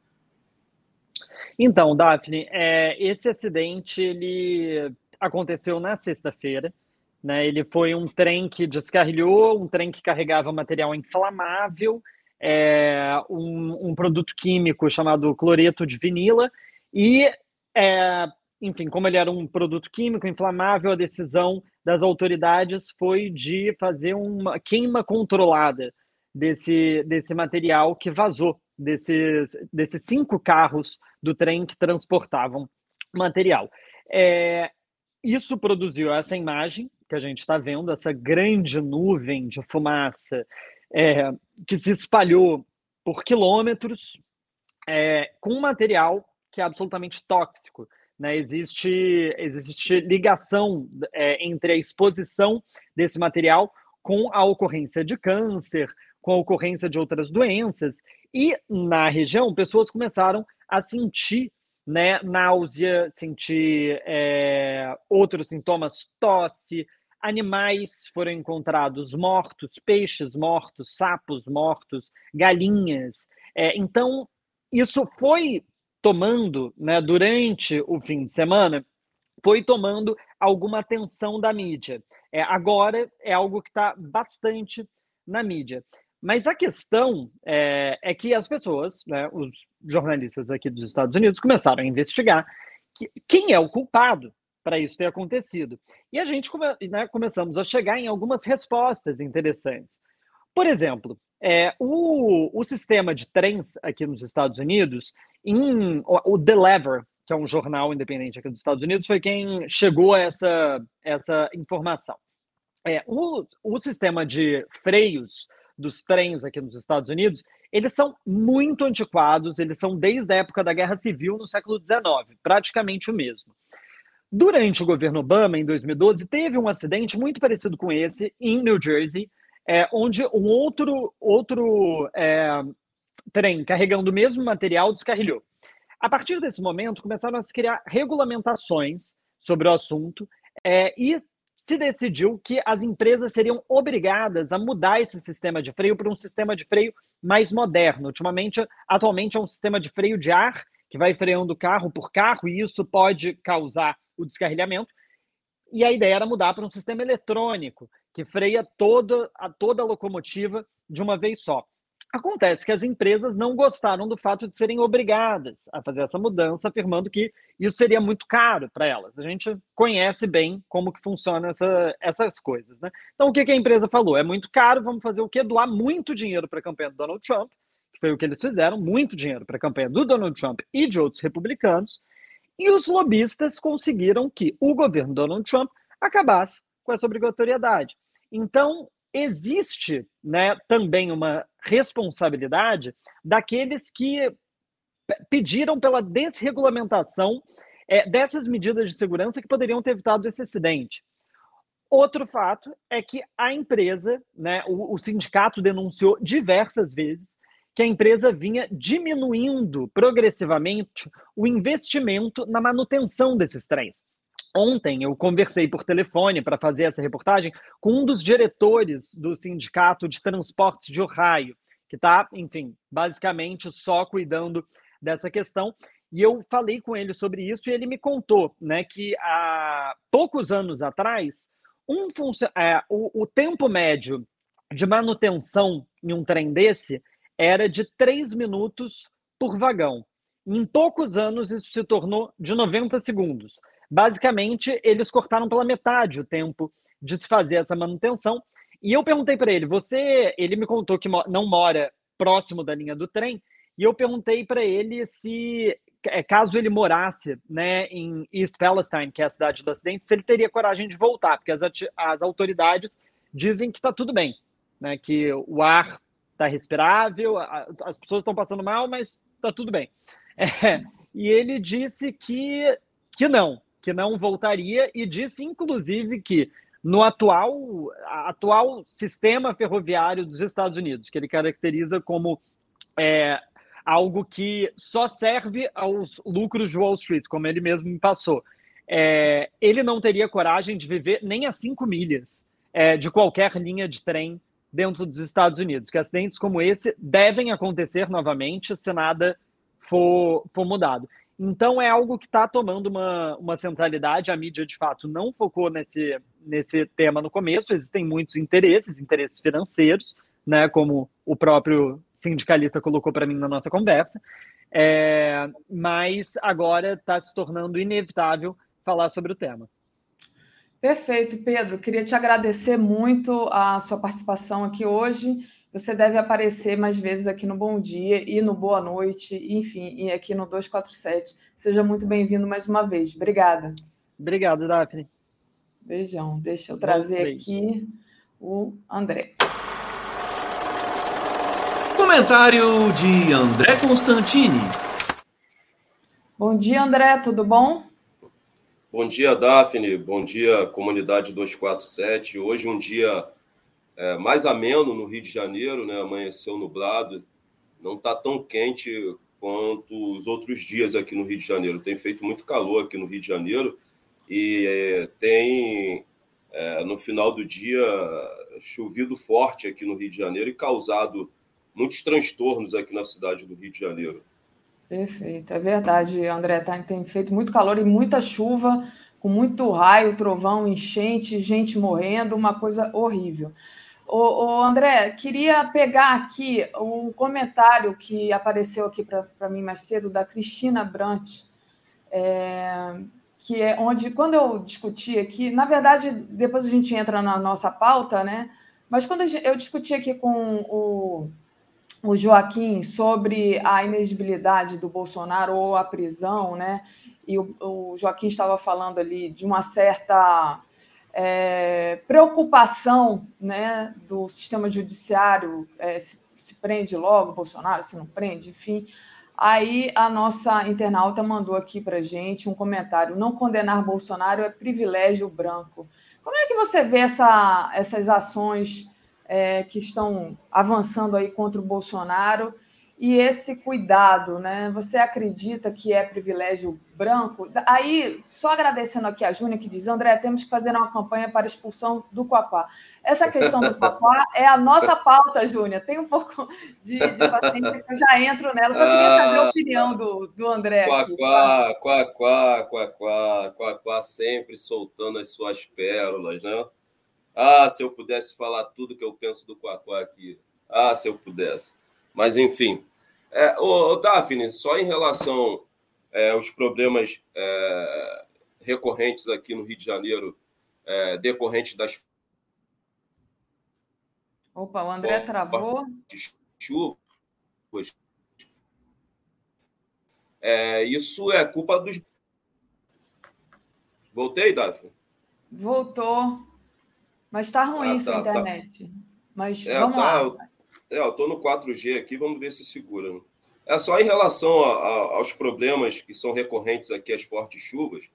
Então, Daphne, é, esse acidente ele aconteceu na sexta-feira. Né? Ele foi um trem que descarrilhou, um trem que carregava material inflamável, é, um, um, produto químico chamado cloreto de vinila, e, é, enfim, como ele era um produto químico inflamável, a decisão das autoridades foi de fazer uma queima controlada desse, desse material que vazou desses, desses cinco carros do trem que transportavam material. É, isso produziu essa imagem que a gente está vendo, essa grande nuvem de fumaça é, que se espalhou por quilômetros é, com um material que é absolutamente tóxico. Né? Existe, existe ligação é, entre a exposição desse material com a ocorrência de câncer, com a ocorrência de outras doenças. E na região, pessoas começaram a sentir né, náusea, sentir é, outros sintomas, tosse, animais foram encontrados mortos, peixes mortos, sapos mortos, galinhas. É, então, isso foi tomando, né, durante o fim de semana, foi tomando alguma atenção da mídia. É, agora é algo que está bastante na mídia. Mas a questão é, é que as pessoas, né, os jornalistas aqui dos Estados Unidos, começaram a investigar que, quem é o culpado para isso ter acontecido. E a gente come, né, começamos a chegar em algumas respostas interessantes. Por exemplo, é, o, o sistema de trens aqui nos Estados Unidos, em, o, The Lever, que é um jornal independente aqui dos Estados Unidos, foi quem chegou a essa, essa informação. É, o, o sistema de freios dos trens aqui nos Estados Unidos, eles são muito antiquados, eles são desde a época da Guerra Civil no século XIX, praticamente o mesmo. Durante o governo Obama, em 2012, teve um acidente muito parecido com esse em New Jersey, é, onde um outro, outro é, trem carregando o mesmo material descarrilhou. A partir desse momento, começaram a se criar regulamentações sobre o assunto é, e se decidiu que as empresas seriam obrigadas a mudar esse sistema de freio para um sistema de freio mais moderno. Ultimamente, atualmente é um sistema de freio de ar que vai freando carro por carro e isso pode causar o descarrilhamento. E a ideia era mudar para um sistema eletrônico que freia toda a toda a locomotiva de uma vez só. Acontece que as empresas não gostaram do fato de serem obrigadas a fazer essa mudança, afirmando que isso seria muito caro para elas. A gente conhece bem como que funciona essa, essas coisas. Né? Então, o que, que a empresa falou? É muito caro, vamos fazer o quê? Doar muito dinheiro para a campanha do Donald Trump, que foi o que eles fizeram, muito dinheiro para a campanha do Donald Trump e de outros republicanos, e os lobistas conseguiram que o governo Donald Trump acabasse com essa obrigatoriedade. Então, existe né, também uma responsabilidade daqueles que pediram pela desregulamentação é, dessas medidas de segurança que poderiam ter evitado esse acidente. Outro fato é que a empresa, né, o, o sindicato denunciou diversas vezes que a empresa vinha diminuindo progressivamente o investimento na manutenção desses trens. Ontem eu conversei por telefone para fazer essa reportagem com um dos diretores do Sindicato de Transportes de Ohio, que está, enfim, basicamente só cuidando dessa questão. E eu falei com ele sobre isso e ele me contou né, que há poucos anos atrás, um é, o, o tempo médio de manutenção em um trem desse era de três minutos por vagão. Em poucos anos, isso se tornou de 90 segundos. Basicamente, eles cortaram pela metade o tempo de se fazer essa manutenção. E eu perguntei para ele, você, ele me contou que não mora próximo da linha do trem, e eu perguntei para ele se, é, caso ele morasse né, em East Palestine, que é a cidade do acidente, se ele teria coragem de voltar, porque as, as autoridades dizem que está tudo bem, né, que o ar está respirável, as pessoas estão passando mal, mas está tudo bem. É, e ele disse que, que não, que não voltaria e disse, inclusive, que no atual, atual sistema ferroviário dos Estados Unidos, que ele caracteriza como é, algo que só serve aos lucros de Wall Street, como ele mesmo me passou, é, ele não teria coragem de viver nem a cinco milhas é, de qualquer linha de trem dentro dos Estados Unidos, que acidentes como esse devem acontecer novamente se nada for, for mudado. Então é algo que está tomando uma, uma centralidade. A mídia, de fato, não focou nesse, nesse tema no começo. Existem muitos interesses, interesses financeiros, né, como o próprio sindicalista colocou para mim na nossa conversa. É, mas agora está se tornando inevitável falar sobre o tema. Perfeito, Pedro. Queria te agradecer muito a sua participação aqui hoje você deve aparecer mais vezes aqui no Bom Dia e no Boa Noite, enfim, e aqui no 247. Seja muito bem-vindo mais uma vez. Obrigada. Obrigado, Daphne. Beijão. Deixa eu trazer aqui o André. Comentário de André Constantini. Bom dia, André, tudo bom? Bom dia, Daphne. Bom dia, comunidade 247. Hoje um dia é, mais ameno no Rio de Janeiro, né? amanheceu nublado, não está tão quente quanto os outros dias aqui no Rio de Janeiro. Tem feito muito calor aqui no Rio de Janeiro e é, tem, é, no final do dia, chovido forte aqui no Rio de Janeiro e causado muitos transtornos aqui na cidade do Rio de Janeiro. Perfeito, é verdade, André. Tá, tem feito muito calor e muita chuva, com muito raio, trovão, enchente, gente morrendo, uma coisa horrível. O, André, queria pegar aqui um comentário que apareceu aqui para mim mais cedo, da Cristina Brant, é, que é onde, quando eu discuti aqui, na verdade, depois a gente entra na nossa pauta, né? Mas quando eu discuti aqui com o, o Joaquim sobre a inegibilidade do Bolsonaro ou a prisão, né? E o, o Joaquim estava falando ali de uma certa é, preocupação né, do sistema judiciário, é, se, se, prende logo Bolsonaro, se não prende, enfim. Aí a nossa internauta mandou aqui para gente um comentário: não condenar Bolsonaro é privilégio branco. Como é que você vê essa, essas ações é, que estão avançando aí contra o Bolsonaro? e esse cuidado, né? Você acredita que é privilégio branco? Aí, só agradecendo aqui a Júnia, que diz, André, temos que fazer uma campanha para a expulsão do Quaquá. Essa questão do Quaquá [laughs] é a nossa pauta, Júnia. Tem um pouco de, de paciência que eu já entro nela. Só queria saber a ah, opinião do, do André aqui. Quaquá, Quaquá, Quaquá, Quaquá sempre soltando as suas pérolas, né? Ah, se eu pudesse falar tudo que eu penso do Quaquá aqui. Ah, se eu pudesse. Mas, enfim, é, ô, ô, Daphne, só em relação é, aos problemas é, recorrentes aqui no Rio de Janeiro, é, decorrentes das. Opa, o André travou. Chuvas. É, isso é culpa dos. Voltei, Daphne? Voltou. Mas está ruim ah, tá, sua tá. internet. Tá. Mas é, vamos tá, lá. É, eu estou no 4G aqui, vamos ver se segura. Né? É só em relação a, a, aos problemas que são recorrentes aqui, as fortes chuvas.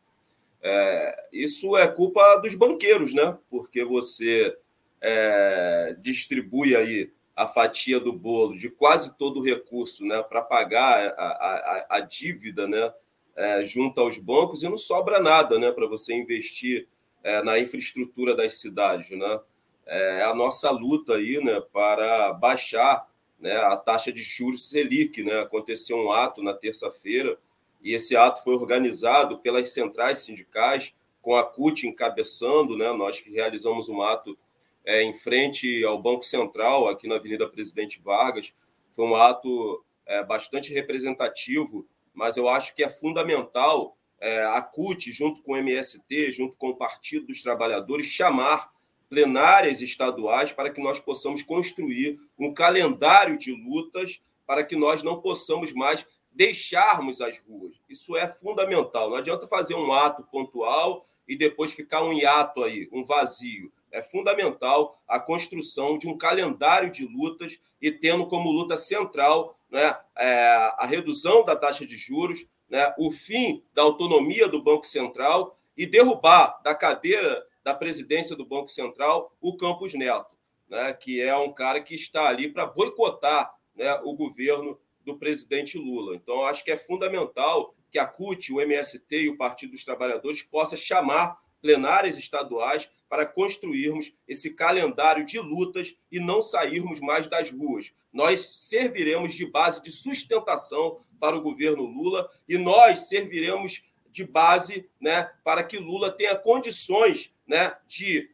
É, isso é culpa dos banqueiros, né? Porque você é, distribui aí a fatia do bolo de quase todo o recurso, né, para pagar a, a, a, dívida, né, é, junto aos bancos e não sobra nada, né, para você investir é, na infraestrutura das cidades, né? é, a nossa luta aí, né, para baixar né, a taxa de juros Selic. Né? Aconteceu um ato na terça-feira e esse ato foi organizado pelas centrais sindicais, com a CUT encabeçando. Né? Nós realizamos um ato é, em frente ao Banco Central, aqui na Avenida Presidente Vargas. Foi um ato é, bastante representativo, mas eu acho que é fundamental é, a CUT, junto com o MST, junto com o Partido dos Trabalhadores, chamar plenárias estaduais para que nós possamos construir um calendário de lutas para que nós não possamos mais deixarmos as ruas. Isso é fundamental. Não adianta fazer um ato pontual e depois ficar um hiato aí, um vazio. É fundamental a construção de um calendário de lutas e tendo como luta central né, é, a redução da taxa de juros, né, o fim da autonomia do Banco Central e derrubar da cadeira da presidência do Banco Central, o Campos Neto, né, que é um cara que está ali para boicotar né, o governo do presidente Lula. Então, acho que é fundamental que a CUT, o MST e o Partido dos Trabalhadores possam chamar plenárias estaduais para construirmos esse calendário de lutas e não sairmos mais das ruas. Nós serviremos de base de sustentação para o governo Lula e nós serviremos de base né, para que Lula tenha condições né, de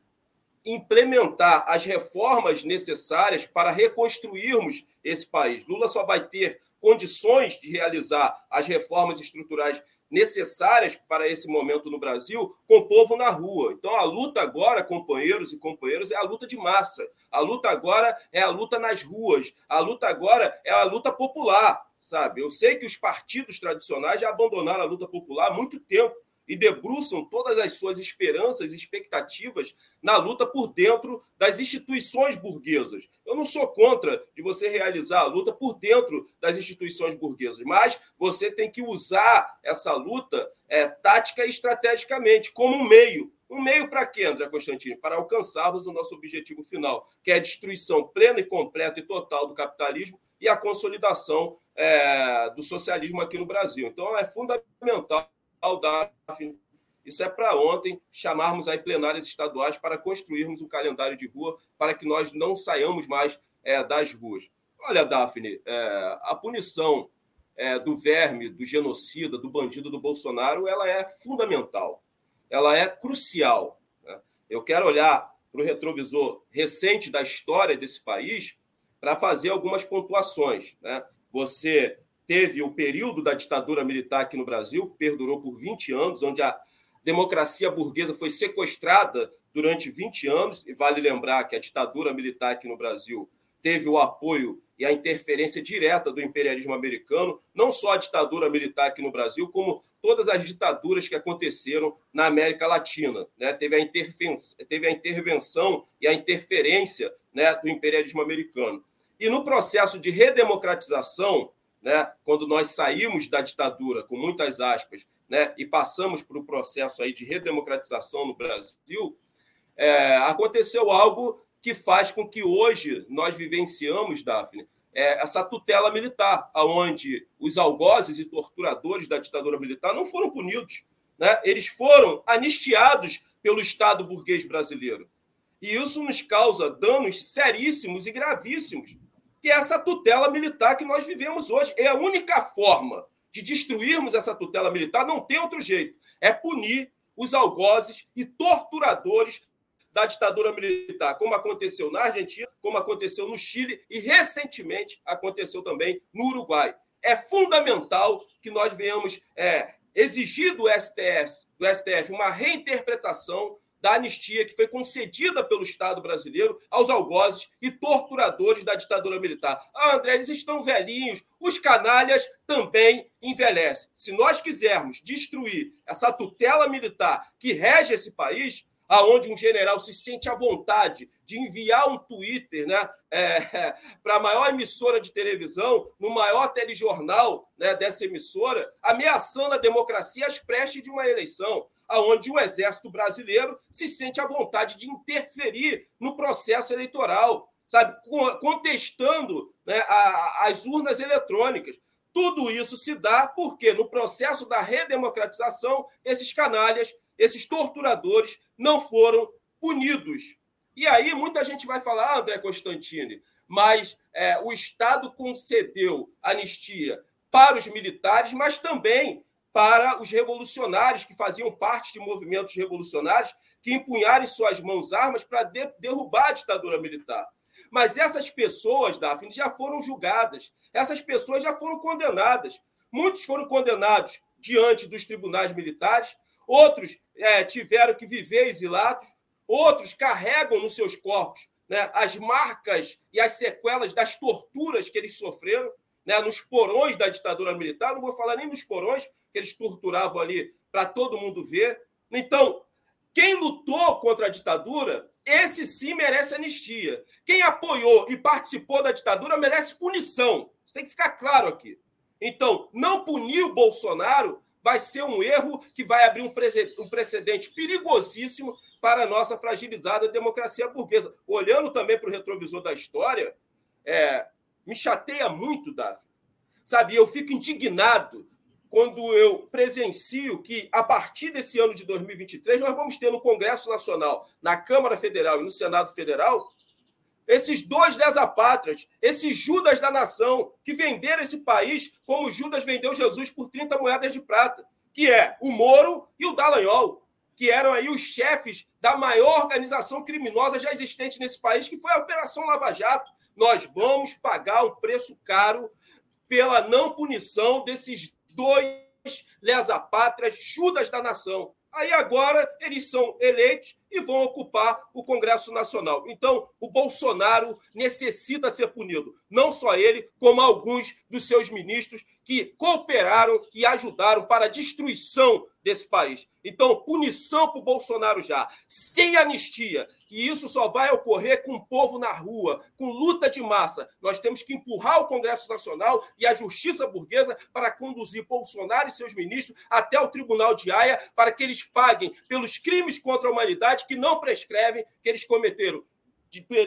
implementar as reformas necessárias para reconstruirmos esse país. Lula só vai ter condições de realizar as reformas estruturais necessárias para esse momento no Brasil com o povo na rua. Então, a luta agora, companheiros e companheiras, é a luta de massa. A luta agora é a luta nas ruas. A luta agora é a luta popular, sabe? Eu sei que os partidos tradicionais já abandonaram a luta popular há muito tempo e debruçam todas as suas esperanças e expectativas na luta por dentro das instituições burguesas. Eu não sou contra de você realizar a luta por dentro das instituições burguesas, mas você tem que usar essa luta é, tática e estrategicamente, como um meio. Um meio para quê, André Constantino? Para alcançarmos o nosso objetivo final, que é a destruição plena e completa e total do capitalismo e a consolidação é, do socialismo aqui no Brasil. Então, é fundamental DAF. Isso é para ontem chamarmos aí plenárias estaduais para construirmos um calendário de rua para que nós não saiamos mais é, das ruas. Olha, Daphne, é, a punição é, do verme, do genocida, do bandido do Bolsonaro, ela é fundamental, ela é crucial. Né? Eu quero olhar para o retrovisor recente da história desse país para fazer algumas pontuações. Né? Você teve o período da ditadura militar aqui no Brasil, que perdurou por 20 anos, onde a democracia burguesa foi sequestrada durante 20 anos, e vale lembrar que a ditadura militar aqui no Brasil teve o apoio e a interferência direta do imperialismo americano, não só a ditadura militar aqui no Brasil, como todas as ditaduras que aconteceram na América Latina. Né? Teve, a teve a intervenção e a interferência né, do imperialismo americano. E no processo de redemocratização, né, quando nós saímos da ditadura, com muitas aspas, né, e passamos para o processo aí de redemocratização no Brasil, é, aconteceu algo que faz com que hoje nós vivenciamos, Daphne, é, essa tutela militar, aonde os algozes e torturadores da ditadura militar não foram punidos, né? eles foram anistiados pelo Estado burguês brasileiro. E isso nos causa danos seríssimos e gravíssimos, que é essa tutela militar que nós vivemos hoje. É a única forma de destruirmos essa tutela militar, não tem outro jeito, é punir os algozes e torturadores da ditadura militar, como aconteceu na Argentina, como aconteceu no Chile e recentemente aconteceu também no Uruguai. É fundamental que nós venhamos é, exigir do STF, do STF uma reinterpretação da anistia que foi concedida pelo Estado brasileiro aos algozes e torturadores da ditadura militar. Ah, André, eles estão velhinhos, os canalhas também envelhecem. Se nós quisermos destruir essa tutela militar que rege esse país, aonde um general se sente à vontade de enviar um Twitter né, [laughs] é, para a maior emissora de televisão, no maior telejornal né, dessa emissora, ameaçando a democracia às prestes de uma eleição, aonde o Exército Brasileiro se sente à vontade de interferir no processo eleitoral, sabe, contestando né, a, as urnas eletrônicas. Tudo isso se dá porque, no processo da redemocratização, esses canalhas esses torturadores não foram punidos. E aí muita gente vai falar, ah, André Constantini, mas é, o Estado concedeu anistia para os militares, mas também para os revolucionários que faziam parte de movimentos revolucionários que empunharam em suas mãos armas para de derrubar a ditadura militar. Mas essas pessoas, Daphne, já foram julgadas, essas pessoas já foram condenadas. Muitos foram condenados diante dos tribunais militares, outros é, tiveram que viver exilados, outros carregam nos seus corpos né, as marcas e as sequelas das torturas que eles sofreram né, nos porões da ditadura militar. Não vou falar nem nos porões que eles torturavam ali para todo mundo ver. Então, quem lutou contra a ditadura, esse sim merece anistia. Quem apoiou e participou da ditadura merece punição. Isso tem que ficar claro aqui. Então, não punir o Bolsonaro vai ser um erro que vai abrir um precedente perigosíssimo para a nossa fragilizada democracia burguesa. Olhando também para o retrovisor da história, é, me chateia muito, Davi. Sabe, eu fico indignado quando eu presencio que, a partir desse ano de 2023, nós vamos ter no Congresso Nacional, na Câmara Federal e no Senado Federal, esses dois desapátrias, esses Judas da nação, que venderam esse país como Judas vendeu Jesus por 30 moedas de prata, que é o Moro e o Dallagnol, que eram aí os chefes da maior organização criminosa já existente nesse país, que foi a Operação Lava Jato. Nós vamos pagar um preço caro pela não punição desses dois lesapátrias, Judas da nação. Aí agora eles são eleitos e vão ocupar o Congresso Nacional. Então, o Bolsonaro necessita ser punido. Não só ele, como alguns dos seus ministros que cooperaram e ajudaram para a destruição desse país. Então, punição para o Bolsonaro já, sem anistia. E isso só vai ocorrer com o povo na rua, com luta de massa. Nós temos que empurrar o Congresso Nacional e a justiça burguesa para conduzir Bolsonaro e seus ministros até o Tribunal de Haia para que eles paguem pelos crimes contra a humanidade que não prescrevem, que eles cometeram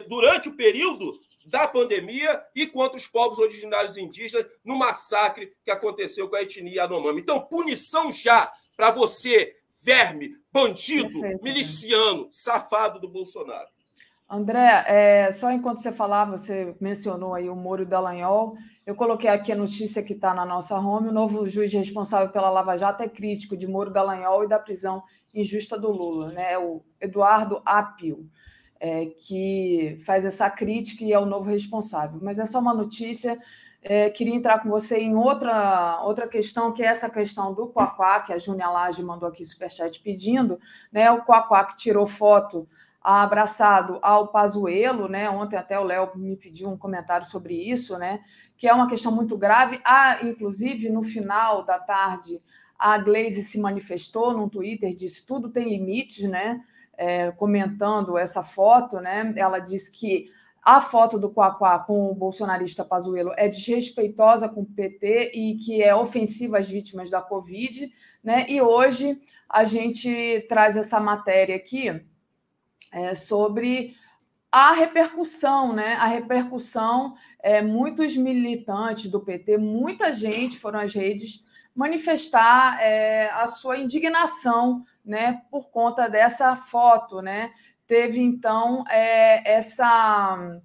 durante o período da pandemia e contra os povos originários indígenas no massacre que aconteceu com a etnia Yanomami. Então, punição já para você, verme, bandido, Perfeito. miliciano, safado do Bolsonaro. André, é, só enquanto você falava, você mencionou aí o Moro Dallagnol, eu coloquei aqui a notícia que está na nossa home, o novo juiz responsável pela Lava Jato é crítico de Moro Dallagnol e da prisão injusta do Lula, né? o Eduardo Apio, é, que faz essa crítica e é o novo responsável. Mas é só uma notícia, é, queria entrar com você em outra, outra questão, que é essa questão do Quaquá, que a Júnia Lage mandou aqui superchat pedindo, né? O Quaquá que tirou foto abraçado ao Pazuello, né? Ontem até o Léo me pediu um comentário sobre isso, né? Que é uma questão muito grave. Ah, inclusive, no final da tarde, a Glaze se manifestou num Twitter, disse tudo tem limites, né? É, comentando essa foto, né? Ela disse que a foto do Quaquá com o bolsonarista Pazuello é desrespeitosa com o PT e que é ofensiva às vítimas da Covid, né? E hoje a gente traz essa matéria aqui é, sobre a repercussão, né? A repercussão, é, muitos militantes do PT, muita gente foram às redes manifestar é, a sua indignação, né, por conta dessa foto, né? Teve então é, essa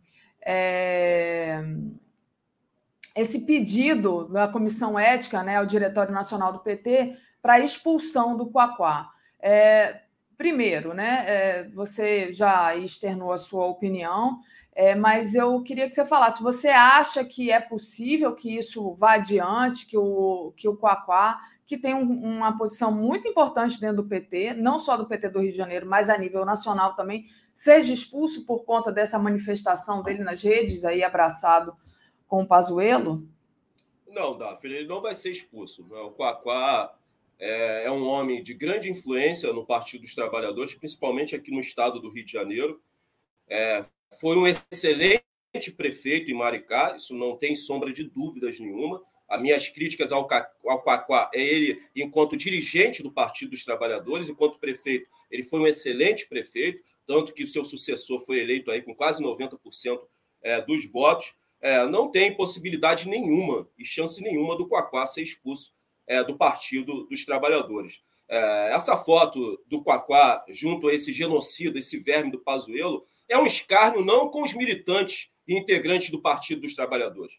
é, esse pedido da comissão ética, né, ao Diretório Nacional do PT, para expulsão do Quaquá. É, primeiro, né, é, você já externou a sua opinião, é, mas eu queria que você falasse: você acha que é possível que isso vá adiante, que o, que o Quaquá, que tem um, uma posição muito importante dentro do PT, não só do PT do Rio de Janeiro, mas a nível nacional também, seja expulso por conta dessa manifestação dele nas redes, aí abraçado com o Pazuello? Não, Daphne, ele não vai ser expulso. O Quaquá é, é um homem de grande influência no Partido dos Trabalhadores, principalmente aqui no estado do Rio de Janeiro. É, foi um excelente prefeito em Maricá, isso não tem sombra de dúvidas nenhuma. As minhas críticas ao, ao Quaquá é ele, enquanto dirigente do Partido dos Trabalhadores, enquanto prefeito, ele foi um excelente prefeito, tanto que o seu sucessor foi eleito aí com quase 90% é, dos votos. É, não tem possibilidade nenhuma e chance nenhuma do Quaquá ser expulso é, do Partido dos Trabalhadores. Essa foto do Quaquá junto a esse genocida, esse verme do Pazuello, é um escárnio não com os militantes e integrantes do Partido dos Trabalhadores.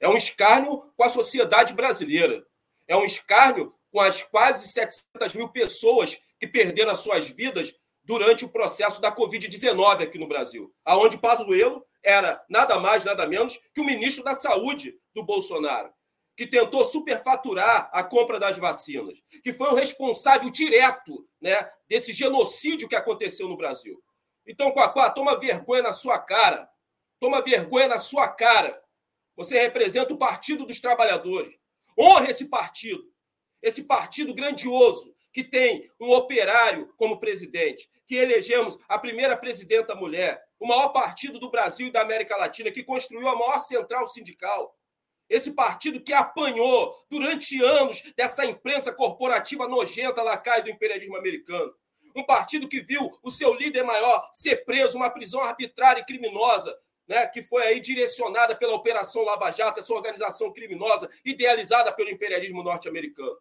É um escárnio com a sociedade brasileira. É um escárnio com as quase 700 mil pessoas que perderam as suas vidas durante o processo da Covid-19 aqui no Brasil, aonde Pazuello era nada mais, nada menos que o ministro da Saúde do Bolsonaro, que tentou superfaturar a compra das vacinas, que foi o responsável direto né, desse genocídio que aconteceu no Brasil. Então, Quaquá, toma vergonha na sua cara. Toma vergonha na sua cara. Você representa o Partido dos Trabalhadores. Honra esse partido. Esse partido grandioso que tem um operário como presidente, que elegemos a primeira presidenta mulher, o maior partido do Brasil e da América Latina, que construiu a maior central sindical. Esse partido que apanhou durante anos dessa imprensa corporativa nojenta lacaia do imperialismo americano um partido que viu o seu líder maior ser preso, uma prisão arbitrária e criminosa, né, que foi aí direcionada pela Operação Lava Jato, essa organização criminosa idealizada pelo imperialismo norte-americano.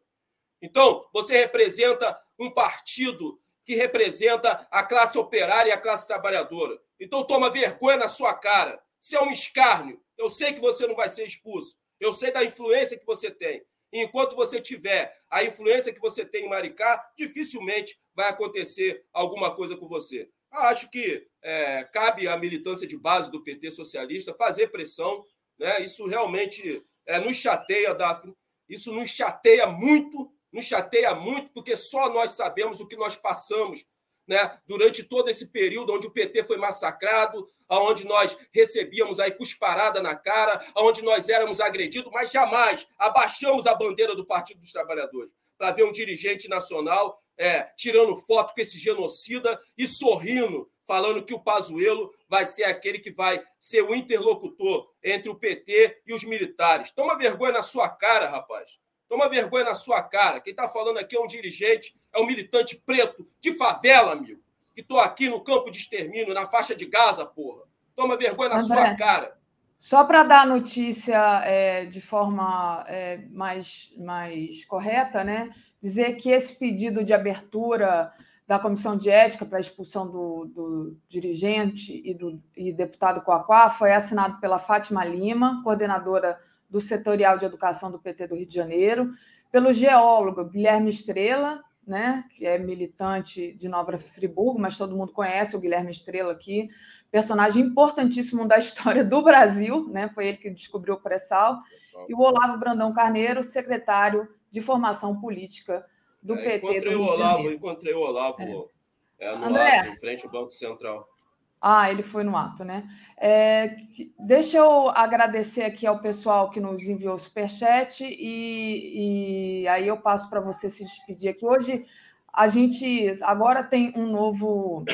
Então, você representa um partido que representa a classe operária e a classe trabalhadora. Então, toma vergonha na sua cara. Isso é um escárnio. Eu sei que você não vai ser expulso. Eu sei da influência que você tem. enquanto você tiver a influência que você tem em Maricá, dificilmente vai acontecer alguma coisa com você. Acho que é, cabe à militância de base do PT socialista fazer pressão. Né? Isso realmente é, nos chateia, Daphne. Isso nos chateia muito, nos chateia muito, porque só nós sabemos o que nós passamos né? durante todo esse período onde o PT foi massacrado, onde nós recebíamos aí cusparada na cara, onde nós éramos agredidos, mas jamais abaixamos a bandeira do Partido dos Trabalhadores para ver um dirigente nacional é, tirando foto com esse genocida e sorrindo, falando que o Pazuello vai ser aquele que vai ser o interlocutor entre o PT e os militares. Toma vergonha na sua cara, rapaz. Toma vergonha na sua cara. Quem está falando aqui é um dirigente, é um militante preto de favela, amigo. Que estou aqui no campo de extermínio, na faixa de Gaza, porra. Toma vergonha na André, sua cara. Só para dar a notícia é, de forma é, mais, mais correta, né? Dizer que esse pedido de abertura da comissão de ética para a expulsão do, do dirigente e do e deputado Coaquá foi assinado pela Fátima Lima, coordenadora do setorial de educação do PT do Rio de Janeiro, pelo geólogo Guilherme Estrela, né, que é militante de Nova Friburgo, mas todo mundo conhece o Guilherme Estrela aqui, personagem importantíssimo da história do Brasil, né, foi ele que descobriu o pré-sal, e o Olavo Brandão Carneiro, secretário de formação política do é, PT do Rio o Olavo, Encontrei o Olavo é. É, no André, ato, em frente ao Banco Central. Ah, ele foi no ato, né? É, deixa eu agradecer aqui ao pessoal que nos enviou o superchat e, e aí eu passo para você se despedir aqui. Hoje a gente agora tem um novo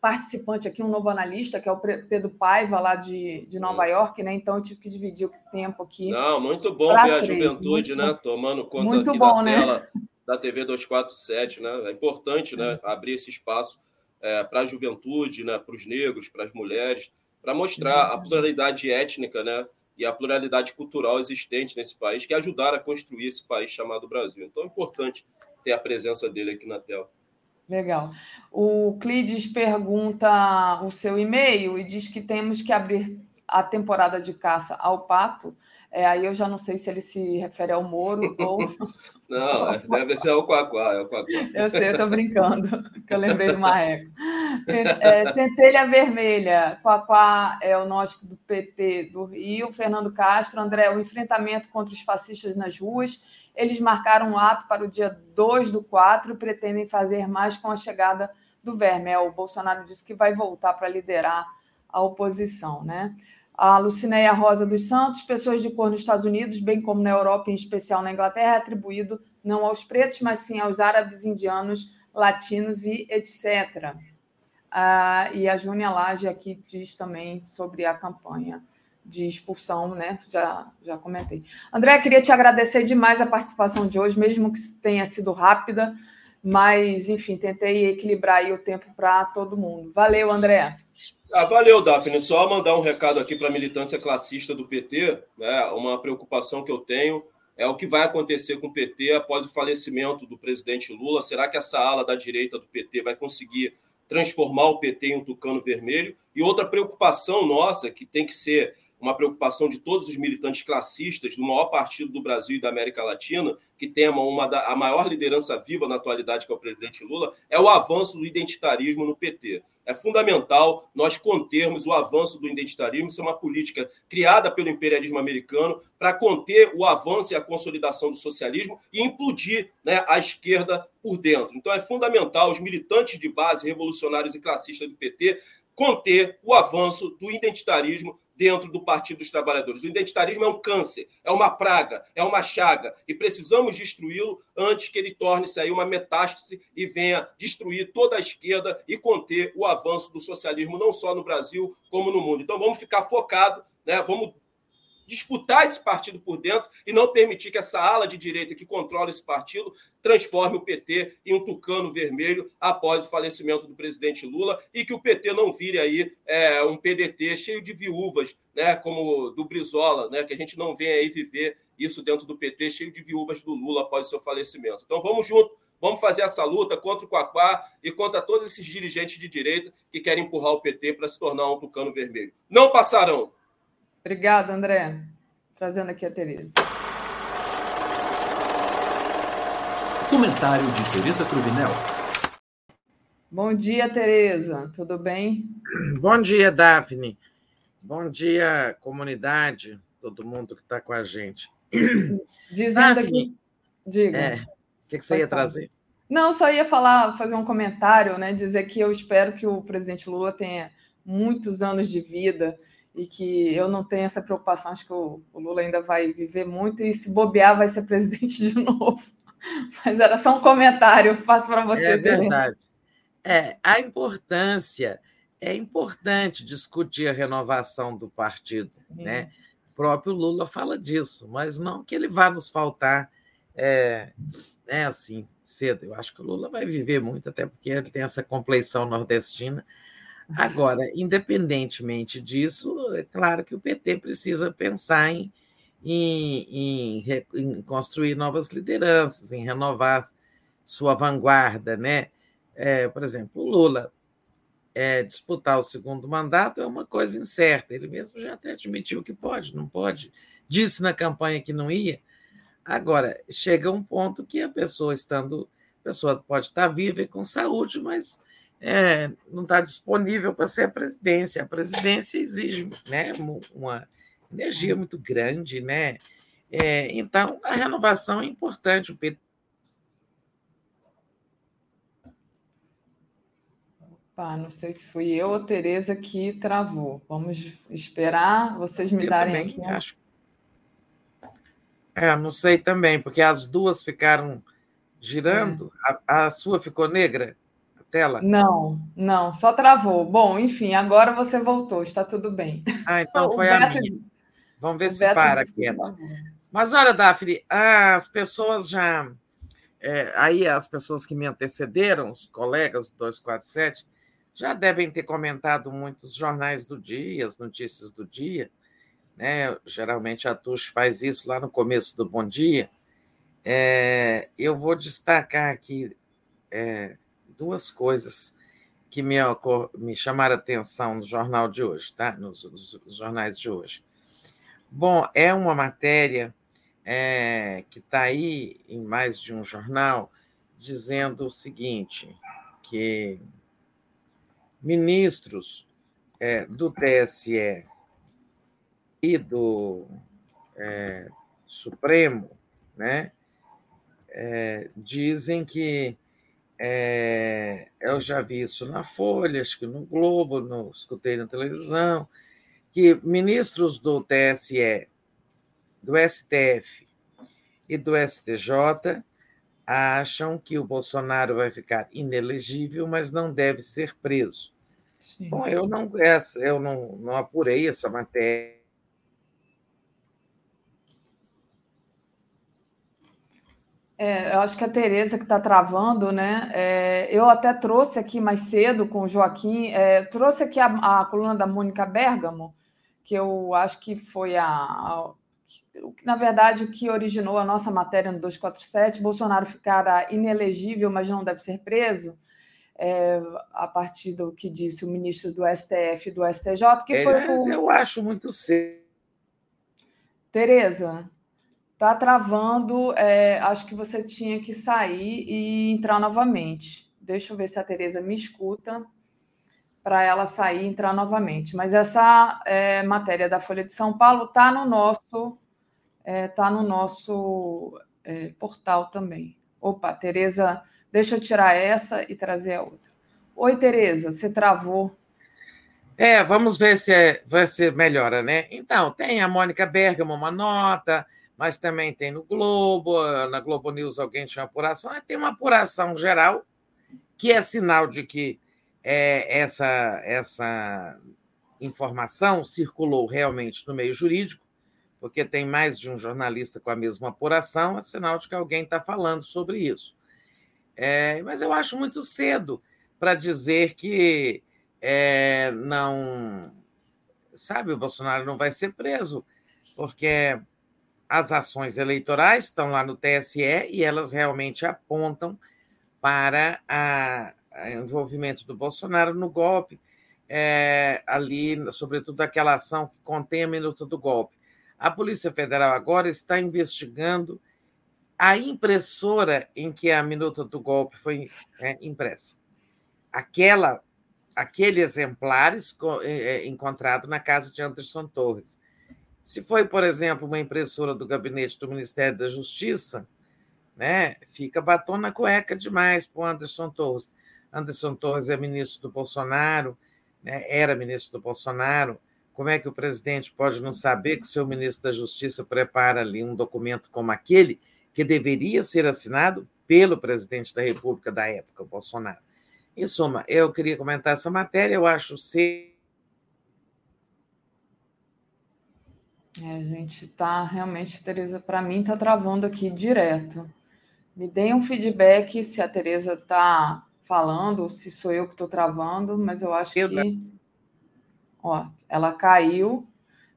participante aqui, um novo analista, que é o Pedro Paiva, lá de, de Nova York, né? Então eu tive que dividir o tempo aqui. Não, muito bom ver a juventude, muito, né? Tomando conta muito bom, da né? tela da TV 247, né? É importante, né? Abrir esse espaço é, para a juventude, né, para os negros, para as mulheres, para mostrar a pluralidade étnica né, e a pluralidade cultural existente nesse país, que ajudaram a construir esse país chamado Brasil. Então é importante ter a presença dele aqui na tela. Legal. O Clides pergunta o seu e-mail e diz que temos que abrir a temporada de caça ao pato é, aí eu já não sei se ele se refere ao Moro ou. [laughs] Não, é, deve ser o Quaquá, é o Quaquá. Eu sei, eu estou brincando, [laughs] que eu lembrei do Marreco. [laughs] É, Centelha Vermelha, Quaquá é o nosso do PT do Rio, Fernando Castro, André, o enfrentamento contra os fascistas nas ruas. Eles marcaram um ato para o dia 2 do 4 e pretendem fazer mais com a chegada do Verme. É, o Bolsonaro disse que vai voltar para liderar a oposição, né? A Lucinéia Rosa dos Santos, pessoas de cor nos Estados Unidos, bem como na Europa, em especial na Inglaterra, é atribuído não aos pretos, mas sim aos árabes, indianos, latinos e etc. Ah, e a Júnia Lage aqui diz também sobre a campanha de expulsão, né? Já, já comentei. André, queria te agradecer demais a participação de hoje, mesmo que tenha sido rápida, mas, enfim, tentei equilibrar o tempo para todo mundo. Valeu, André. Ah, valeu, Daphne. Só mandar um recado aqui para a militância classista do PT. Né? Uma preocupação que eu tenho é o que vai acontecer com o PT após o falecimento do presidente Lula. Será que essa ala da direita do PT vai conseguir transformar o PT em um tucano vermelho? E outra preocupação nossa, que tem que ser uma preocupação de todos os militantes classistas do maior partido do Brasil e da América Latina, que tem uma da, a maior liderança viva na atualidade, que é o presidente Lula, é o avanço do identitarismo no PT. É fundamental nós contermos o avanço do identitarismo. Isso é uma política criada pelo imperialismo americano para conter o avanço e a consolidação do socialismo e implodir né, a esquerda por dentro. Então é fundamental os militantes de base revolucionários e classistas do PT conter o avanço do identitarismo dentro do Partido dos Trabalhadores. O identitarismo é um câncer, é uma praga, é uma chaga e precisamos destruí-lo antes que ele torne-se aí uma metástase e venha destruir toda a esquerda e conter o avanço do socialismo não só no Brasil como no mundo. Então vamos ficar focado, né? Vamos disputar esse partido por dentro e não permitir que essa ala de direita que controla esse partido transforme o PT em um tucano vermelho após o falecimento do presidente Lula e que o PT não vire aí é, um PDT cheio de viúvas, né, como do Brizola, né, que a gente não venha aí viver isso dentro do PT cheio de viúvas do Lula após o seu falecimento. Então vamos junto, vamos fazer essa luta contra o Quaquá e contra todos esses dirigentes de direita que querem empurrar o PT para se tornar um tucano vermelho. Não passarão. Obrigada, André. Trazendo aqui a Tereza. Comentário de Tereza Cruvinel. Bom dia, Tereza. Tudo bem? Bom dia, Daphne. Bom dia, comunidade, todo mundo que está com a gente. Dizendo Daphne, aqui. Diga. É, o que, que você ia falar. trazer? Não, só ia falar, fazer um comentário, né? Dizer que eu espero que o presidente Lula tenha muitos anos de vida e que eu não tenho essa preocupação, acho que o, o, Lula ainda vai viver muito e se bobear vai ser [laughs] presidente de novo. Mas era só um comentário, faço para você. É verdade. É, a importância, é importante discutir a renovação do partido, Sim. né? O próprio Lula fala disso, mas não que ele vá nos faltar é, é assim cedo. Eu acho que o Lula vai viver muito, até porque ele tem essa compleição nordestina Agora, independentemente disso, é claro que o PT precisa pensar em, em, em, em construir novas lideranças, em renovar sua vanguarda, né? É, por exemplo, o Lula é, disputar o segundo mandato é uma coisa incerta. Ele mesmo já até admitiu que pode, não pode. Disse na campanha que não ia. Agora, chega um ponto que a pessoa estando, a pessoa pode estar viva e com saúde, mas é, não está disponível para ser a presidência. A presidência exige né, uma energia muito grande, né? É, então, a renovação é importante. O PT Opa, não sei se fui eu ou Tereza que travou. Vamos esperar vocês me eu darem também, aqui. Acho. É, não sei também, porque as duas ficaram girando. É. A, a sua ficou negra? Tela? Não, não, só travou. Bom, enfim, agora você voltou, está tudo bem. Ah, então foi Beto, a minha. Vamos ver se para aqui. Mas olha, Daphne, as pessoas já. É, aí as pessoas que me antecederam, os colegas do 247, já devem ter comentado muitos jornais do dia, as notícias do dia. Né? Geralmente a Tush faz isso lá no começo do Bom Dia. É, eu vou destacar aqui é, duas coisas que me, me chamaram a atenção no jornal de hoje, tá? nos, nos, nos jornais de hoje. Bom, é uma matéria é, que está aí em mais de um jornal dizendo o seguinte, que ministros é, do TSE e do é, Supremo né, é, dizem que é, eu já vi isso na Folha, acho que no Globo, no, escutei na televisão, que ministros do TSE, do STF e do STJ acham que o Bolsonaro vai ficar inelegível, mas não deve ser preso. Sim. Bom, eu não, eu não, não apurei essa matéria. É, eu acho que a Tereza que está travando, né? É, eu até trouxe aqui mais cedo com o Joaquim, é, trouxe aqui a, a, coluna da Mônica Bergamo, que eu acho que foi a, a na verdade, o que originou a nossa matéria no 247, Bolsonaro ficará inelegível, mas não deve ser preso, é, a partir do que disse o ministro do STF e do STJ, que foi o... Eu acho muito cedo. Tereza, está travando, é, acho que você tinha que sair e entrar novamente. Deixa eu ver se a Tereza me escuta para ela sair e entrar novamente. Mas essa é, matéria da Folha de São Paulo está no nosso é, tá no nosso é, portal também. Opa, Tereza, deixa eu tirar essa e trazer a outra. Oi, Tereza, você travou. É, vamos ver se, é, ser melhora, né? Então, tem a Mônica Bergamo, uma nota, mas também tem no Globo, na Globo News alguém tinha apuração, tem uma apuração geral, que é sinal de que é, essa, essa informação circulou realmente no meio jurídico, porque tem mais de um jornalista com a mesma apuração, é sinal de que alguém está falando sobre isso. É, mas eu acho muito cedo para dizer que é, não. Sabe, o Bolsonaro não vai ser preso, porque as ações eleitorais estão lá no TSE e elas realmente apontam para o envolvimento do Bolsonaro no golpe, é, ali, sobretudo aquela ação que contém a minuta do golpe. A Polícia Federal agora está investigando a impressora em que a minuta do golpe foi é, impressa. Aquela, aquele exemplar é, é, encontrado na casa de Anderson Torres. Se foi, por exemplo, uma impressora do gabinete do Ministério da Justiça, né, fica batom na cueca demais para o Anderson Torres. Anderson Torres é ministro do Bolsonaro, né, era ministro do Bolsonaro, como é que o presidente pode não saber que o seu ministro da Justiça prepara ali um documento como aquele que deveria ser assinado pelo presidente da República da época, Bolsonaro? Em suma, eu queria comentar essa matéria, eu acho ser. É, a gente está realmente, Tereza, para mim está travando aqui direto. Me deem um feedback se a Tereza está falando, ou se sou eu que estou travando, mas eu acho eu que. Ó, ela caiu.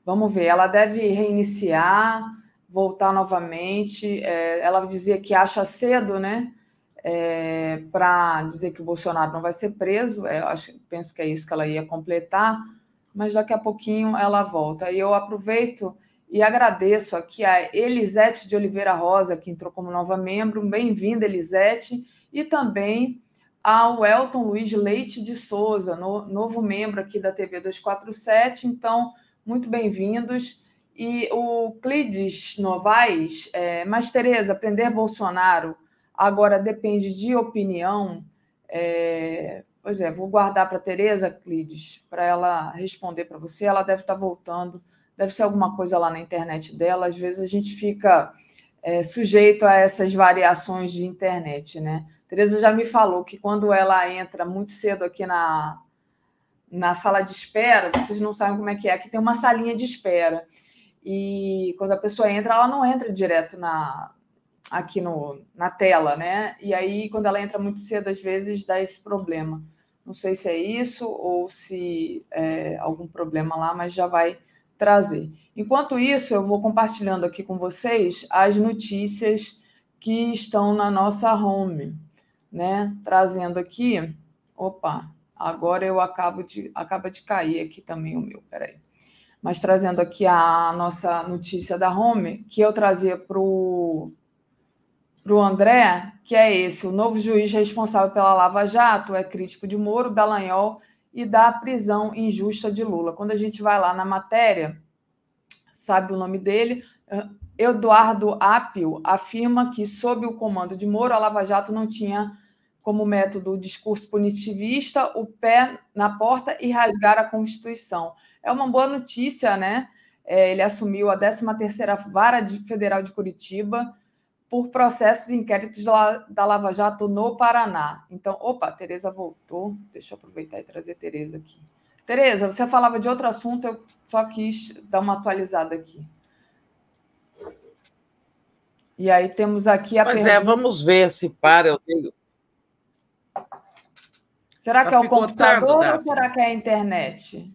Vamos ver, ela deve reiniciar, voltar novamente. É, ela dizia que acha cedo, né? É, para dizer que o Bolsonaro não vai ser preso. É, acho, penso que é isso que ela ia completar, mas daqui a pouquinho ela volta. E eu aproveito e agradeço aqui a Elisete de Oliveira Rosa, que entrou como nova membro. Bem-vinda, Elisete. E também ao Elton Luiz Leite de Souza, no, novo membro aqui da TV 247. Então, muito bem-vindos. E o Clides Novaes, é, mas Tereza, aprender Bolsonaro agora depende de opinião. É, pois é, vou guardar para a Tereza, Clides, para ela responder para você. Ela deve estar tá voltando, deve ser alguma coisa lá na internet dela. Às vezes a gente fica é, sujeito a essas variações de internet, né? Tereza já me falou que quando ela entra muito cedo aqui na, na sala de espera, vocês não sabem como é que é, aqui tem uma salinha de espera. E quando a pessoa entra, ela não entra direto na aqui no, na tela, né? E aí, quando ela entra muito cedo, às vezes dá esse problema. Não sei se é isso ou se é algum problema lá, mas já vai trazer. Enquanto isso, eu vou compartilhando aqui com vocês as notícias que estão na nossa home, né? Trazendo aqui. Opa, agora eu acabo de acaba de cair aqui também o meu, peraí. Mas trazendo aqui a nossa notícia da home, que eu trazia para o para o André, que é esse: o novo juiz responsável pela Lava Jato é crítico de Moro, Dallagnol e da prisão injusta de Lula. Quando a gente vai lá na matéria, sabe o nome dele? Eduardo Apio afirma que, sob o comando de Moro, a Lava Jato não tinha como método o discurso punitivista, o pé na porta e rasgar a Constituição. É uma boa notícia, né? É, ele assumiu a 13ª Vara Federal de Curitiba, por processos e inquéritos da Lava Jato no Paraná. Então, opa, Tereza voltou. Deixa eu aproveitar e trazer Tereza aqui. Tereza, você falava de outro assunto, eu só quis dar uma atualizada aqui. E aí temos aqui a Pois é, pergunta... é, vamos ver se para. Eu tenho... Será tá que é o computador Daphne. ou será que é a internet?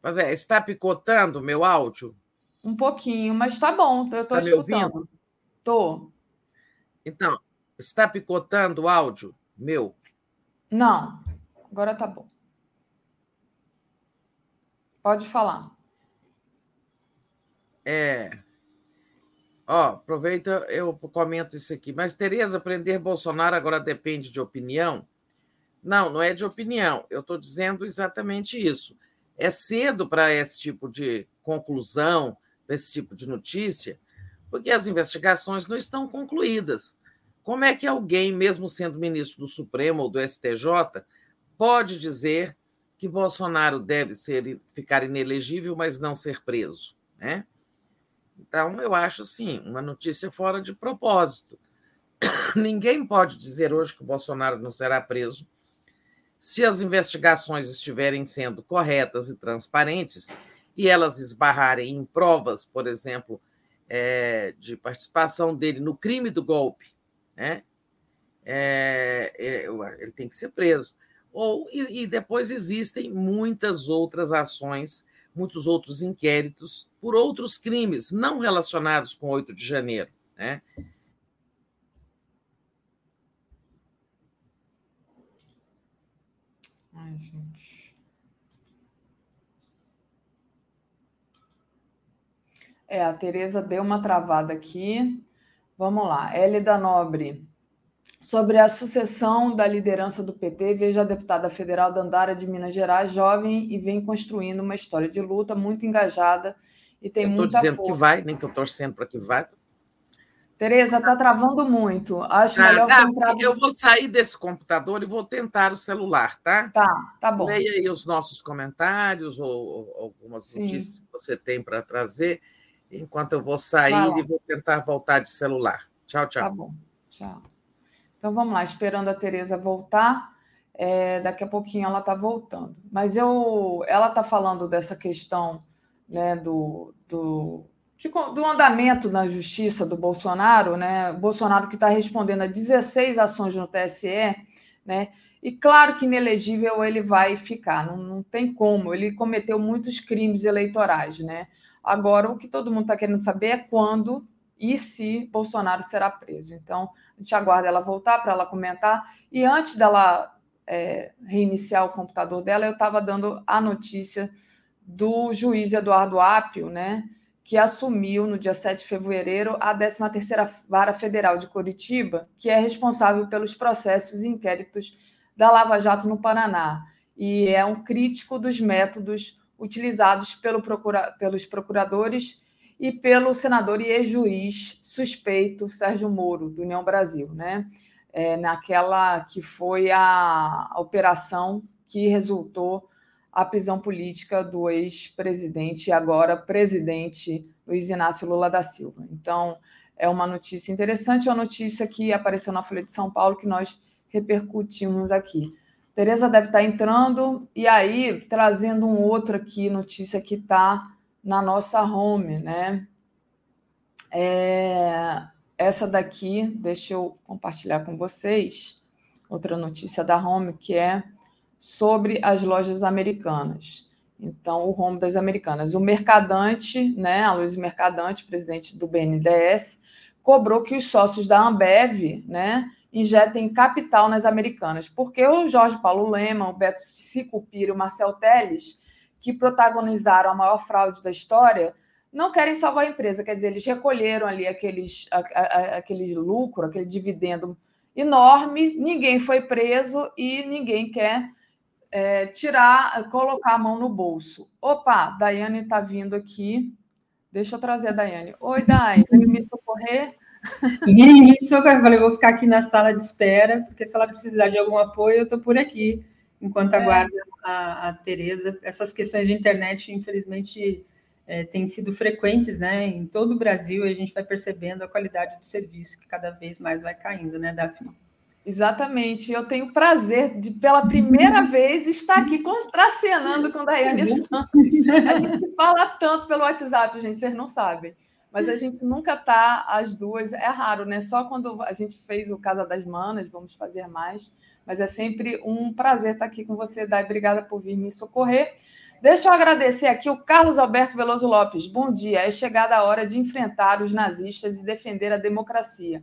Pois é, está picotando meu áudio? Um pouquinho, mas tá bom, eu estou escutando. Estou. Então, está picotando o áudio meu? Não, agora tá bom. Pode falar. É. Ó, aproveita, eu comento isso aqui. Mas, Tereza, prender Bolsonaro agora depende de opinião? Não, não é de opinião. Eu estou dizendo exatamente isso. É cedo para esse tipo de conclusão, desse tipo de notícia, porque as investigações não estão concluídas. Como é que alguém, mesmo sendo ministro do Supremo ou do STJ, pode dizer que Bolsonaro deve ser, ficar inelegível, mas não ser preso? Né? Então, eu acho assim, uma notícia fora de propósito. [coughs] Ninguém pode dizer hoje que o Bolsonaro não será preso se as investigações estiverem sendo corretas e transparentes e elas esbarrarem em provas, por exemplo, é, de participação dele no crime do golpe, né? É, ele tem que ser preso. Ou, e, e depois existem muitas outras ações, muitos outros inquéritos por outros crimes não relacionados com 8 de janeiro. Né? Ai, gente. É, a Tereza deu uma travada aqui. Vamos lá. Hélida Nobre. Sobre a sucessão da liderança do PT, vejo a deputada federal Dandara de Minas Gerais, jovem e vem construindo uma história de luta muito engajada e tem eu muita dizendo que vai, nem estou torcendo para que vá. Tereza, está travando muito. Acho ah, melhor tá, comprar... Eu vou sair desse computador e vou tentar o celular, tá? Tá, tá bom. Leia aí os nossos comentários ou, ou algumas Sim. notícias que você tem para trazer enquanto eu vou sair e vou tentar voltar de celular. Tchau, tchau. Tá bom, tchau. Então vamos lá, esperando a Tereza voltar. É, daqui a pouquinho ela está voltando. Mas eu, ela está falando dessa questão né, do, do, de, do andamento na justiça do Bolsonaro, né? Bolsonaro que está respondendo a 16 ações no TSE, né? E claro que inelegível ele vai ficar, não, não tem como. Ele cometeu muitos crimes eleitorais, né? Agora, o que todo mundo está querendo saber é quando e se Bolsonaro será preso. Então, a gente aguarda ela voltar para ela comentar. E antes dela é, reiniciar o computador dela, eu estava dando a notícia do juiz Eduardo Apio, né, que assumiu no dia 7 de fevereiro a 13ª Vara Federal de Curitiba, que é responsável pelos processos e inquéritos da Lava Jato no Paraná. E é um crítico dos métodos utilizados pelo procura, pelos procuradores e pelo senador e ex-juiz suspeito Sérgio Moro, do União Brasil, né? É, naquela que foi a, operação que resultou a prisão política do ex-presidente e agora presidente Luiz Inácio Lula da Silva. Então, é uma notícia interessante, é uma notícia que apareceu na Folha de São Paulo que nós repercutimos aqui. Tereza deve estar entrando e aí trazendo um outro aqui, notícia que está na nossa home, né? É, essa daqui, deixa eu compartilhar com vocês. outra notícia da Home, que é sobre as lojas americanas. Então, o home das americanas. O Mercadante, né, a Luiz Mercadante, presidente do BNDES, cobrou que os sócios da Ambev, né, injetem capital nas americanas, porque o Jorge Paulo Lema, o Beto Sicupira o Marcel Teles, que protagonizaram a maior fraude da história, não querem salvar a empresa, quer dizer, eles recolheram ali aqueles, a, a, aquele lucro, aquele dividendo enorme, ninguém foi preso e ninguém quer é, tirar, colocar a mão no bolso. Opa, Daiane está vindo aqui. Deixa eu trazer a Daiane. Oi, Daiane, me socorrer? [laughs] Socorrer. Eu falei, vou ficar aqui na sala de espera, porque se ela precisar de algum apoio, eu estou por aqui, enquanto é. aguardo a, a Tereza. Essas questões de internet, infelizmente, é, têm sido frequentes né, em todo o Brasil e a gente vai percebendo a qualidade do serviço que cada vez mais vai caindo, né, Daphne? Exatamente. Eu tenho o prazer de, pela primeira vez, estar aqui contracenando com Daiane Santos. A gente fala tanto pelo WhatsApp, gente, vocês não sabem. Mas a gente nunca tá as duas, é raro, né? Só quando a gente fez o Casa das Manas, vamos fazer mais. Mas é sempre um prazer estar aqui com você, Dai. Obrigada por vir me socorrer. Deixa eu agradecer aqui o Carlos Alberto Veloso Lopes. Bom dia. É chegada a hora de enfrentar os nazistas e defender a democracia.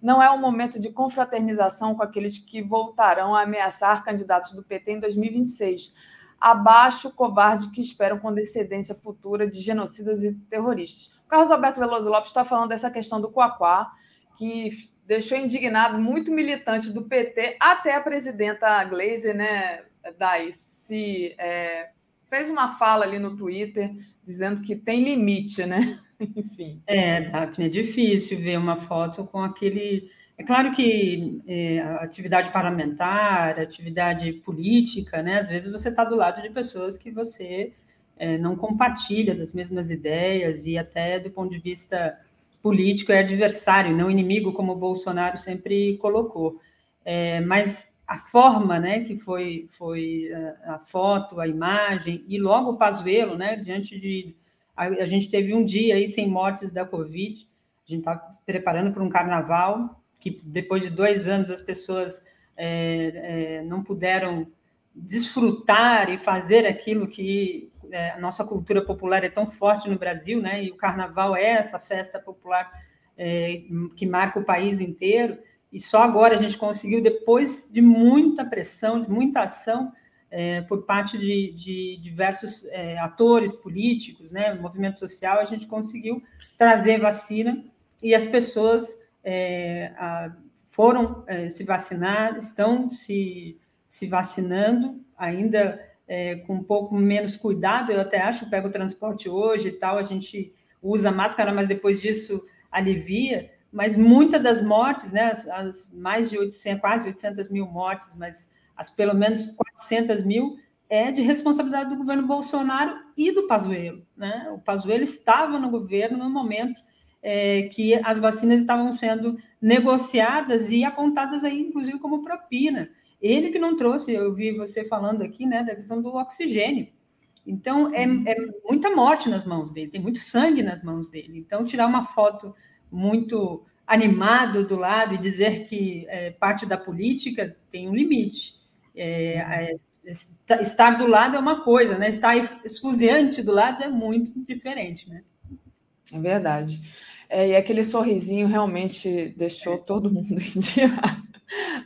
Não é um momento de confraternização com aqueles que voltarão a ameaçar candidatos do PT em 2026. Abaixo covarde que esperam com descendência futura de genocidas e terroristas. Carlos Alberto Veloso Lopes está falando dessa questão do Coaquá, que deixou indignado muito militante do PT, até a presidenta Glazer, né, Dai, se é, fez uma fala ali no Twitter dizendo que tem limite, né? [laughs] Enfim. É, Daphne, é difícil ver uma foto com aquele. É claro que é, atividade parlamentar, atividade política, né? Às vezes você está do lado de pessoas que você é, não compartilha das mesmas ideias e até do ponto de vista político é adversário, não inimigo, como o Bolsonaro sempre colocou. É, mas a forma, né, que foi, foi a, a foto, a imagem e logo o Pazuello, né, diante de a, a gente teve um dia aí sem mortes da Covid, a gente está preparando para um carnaval, que depois de dois anos as pessoas é, é, não puderam desfrutar e fazer aquilo que é, a nossa cultura popular é tão forte no Brasil, né? E o Carnaval é essa festa popular é, que marca o país inteiro. E só agora a gente conseguiu, depois de muita pressão, de muita ação, é, por parte de, de diversos é, atores políticos, né, movimento social, a gente conseguiu trazer vacina e as pessoas é, a, foram é, se vacinar, estão se, se vacinando, ainda é, com um pouco menos cuidado, eu até acho, pego o transporte hoje e tal, a gente usa máscara, mas depois disso alivia, mas muitas das mortes, né, as, as mais de 800, quase 800 mil mortes, mas as pelo menos 400 mil, é de responsabilidade do governo Bolsonaro e do Pazuello. Né? O Pazuello estava no governo no momento é, que as vacinas estavam sendo negociadas e apontadas aí, inclusive, como propina. Ele que não trouxe, eu vi você falando aqui, né, da questão do oxigênio. Então, é, é muita morte nas mãos dele, tem muito sangue nas mãos dele. Então, tirar uma foto muito animado do lado e dizer que é parte da política tem um limite. É, é, estar do lado é uma coisa, né? Estar esfuziante do lado é muito diferente, né? É verdade. É, e aquele sorrisinho realmente deixou todo mundo [laughs] indignado.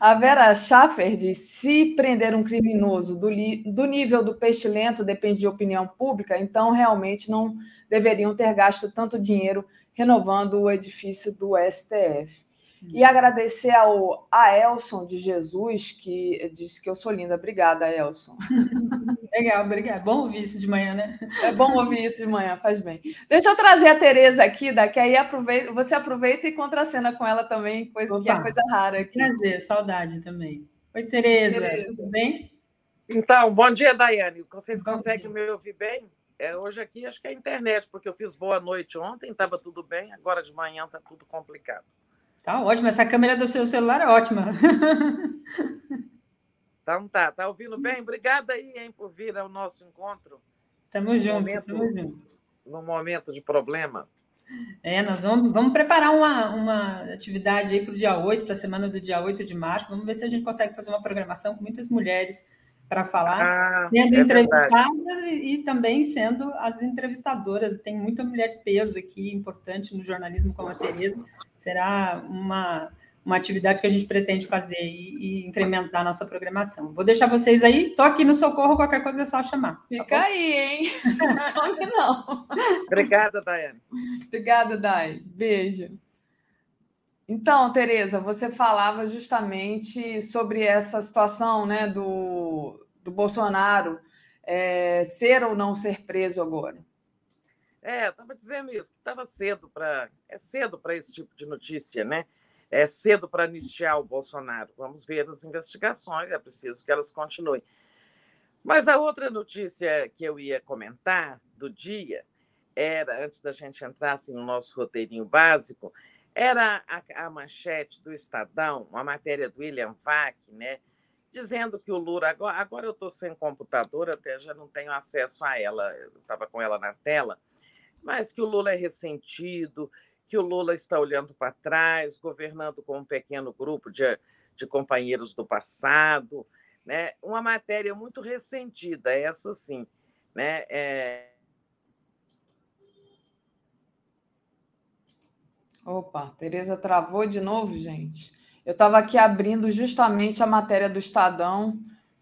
A Vera Schaffer diz: se prender um criminoso do, do nível do peixe lento depende de opinião pública, então realmente não deveriam ter gasto tanto dinheiro renovando o edifício do STF. E agradecer ao a Elson de Jesus, que disse que eu sou linda. Obrigada, Elson. [laughs] Legal, obrigada. Bom ouvir isso de manhã, né? É bom ouvir isso de manhã, faz bem. Deixa eu trazer a Tereza aqui, daqui aí aproveita, você aproveita e contracena com ela também, coisa Opa, que é coisa rara aqui. Prazer, saudade também. Oi, Tereza, Tereza. tudo bem? Então, bom dia, Daiane. Vocês bom conseguem dia. me ouvir bem? É, hoje aqui acho que é a internet, porque eu fiz boa noite ontem, estava tudo bem, agora de manhã está tudo complicado. Tá ótimo, essa câmera do seu celular é ótima. [laughs] Então tá, tá ouvindo bem? Obrigada aí, hein, por vir ao nosso encontro. Tamo junto, momento, tamo junto. No momento de problema. É, nós vamos, vamos preparar uma, uma atividade aí para o dia 8, para a semana do dia 8 de março. Vamos ver se a gente consegue fazer uma programação com muitas mulheres para falar, ah, sendo é entrevistadas e, e, também sendo as entrevistadoras. Tem muita mulher de peso aqui, importante no jornalismo, como a Tereza. Será uma, uma atividade que a gente pretende fazer e, e incrementar a nossa programação. Vou deixar vocês aí. Estou aqui no socorro, qualquer coisa é só chamar. Tá Fica tá aí, hein? [laughs] Some não. Obrigada, Daiane. Obrigada, Dai. Beijo. Então, Tereza, você falava justamente sobre essa situação né, do, do Bolsonaro é, ser ou não ser preso agora. É, estava dizendo isso, que estava cedo para. É cedo para esse tipo de notícia, né? É cedo para anistiar o Bolsonaro. Vamos ver as investigações, é preciso que elas continuem. Mas a outra notícia que eu ia comentar do dia era, antes da gente entrar assim, no nosso roteirinho básico, era a, a, manchete do Estadão, uma matéria do William Vac, né, dizendo que o Lula. Agora, agora eu estou sem computador, até já não tenho acesso a ela, eu estava com ela na tela, mas que o Lula é ressentido, que o Lula está olhando para trás, governando com um pequeno grupo de, de companheiros do passado. Né? Uma matéria muito ressentida, essa sim. Né? É, Opa, Tereza travou de novo, gente. Eu estava aqui abrindo justamente a matéria do Estadão.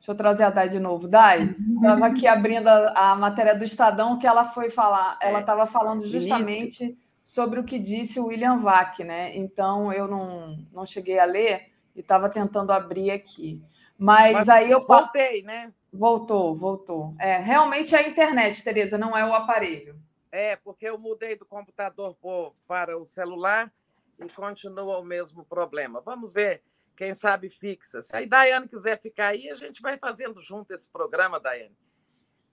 Deixa eu trazer a Dai de novo. Dai, estava aqui abrindo a, a, matéria do Estadão que ela foi falar. Ela estava é, falando justamente Isso. sobre o que disse o William Vac, né? Então eu não, não cheguei a ler e estava tentando abrir aqui. Mas, Mas aí eu voltei, né? Voltou, voltou. É, realmente é a internet, Tereza, não é o aparelho. É, porque eu mudei do computador para o celular e continua o mesmo problema. Vamos ver, quem sabe fixa. Se a Daiane quiser ficar aí, a gente vai fazendo junto esse programa, Daiane.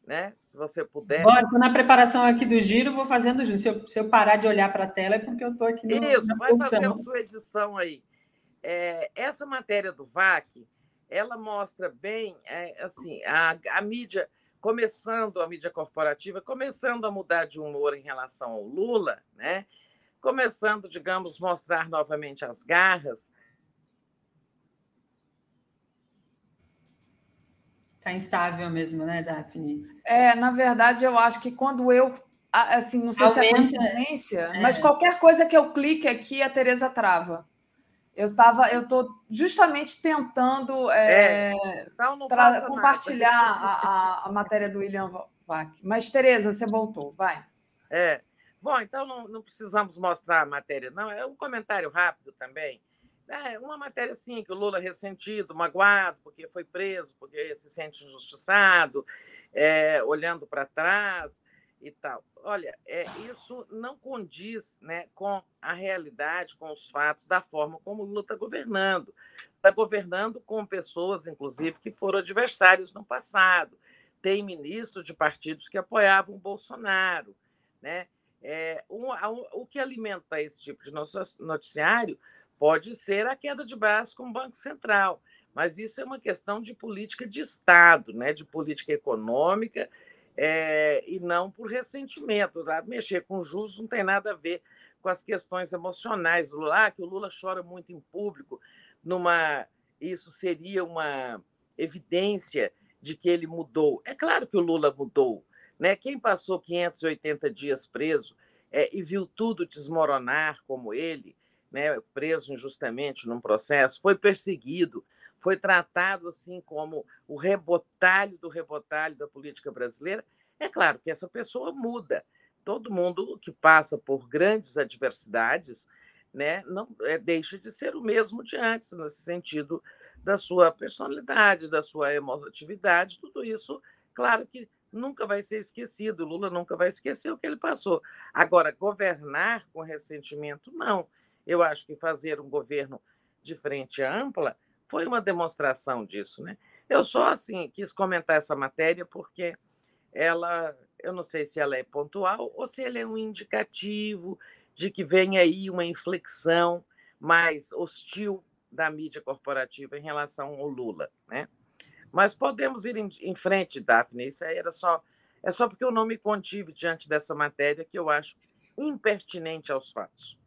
Né? Se você puder. Bora, estou na preparação aqui do giro, vou fazendo junto. Se eu, se eu parar de olhar para a tela, é porque eu estou aqui no, Isso, vai fazer a sua edição aí. É, essa matéria do VAC, ela mostra bem é, assim, a, a mídia começando a mídia corporativa, começando a mudar de humor em relação ao Lula, né? começando, digamos, mostrar novamente as garras. Está instável mesmo, né, Daphne? É, na verdade, eu acho que quando eu assim, não sei Aumenta, se é coincidência, é. mas qualquer coisa que eu clique aqui, a Tereza trava. Eu tava, eu estou justamente tentando é, é, então compartilhar a, a, a, matéria do William Vac. Mas, Tereza, você voltou, vai. É. Bom, então não, não, precisamos mostrar a matéria, não. É um comentário rápido também. É uma matéria assim, que o Lula é ressentido, magoado, porque foi preso, porque se sente injustiçado, é, olhando para trás e tal. Olha, é, isso não condiz né, com a realidade, com os fatos da forma como o Lula está governando. Está governando com pessoas, inclusive, que foram adversários no passado. Tem ministros de partidos que apoiavam o Bolsonaro. Né? É, um, um, o que alimenta esse tipo de noticiário pode ser a queda de braço com o Banco Central, mas isso é uma questão de política de Estado, né? de política econômica é, e não por ressentimento. Tá? Mexer com juros não tem nada a ver com as questões emocionais do Lula, ah, que o Lula chora muito em público, numa isso seria uma evidência de que ele mudou. É claro que o Lula mudou. Né? Quem passou 580 dias preso é, e viu tudo desmoronar como ele, né, preso injustamente num processo, foi perseguido, foi tratado assim como o rebotalho do rebotalho da política brasileira, é claro que essa pessoa muda. Todo mundo que passa por grandes adversidades né, não é, deixa de ser o mesmo de antes, nesse sentido da sua personalidade, da sua emotividade, tudo isso, claro que nunca vai ser esquecido, Lula nunca vai esquecer o que ele passou. Agora, governar com ressentimento, não. Eu acho que fazer um governo de frente ampla foi uma demonstração disso, né? Eu só assim quis comentar essa matéria porque ela, eu não sei se ela é pontual ou se ela é um indicativo de que vem aí uma inflexão mais hostil da mídia corporativa em relação ao Lula, né? Mas podemos ir em, em frente, Daphne. Isso aí era só é só porque eu não me contive diante dessa matéria que eu acho impertinente aos fatos.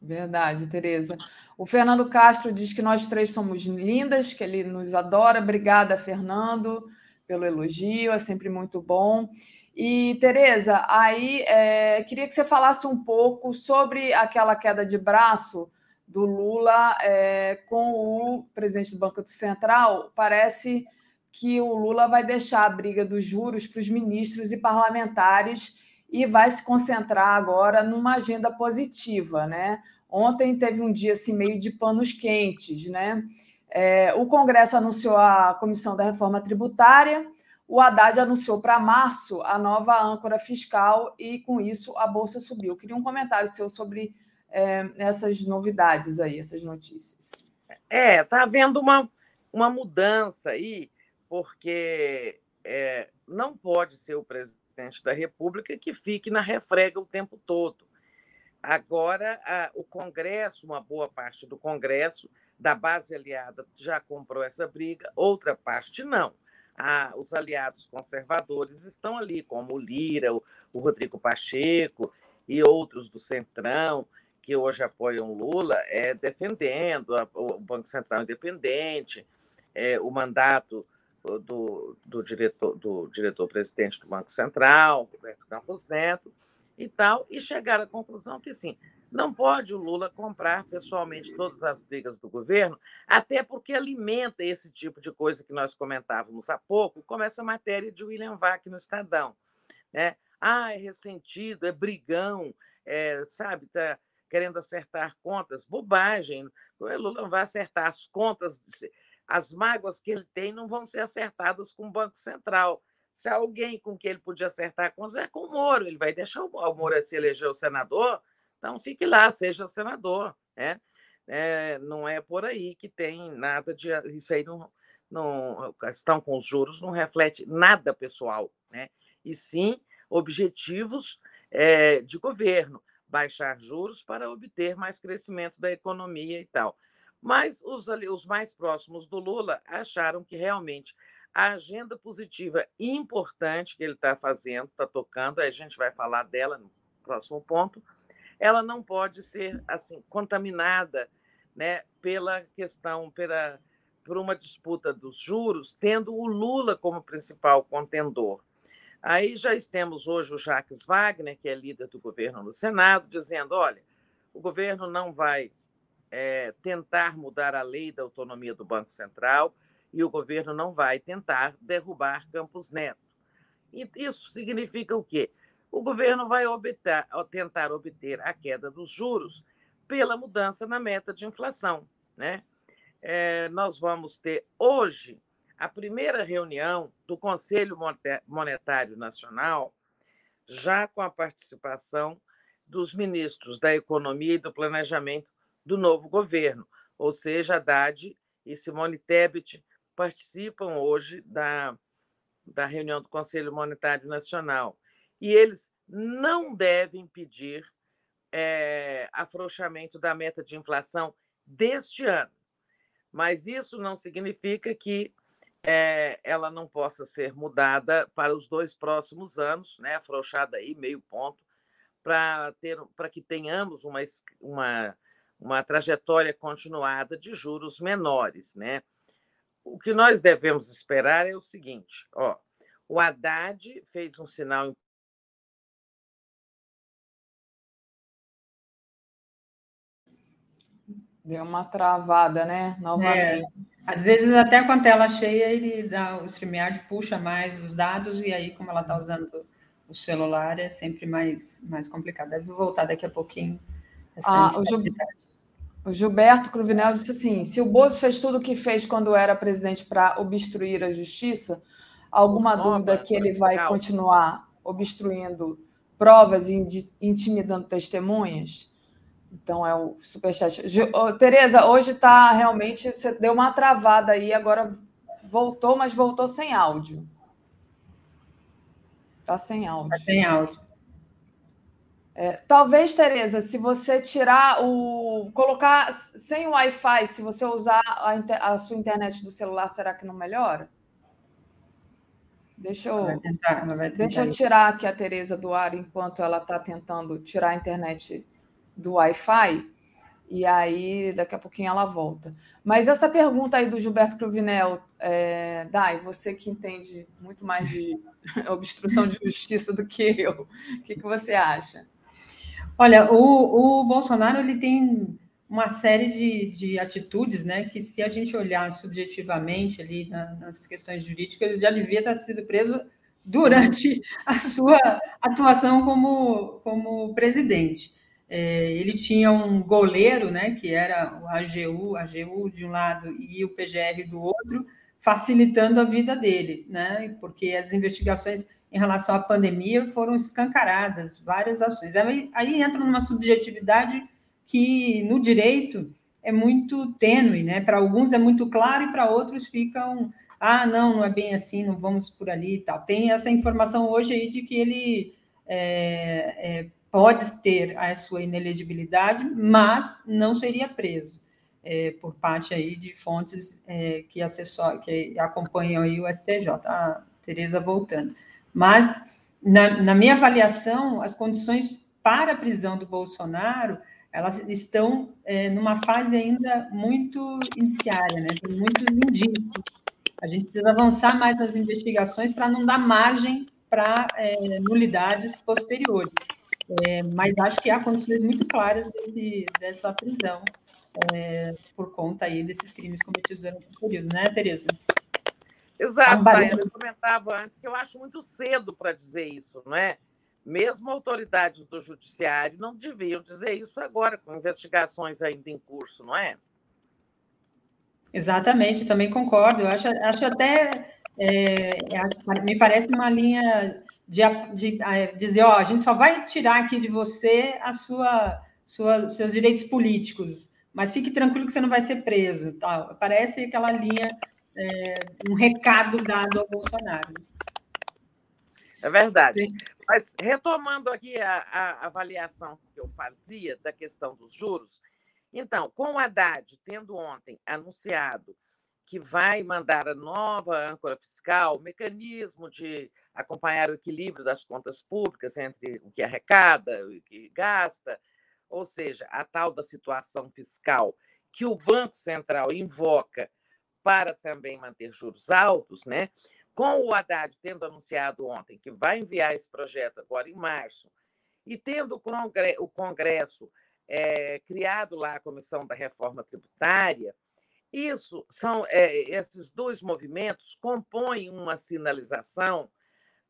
Verdade, Tereza. O Fernando Castro diz que nós três somos lindas, que ele nos adora. Obrigada, Fernando, pelo elogio, é sempre muito bom. E, Tereza, aí é, queria que você falasse um pouco sobre aquela queda de braço do Lula é, com o presidente do Banco Central. Parece que o Lula vai deixar a briga dos juros para os ministros e parlamentares e vai se concentrar agora numa agenda positiva, né? Ontem teve um dia assim meio de panos quentes, né? É, o Congresso anunciou a comissão da reforma tributária, o Haddad anunciou para março a nova âncora fiscal e com isso a bolsa subiu. Eu queria um comentário seu sobre é, essas novidades aí, essas notícias. É, está havendo uma, uma mudança aí, porque é, não pode ser o presidente presidente da República que fique na refrega o tempo todo. Agora, a, o Congresso, uma boa parte do Congresso, da base aliada, já comprou essa briga, outra parte não. os aliados conservadores estão ali, como o Lira, o, o Rodrigo Pacheco e outros do Centrão, que hoje apoiam Lula, é, defendendo a, o Banco Central Independente, é, o mandato do, do diretor do diretor-presidente do Banco Central, Roberto Campos Neto, e tal, e chegaram à conclusão que sim, não pode o Lula comprar pessoalmente todas as brigas do governo, até porque alimenta esse tipo de coisa que nós comentávamos há pouco, como essa matéria de William Vac no Estadão. Né? Ah, é ressentido, é brigão, é, sabe, está querendo acertar contas. Bobagem. O Lula não vai acertar as contas as mágoas que ele tem não vão ser acertadas com o Banco Central. Se alguém com que ele podia acertar com é com o Moro, ele vai deixar o Moro se eleger o senador, então fique lá, seja senador. Né? É, não é por aí que tem nada de. Isso aí não. não a questão com os juros não reflete nada pessoal, né? e sim objetivos é, de governo baixar juros para obter mais crescimento da economia e tal. Mas os, os mais próximos do Lula acharam que realmente a agenda positiva importante que ele está fazendo, está tocando, a gente vai falar dela no próximo ponto, ela não pode ser assim contaminada né, pela questão, pela, por uma disputa dos juros, tendo o Lula como principal contendor. Aí já temos hoje o Jacques Wagner, que é líder do governo no Senado, dizendo: olha, o governo não vai é, tentar mudar a lei da autonomia do Banco Central e o governo não vai tentar derrubar Campos Neto. E isso significa o quê? O governo vai obter, tentar obter a queda dos juros pela mudança na meta de inflação. Né? É, nós vamos ter hoje a primeira reunião do Conselho Monetário Nacional, já com a participação dos ministros da Economia e do Planejamento do novo governo, ou seja, Haddad e Simone Tebet participam hoje da, da reunião do Conselho Monetário Nacional. E eles não devem pedir é, afrouxamento da meta de inflação deste ano. Mas isso não significa que é, ela não possa ser mudada para os dois próximos anos, né? afrouxada aí meio ponto, para que tenhamos uma, uma uma trajetória continuada de juros menores, né? O que nós devemos esperar é o seguinte, ó, o Haddad fez um sinal Deu uma travada, né? Novamente. É. Às vezes, até com a tela cheia, ele dá o StreamYard puxa mais os dados, e aí, como ela está usando o celular, é sempre mais, mais complicado. Deve voltar daqui a pouquinho. Ah, o, Gil... O Gilberto Cruvinel disse assim: se o Bozo fez tudo o que fez quando era presidente para obstruir a justiça, alguma dúvida que ele vai continuar obstruindo provas e intimidando testemunhas? Então é o superchat. Tereza, hoje está realmente. Você deu uma travada aí, agora voltou, mas voltou sem áudio. Está sem áudio. Está sem áudio. É, talvez, Tereza, se você tirar o. colocar sem o Wi-Fi, se você usar a, a, sua internet do celular, será que não melhora? Deixa eu, tentar, deixa eu tirar aqui a Tereza do ar enquanto ela está tentando tirar a internet do Wi-Fi. E aí, daqui a pouquinho ela volta. Mas essa pergunta aí do Gilberto Cruvinel, é, Dai, você que entende muito mais de [laughs] obstrução de justiça do que eu, o que, que você acha? Olha, o, o Bolsonaro ele tem uma série de, de atitudes, né, que se a gente olhar subjetivamente ali na, nas questões jurídicas, ele já devia ter sido preso durante a sua atuação como, como presidente. É, ele tinha um goleiro, né, que era o AGU, AGU de um lado e o PGR do outro, facilitando a vida dele, né, porque as investigações em relação à pandemia foram escancaradas, várias ações. Aí, aí entra numa subjetividade que no direito é muito tênue, né? Para alguns é muito claro e para outros ficam, ah, não, não é bem assim, não vamos por ali e tal. Tem essa informação hoje aí de que ele é, é, pode ter a sua inelegibilidade, mas não seria preso. É, por parte aí de fontes é, que, assessor, que acompanham aí o STJ. A Tereza voltando. Mas, na, na minha avaliação, as condições para a prisão do Bolsonaro elas estão é, numa fase ainda muito iniciária, né? Tem muitos indícios. A gente precisa avançar mais nas investigações para não dar margem para é, nulidades posteriores. É, mas acho que há condições muito claras desse, dessa prisão é, por conta aí desses crimes cometidos durante o período, né, Tereza? Exato, tá um eu comentava antes que eu acho muito cedo para dizer isso, não é? Mesmo autoridades do judiciário não deviam dizer isso agora, com investigações ainda em curso, não é? Exatamente, também concordo. Eu acho, acho até é, é me parece uma linha de, de, de, é, dizer, ó, a gente só vai tirar aqui de você a sua, sua, seus direitos políticos, mas fique tranquilo que você não vai ser preso. Tal. Parece aquela linha, é, um recado dado ao Bolsonaro. É verdade. Mas retomando aqui a, a, avaliação que eu fazia da questão dos juros, então, com o Haddad tendo ontem anunciado que vai mandar a nova âncora fiscal, o mecanismo de acompanhar o equilíbrio das contas públicas entre o que arrecada e o que gasta, ou seja, a tal da situação fiscal que o Banco Central invoca para também manter juros altos, né? Com o Haddad tendo anunciado ontem que vai enviar esse projeto agora em março, e tendo o Congresso é, criado lá a Comissão da Reforma Tributária, isso são é, esses dois movimentos compõem uma sinalização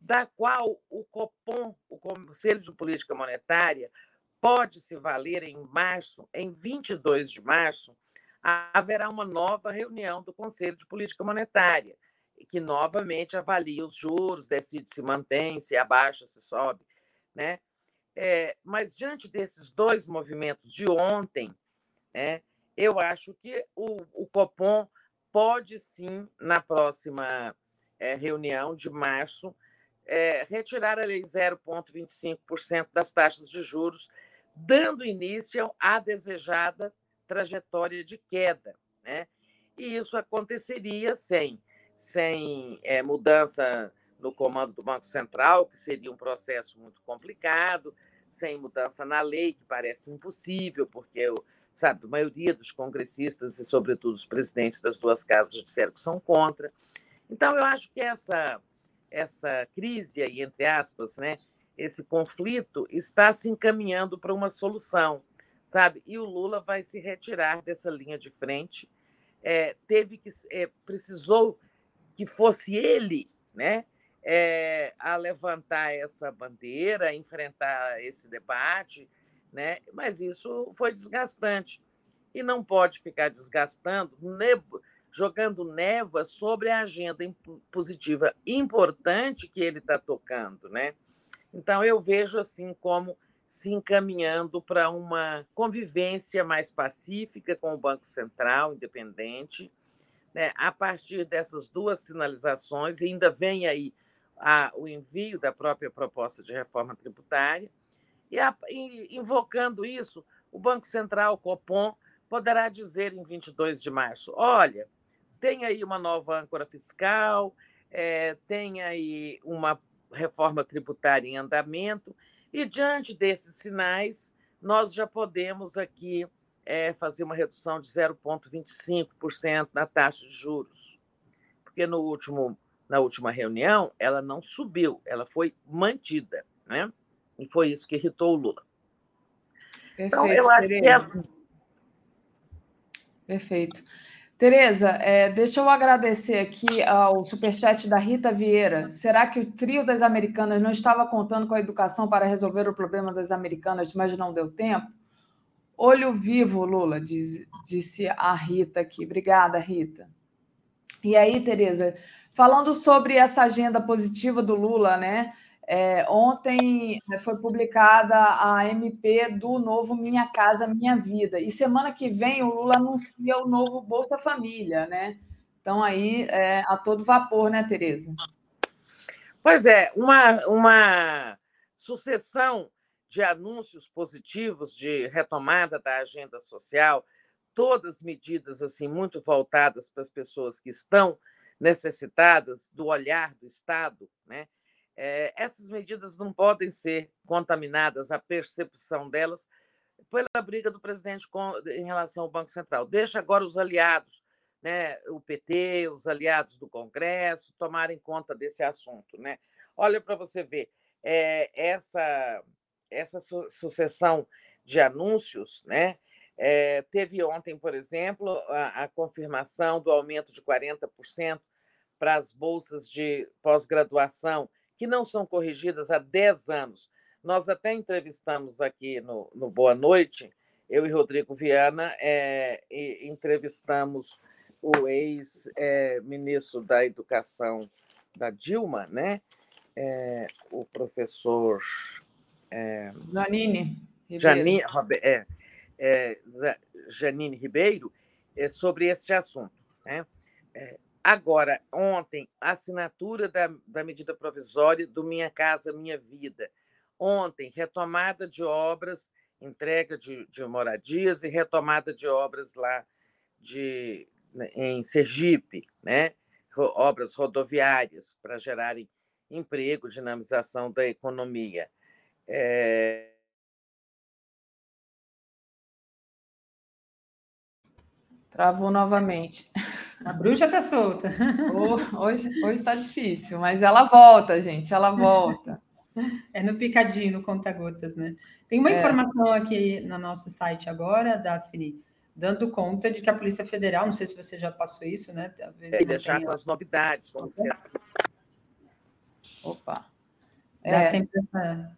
da qual o Copom, o Conselho de Política Monetária, pode se valer em março, em 22 de março, haverá uma nova reunião do Conselho de Política Monetária que novamente avalia os juros, decide se mantém, se abaixa, se sobe, né? É, mas diante desses dois movimentos de ontem, é, eu acho que o, o Copom pode sim, na próxima é, reunião de março, é, retirar a lei 0,25% das taxas de juros, dando início à desejada trajetória de queda. Né? E isso aconteceria sem sem é, mudança no comando do Banco Central, que seria um processo muito complicado, sem mudança na lei, que parece impossível, porque sabe, a maioria dos congressistas e, sobretudo, os presidentes das duas casas disseram que são contra. Então, eu acho que essa, essa crise aí, entre aspas, né, esse conflito está se encaminhando para uma solução, sabe? E o Lula vai se retirar dessa linha de frente. É, teve que é, precisou que fosse ele né, é, a levantar essa bandeira, enfrentar esse debate, né, mas isso foi desgastante. E não pode ficar desgastando, jogando névoa sobre a agenda positiva importante que ele está tocando. Né? Então, eu vejo assim como se encaminhando para uma convivência mais pacífica com o Banco Central independente, né, a partir dessas duas sinalizações, ainda vem aí a, o envio da própria proposta de reforma tributária, e, a, e invocando isso, o Banco Central, o Copom, poderá dizer em 22 de março: olha, tem aí uma nova âncora fiscal, é, tem aí uma reforma tributária em andamento, e diante desses sinais, nós já podemos aqui é, fazer uma redução de 0,25% na taxa de juros. Porque no último, na última reunião, ela não subiu, ela foi mantida. Né? E foi isso que irritou o Lula. Perfeito, então, eu acho Tereza. que é assim. Perfeito. Tereza, é, deixa eu agradecer aqui ao superchat da Rita Vieira. Será que o trio das americanas não estava contando com a educação para resolver o problema das americanas, mas não deu tempo? Olho vivo, Lula, diz, disse a Rita aqui. Obrigada, Rita. E aí, Tereza, falando sobre essa agenda positiva do Lula, né? É, ontem é, foi publicada a MP do novo Minha Casa Minha Vida. E semana que vem o Lula anuncia o novo Bolsa Família, né? Então, aí, é, a todo vapor, né, Tereza? Pois é, uma, uma sucessão de anúncios positivos de retomada da agenda social, todas medidas assim muito voltadas para as pessoas que estão necessitadas do olhar do Estado, né? É, essas medidas não podem ser contaminadas, a percepção delas, pela briga do presidente com, em relação ao Banco Central. Deixa agora os aliados, né, o PT, os aliados do Congresso, tomarem conta desse assunto. Né? Olha para você ver, é, essa, essa su sucessão de anúncios, né, é, teve ontem, por exemplo, a, a confirmação do aumento de 40% para as bolsas de pós-graduação que não são corrigidas há 10 anos. Nós até entrevistamos aqui no, no Boa Noite, eu e Rodrigo Viana, é, e entrevistamos o ex-ministro da Educação da Dilma, né? É, o professor. É, Janine Janine, é, é, Janine Ribeiro, é, sobre este assunto. Né? Agora, ontem, assinatura da, da medida provisória do Minha Casa Minha Vida. Ontem, retomada de obras, entrega de, de moradias e retomada de obras lá de, né, em Sergipe, né? obras rodoviárias para gerarem emprego, dinamização da economia. É... Travou novamente. [laughs] A bruxa está solta. hoje está difícil, mas ela volta, gente, ela volta. É no picadinho, no conta-gotas, né? Tem uma é. informação aqui no nosso site agora, Daphne, dando conta de que a Polícia Federal, não sei se você já passou isso, né? Talvez é, deixar com as novidades, como se Opa. É, sempre essa...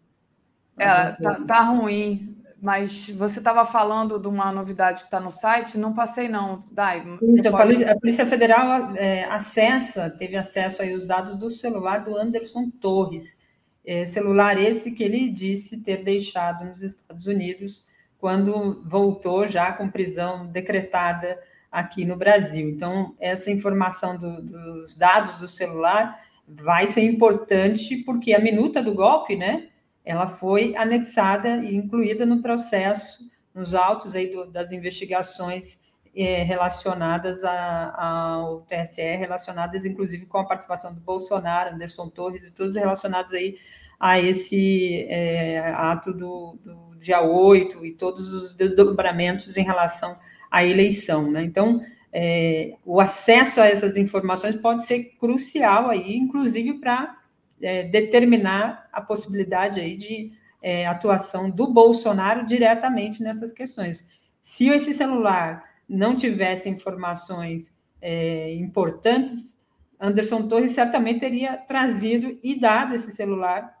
é, tá, tá ruim mas você estava falando de uma novidade que está no site, não passei não, Dai. Isso, a, Polícia, a Polícia Federal é, acessa, teve acesso aí os dados do celular do Anderson Torres, é, celular esse que ele disse ter deixado nos Estados Unidos quando voltou já com prisão decretada aqui no Brasil. Então, essa informação do, dos dados do celular vai ser importante porque a minuta do golpe, né, ela foi anexada e incluída no processo, nos autos aí do, das investigações é, relacionadas a, ao TSE, relacionadas inclusive com a participação do Bolsonaro, Anderson Torres e todos relacionados aí a esse é, ato do, do, dia 8 e todos os desdobramentos em relação à eleição. Né? Então, é, o acesso a essas informações pode ser crucial aí, inclusive para é, determinar a possibilidade aí de é, atuação do Bolsonaro diretamente nessas questões. Se esse celular não tivesse informações é, importantes, Anderson Torres certamente teria trazido e dado esse celular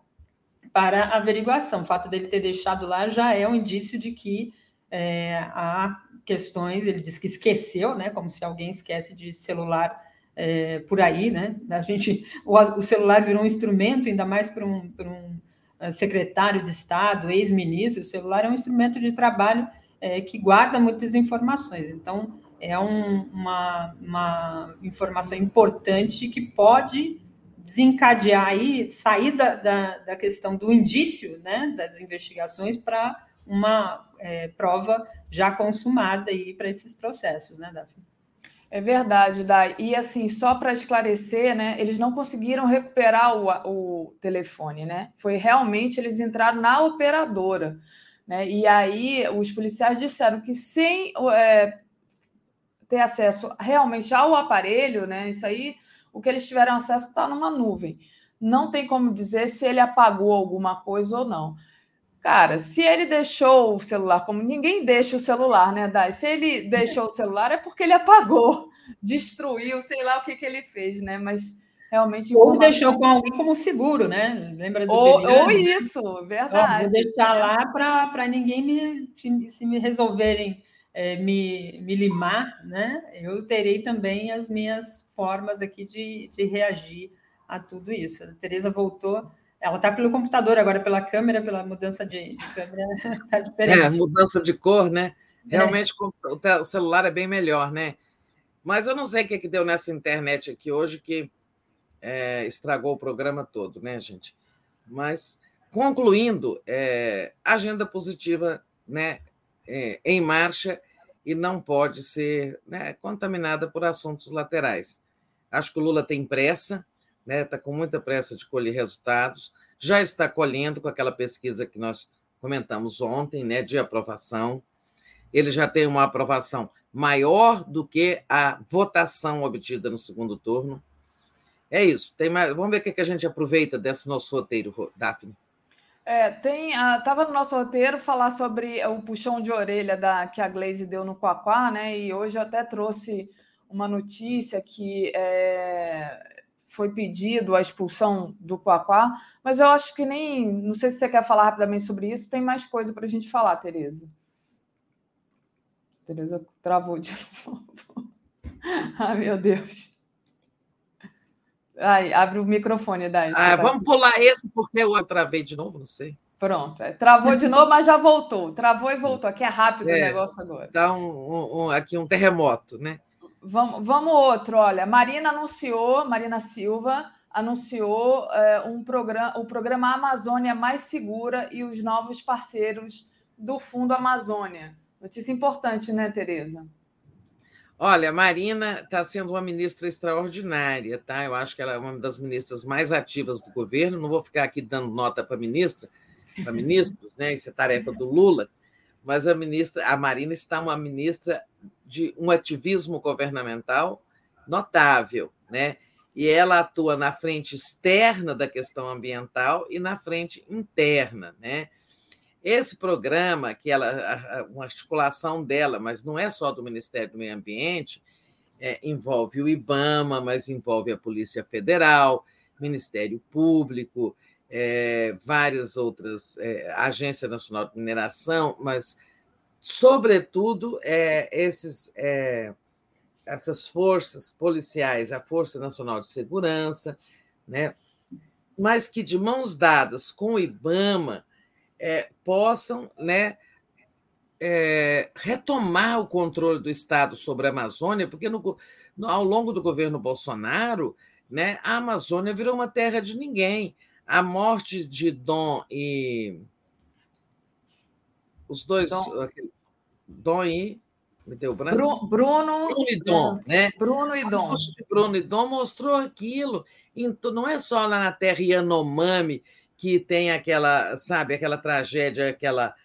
para averiguação. O fato dele ter deixado lá já é um indício de que é, há questões. Ele diz que esqueceu, né? Como se alguém esquece de celular é, por aí, né? A gente, o, o, celular virou um instrumento, ainda mais para um, um é, secretário de Estado, ex-ministro, o celular é um instrumento de trabalho é, que guarda muitas informações. Então, é um, uma, uma informação importante que pode desencadear aí, sair da, da, da questão do indício né, das investigações para uma é, prova já consumada para esses processos, né, Daphne? É verdade, Dai. E assim, só para esclarecer, né? Eles não conseguiram recuperar o, o telefone, né? Foi realmente eles entraram na operadora, né? E aí os policiais disseram que sem é, ter acesso realmente ao aparelho, né? Isso aí, o que eles tiveram acesso está numa nuvem. Não tem como dizer se ele apagou alguma coisa ou não. Cara, se ele deixou o celular, como ninguém deixa o celular, né, Dai? Se ele [laughs] deixou o celular é porque ele apagou, [laughs] destruiu, sei lá o que, que ele fez, né? Mas realmente. Ou deixou com alguém como seguro, né? Lembra do Ou, ou isso, verdade. vou deixar lá para ninguém me, se, se me resolverem é, me, me limar, né? Eu terei também as minhas formas aqui de, de reagir a tudo isso. A Tereza voltou ela está pelo computador agora, pela câmera, pela mudança de, de câmera, está [laughs] diferente. É, mudança de cor, né? É. Realmente é. o celular é bem melhor, né? Mas eu não sei o que, que deu nessa internet aqui hoje que é, estragou o programa todo, né, gente? Mas, concluindo, é, agenda positiva né, é, em marcha e não pode ser né, contaminada por assuntos laterais. Acho que o Lula tem pressa, está né, tá com muita pressa de colher resultados, já está colhendo com aquela pesquisa que nós comentamos ontem, né, de aprovação. Ele já tem uma aprovação maior do que a votação obtida no segundo turno. É isso. Tem mais... Vamos ver o que a gente aproveita desse nosso roteiro, Daphne. É, tem, estava no nosso roteiro falar sobre o puxão de orelha da, que a Glaze deu no Quaquá, né? E hoje eu até trouxe uma notícia que é, foi pedido a expulsão do Quaquá, mas eu acho que nem. Não sei se você quer falar rapidamente sobre isso, tem mais coisa para a gente falar, Tereza. Tereza travou de [laughs] novo. Ai, meu Deus. Ai, abre o microfone, Dai. Ah, vamos pular esse, porque eu travei de novo, não sei. Pronto, é, travou de novo, mas já voltou. Travou e voltou. Aqui é rápido é, o negócio agora. Dá um, um, aqui um terremoto, né? Vamos, vamos outro, olha. Marina anunciou, Marina Silva anunciou é, um programa, o programa Amazônia Mais Segura e os novos parceiros do Fundo Amazônia. Notícia importante, né, Tereza? Olha, Marina está sendo uma ministra extraordinária, tá? Eu acho que ela é uma das ministras mais ativas do governo. Não vou ficar aqui dando nota para ministra, para ministros, né? Isso é tarefa do Lula. Mas a ministra, a Marina está uma ministra de um ativismo governamental notável, né? E ela atua na frente externa da questão ambiental e na frente interna, né? Esse programa, que ela, uma articulação dela, mas não é só do Ministério do Meio Ambiente, é, envolve o IBAMA, mas envolve a Polícia Federal, Ministério Público, é, várias outras, é, Agência Nacional de Mineração, mas sobretudo, é, esses, é, essas forças policiais, a Força Nacional de Segurança, né, mas que de mãos dadas com o IBAMA possam né, retomar o controle do Estado sobre a Amazônia, porque no, no, ao longo do governo Bolsonaro, né, a Amazônia virou uma terra de ninguém. A morte de Dom e os dois, Dom, Dom e. Me deu branco? Bruno, Bruno e Dom, né? Bruno e Dom. Bruno e Dom mostrou aquilo. Não é só lá na terra Yanomami que tem aquela, sabe, aquela tragédia, aquela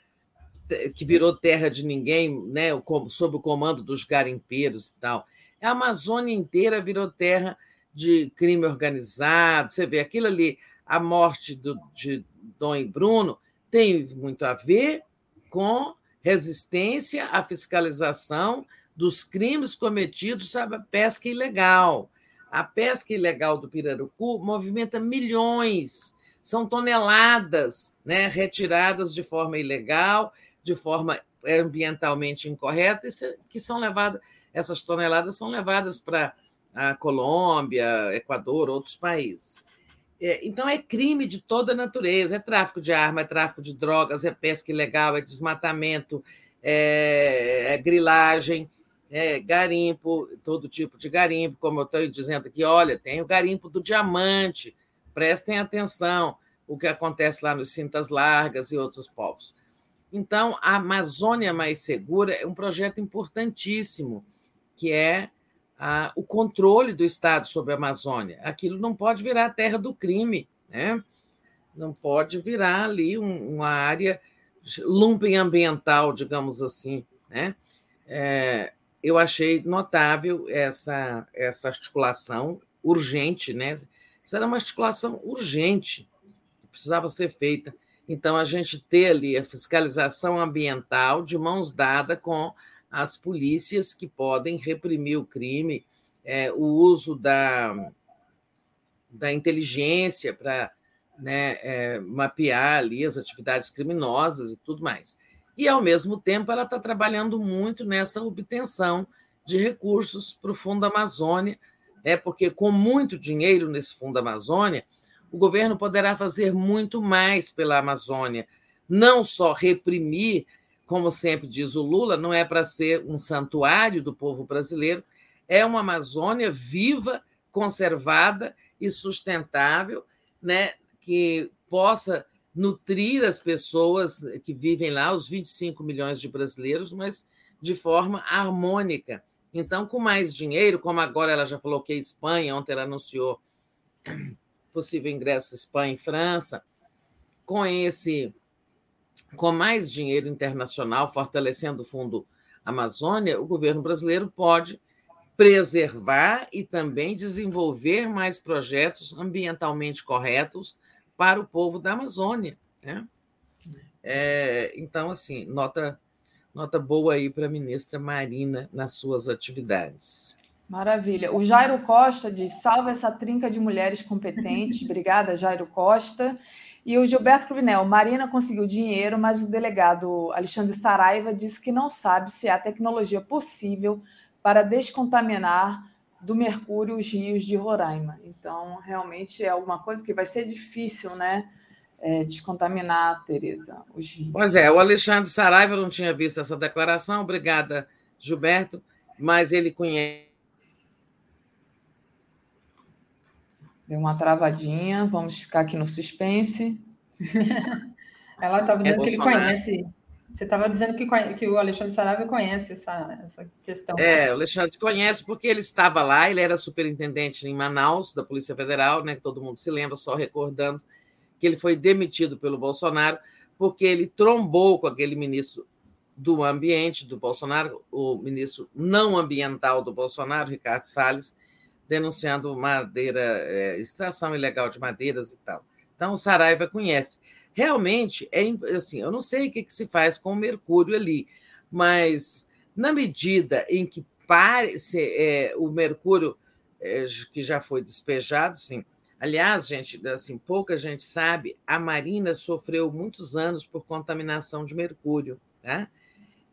que virou terra de ninguém, né, sob o comando dos garimpeiros e tal. A Amazônia inteira virou terra de crime organizado. Você vê aquilo ali, a morte do, de Dom e Bruno tem muito a ver com resistência à fiscalização dos crimes cometidos sobre a pesca ilegal. A pesca ilegal do pirarucu movimenta milhões, são toneladas né, retiradas de forma ilegal, de forma ambientalmente incorreta, que são levadas, essas toneladas são levadas para a Colômbia, Equador, outros países. É, então, é crime de toda natureza: é tráfico de arma, é tráfico de drogas, é pesca ilegal, é desmatamento, é, é grilagem, é garimpo, todo tipo de garimpo, como eu estou dizendo aqui. Olha, tem o garimpo do diamante, prestem atenção o que acontece lá nos Cintas Largas e outros povos. Então, a Amazônia Mais Segura é um projeto importantíssimo, que é a, o controle do Estado sobre a Amazônia. Aquilo não pode virar terra do crime, né? não pode virar ali um, uma área lumping ambiental, digamos assim. Né? É, eu achei notável essa, essa articulação urgente, né? Isso era uma articulação urgente que precisava ser feita. Então, a gente ter ali a fiscalização ambiental de mãos dadas com as polícias que podem reprimir o crime, é, o uso da, da inteligência para né, é, mapear ali as atividades criminosas e tudo mais. E, ao mesmo tempo, ela está trabalhando muito nessa obtenção de recursos para o Fundo Amazônia, é porque com muito dinheiro nesse Fundo Amazônia, o governo poderá fazer muito mais pela Amazônia, não só reprimir, como sempre diz o Lula, não é para ser um santuário do povo brasileiro, é uma Amazônia viva, conservada e sustentável, né, que possa nutrir as pessoas que vivem lá, os 25 milhões de brasileiros, mas de forma harmônica. Então, com mais dinheiro, como agora ela já falou que a Espanha, ontem ela anunciou possível ingresso Espanha e França, com esse com mais dinheiro internacional fortalecendo o Fundo Amazônia, o governo brasileiro pode preservar e também desenvolver mais projetos ambientalmente corretos para o povo da Amazônia. Né? É, então, assim, nota, nota boa aí para a ministra Marina nas suas atividades. Maravilha. O Jairo Costa diz: salva essa trinca de mulheres competentes. Obrigada, Jairo Costa. E o Gilberto Cruvinel, Marina conseguiu dinheiro, mas o delegado Alexandre Saraiva disse que não sabe se há tecnologia possível para descontaminar do mercúrio os rios de Roraima. Então, realmente é alguma coisa que vai ser difícil, né? É, descontaminar, Tereza, os rios. Pois é, o Alexandre Saraiva não tinha visto essa declaração, obrigada, Gilberto, mas ele conhece Deu uma travadinha, vamos ficar aqui no suspense. [laughs] Ela estava dizendo é que ele conhece. Você estava dizendo que, que o Alexandre Saraiva conhece essa, essa questão. É, o Alexandre conhece porque ele estava lá, ele era superintendente em Manaus, da Polícia Federal, né, que todo mundo se lembra, só recordando que ele foi demitido pelo Bolsonaro porque ele trombou com aquele ministro do Ambiente do Bolsonaro, o ministro não ambiental do Bolsonaro, Ricardo Salles, denunciando madeira, é, extração ilegal de madeiras e tal. Então, o Saraiva conhece. Realmente, é assim, eu não sei o que, que se faz com o mercúrio ali, mas na medida em que pare, se, é, o mercúrio é, que já foi despejado, sim. Aliás, gente, assim, pouca gente sabe, a Marina sofreu muitos anos por contaminação de mercúrio. Tá?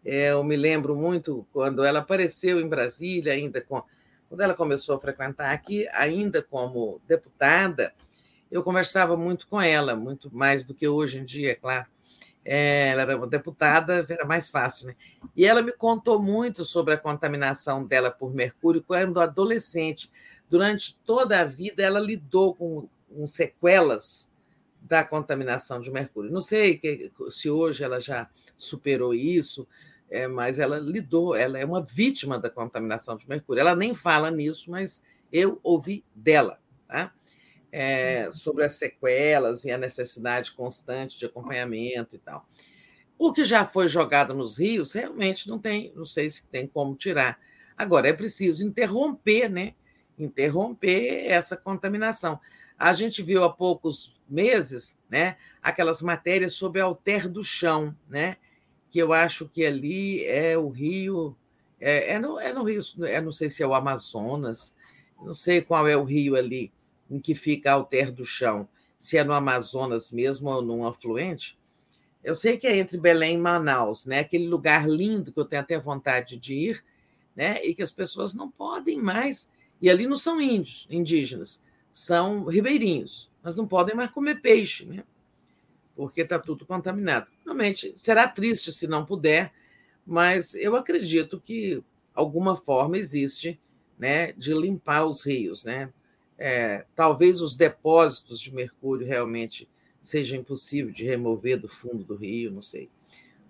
Eu me lembro muito quando ela apareceu em Brasília, ainda com quando ela começou a frequentar aqui, ainda como deputada, eu conversava muito com ela, muito mais do que hoje em dia, é claro. É, ela era uma deputada, era mais fácil, né? E ela me contou muito sobre a contaminação dela por mercúrio quando adolescente. Durante toda a vida, ela lidou com, com sequelas da contaminação de mercúrio. Não sei se hoje ela já superou isso, é, mas ela lidou, ela é uma vítima da contaminação de mercúrio. Ela nem fala nisso, mas eu ouvi dela, tá? É, sobre as sequelas e a necessidade constante de acompanhamento e tal. O que já foi jogado nos rios realmente não tem, não sei se tem como tirar. Agora é preciso interromper, né? Interromper essa contaminação. A gente viu há poucos meses, né, aquelas matérias sobre alter do chão, né? Que eu acho que ali é o rio, é, é, no, é no rio, é, não sei se é o Amazonas, não sei qual é o rio ali em que fica Alter do Chão, se é no Amazonas mesmo ou num afluente. Eu sei que é entre Belém e Manaus, né? aquele lugar lindo que eu tenho até vontade de ir, né? e que as pessoas não podem mais. E ali não são índios, indígenas, são ribeirinhos, mas não podem mais comer peixe. Né? Porque está tudo contaminado. Realmente será triste se não puder, mas eu acredito que alguma forma existe né, de limpar os rios. Né? É, talvez os depósitos de mercúrio realmente seja impossível de remover do fundo do rio, não sei.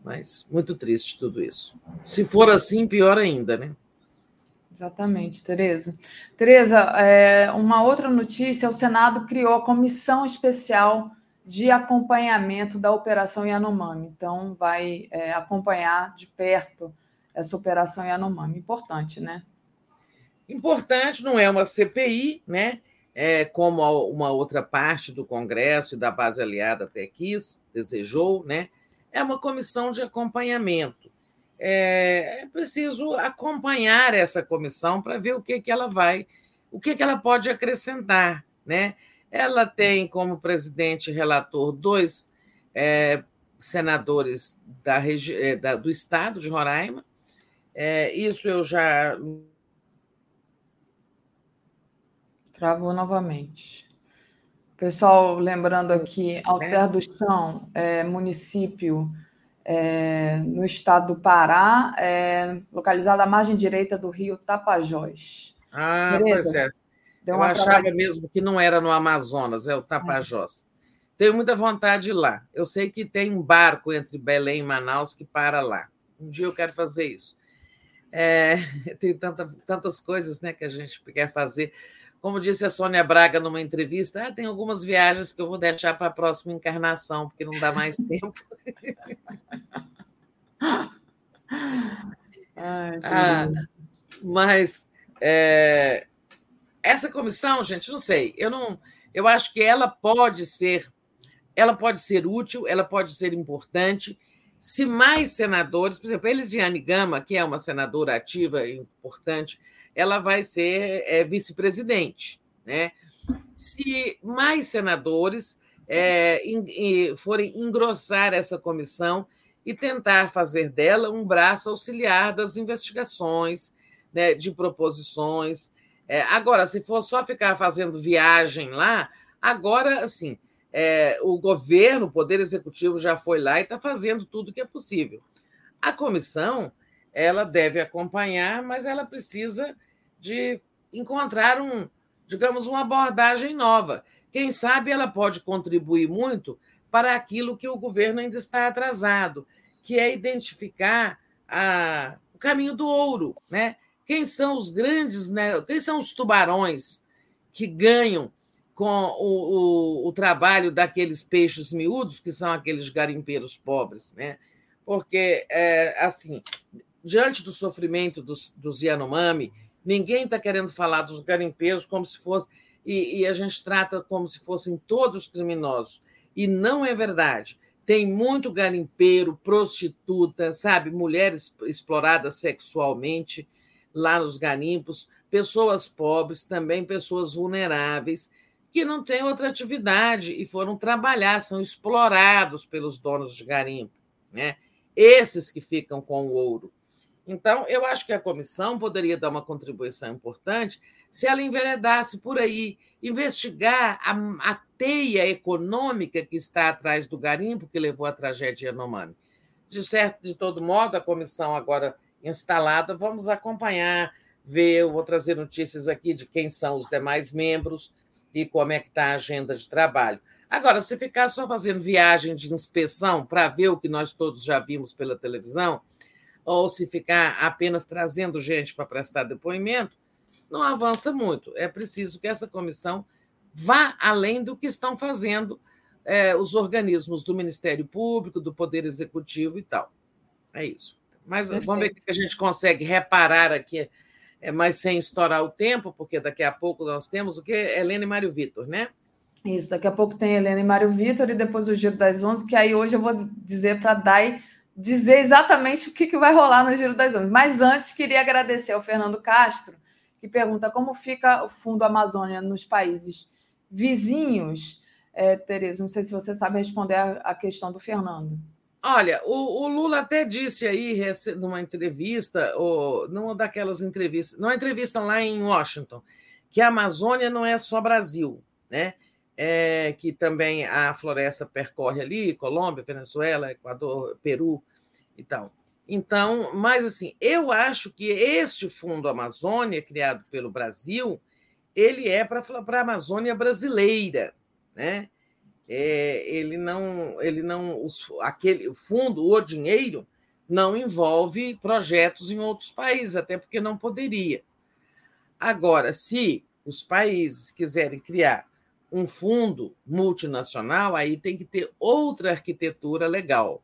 Mas muito triste tudo isso. Se for assim, pior ainda, né? Exatamente, Tereza. Tereza, é, uma outra notícia: o Senado criou a comissão especial de acompanhamento da Operação Yanomami. Então, vai é, acompanhar de perto essa Operação Yanomami. Importante, né? Importante, não é uma CPI, né? É, como uma outra parte do Congresso e da base aliada até quis, desejou, né? É uma comissão de acompanhamento. É, é preciso acompanhar essa comissão para ver o que, que ela vai, o que, que ela pode acrescentar, né? Ela tem como presidente relator dois é, senadores da é, da, do estado de Roraima. É, isso eu já. Travou novamente. Pessoal, lembrando aqui, Alter do Chão, é, município é, no estado do Pará, é, localizado à margem direita do rio Tapajós. Ah, Tereza, pois é. Eu achava mesmo que não era no Amazonas, é o Tapajós. É. Tenho muita vontade de ir lá. Eu sei que tem um barco entre Belém e Manaus que para lá. Um dia eu quero fazer isso. É, [laughs] tem tanta, tantas coisas né, que a gente quer fazer. Como disse a Sônia Braga numa entrevista, ah, tem algumas viagens que eu vou deixar para a próxima encarnação, porque não dá mais [laughs] tempo. Ai, ah, mas é, essa comissão, gente, não sei. Eu não, eu acho que ela pode ser, ela pode ser útil, ela pode ser importante. Se mais senadores, por exemplo, Elisiane Gama, que é uma senadora ativa e importante, ela vai ser é, vice-presidente, né? Se mais senadores é, forem engrossar essa comissão e tentar fazer dela um braço auxiliar das investigações, né, de proposições, é, agora, se for só ficar fazendo viagem lá, agora, assim, é, o governo, o Poder Executivo já foi lá e está fazendo tudo o que é possível. A comissão, ela deve acompanhar, mas ela precisa de encontrar um, digamos, uma abordagem nova. Quem sabe ela pode contribuir muito para aquilo que o governo ainda está atrasado, que é identificar a, o caminho do ouro, né? Quem são os grandes, né? quem são os tubarões que ganham com o, o, o, trabalho daqueles peixes miúdos, que são aqueles garimpeiros pobres, né? Porque, é, assim, diante do sofrimento dos, dos Yanomami, ninguém está querendo falar dos garimpeiros como se fosse. E, e a gente trata como se fossem todos criminosos. E não é verdade. Tem muito garimpeiro, prostituta, sabe? Mulheres exploradas sexualmente lá nos garimpos, pessoas pobres, também pessoas vulneráveis, que não têm outra atividade e foram trabalhar, são explorados pelos donos de garimpo, né? Esses que ficam com o ouro. Então, eu acho que a comissão poderia dar uma contribuição importante se ela enveredasse por aí, investigar a, a teia econômica que está atrás do garimpo que levou à tragédia Yanomami. De certo, de todo modo, a comissão agora instalada. Vamos acompanhar, ver, eu vou trazer notícias aqui de quem são os demais membros e como é que está a agenda de trabalho. Agora, se ficar só fazendo viagem de inspeção para ver o que nós todos já vimos pela televisão, ou se ficar apenas trazendo gente para prestar depoimento, não avança muito. É preciso que essa comissão vá além do que estão fazendo é, os organismos do Ministério Público, do Poder Executivo e tal. É isso. Mas Perfeito. vamos ver o que a gente consegue reparar aqui, é, mas sem estourar o tempo, porque daqui a pouco nós temos o que? Helena e Mário Vitor, né? Isso, daqui a pouco tem Helena e Mário Vitor e depois o Giro das Onze, que aí hoje eu vou dizer para a Dai dizer exatamente o que, que vai rolar no Giro das Onze. Mas antes, queria agradecer ao Fernando Castro, que pergunta como fica o Fundo Amazônia nos países vizinhos. É, Tereza, não sei se você sabe responder a, a questão do Fernando. Olha, o, o, Lula até disse aí numa entrevista, ou numa daquelas entrevistas, numa entrevista lá em Washington, que a Amazônia não é só Brasil, né? É, que também a floresta percorre ali, Colômbia, Venezuela, Equador, Peru e tal. Então, mas assim, eu acho que este Fundo Amazônia, criado pelo Brasil, ele é para a Amazônia brasileira, né? É, ele não, ele não, os, aquele o fundo, o dinheiro não envolve projetos em outros países, até porque não poderia. Agora, se os países quiserem criar um fundo multinacional, aí tem que ter outra arquitetura legal,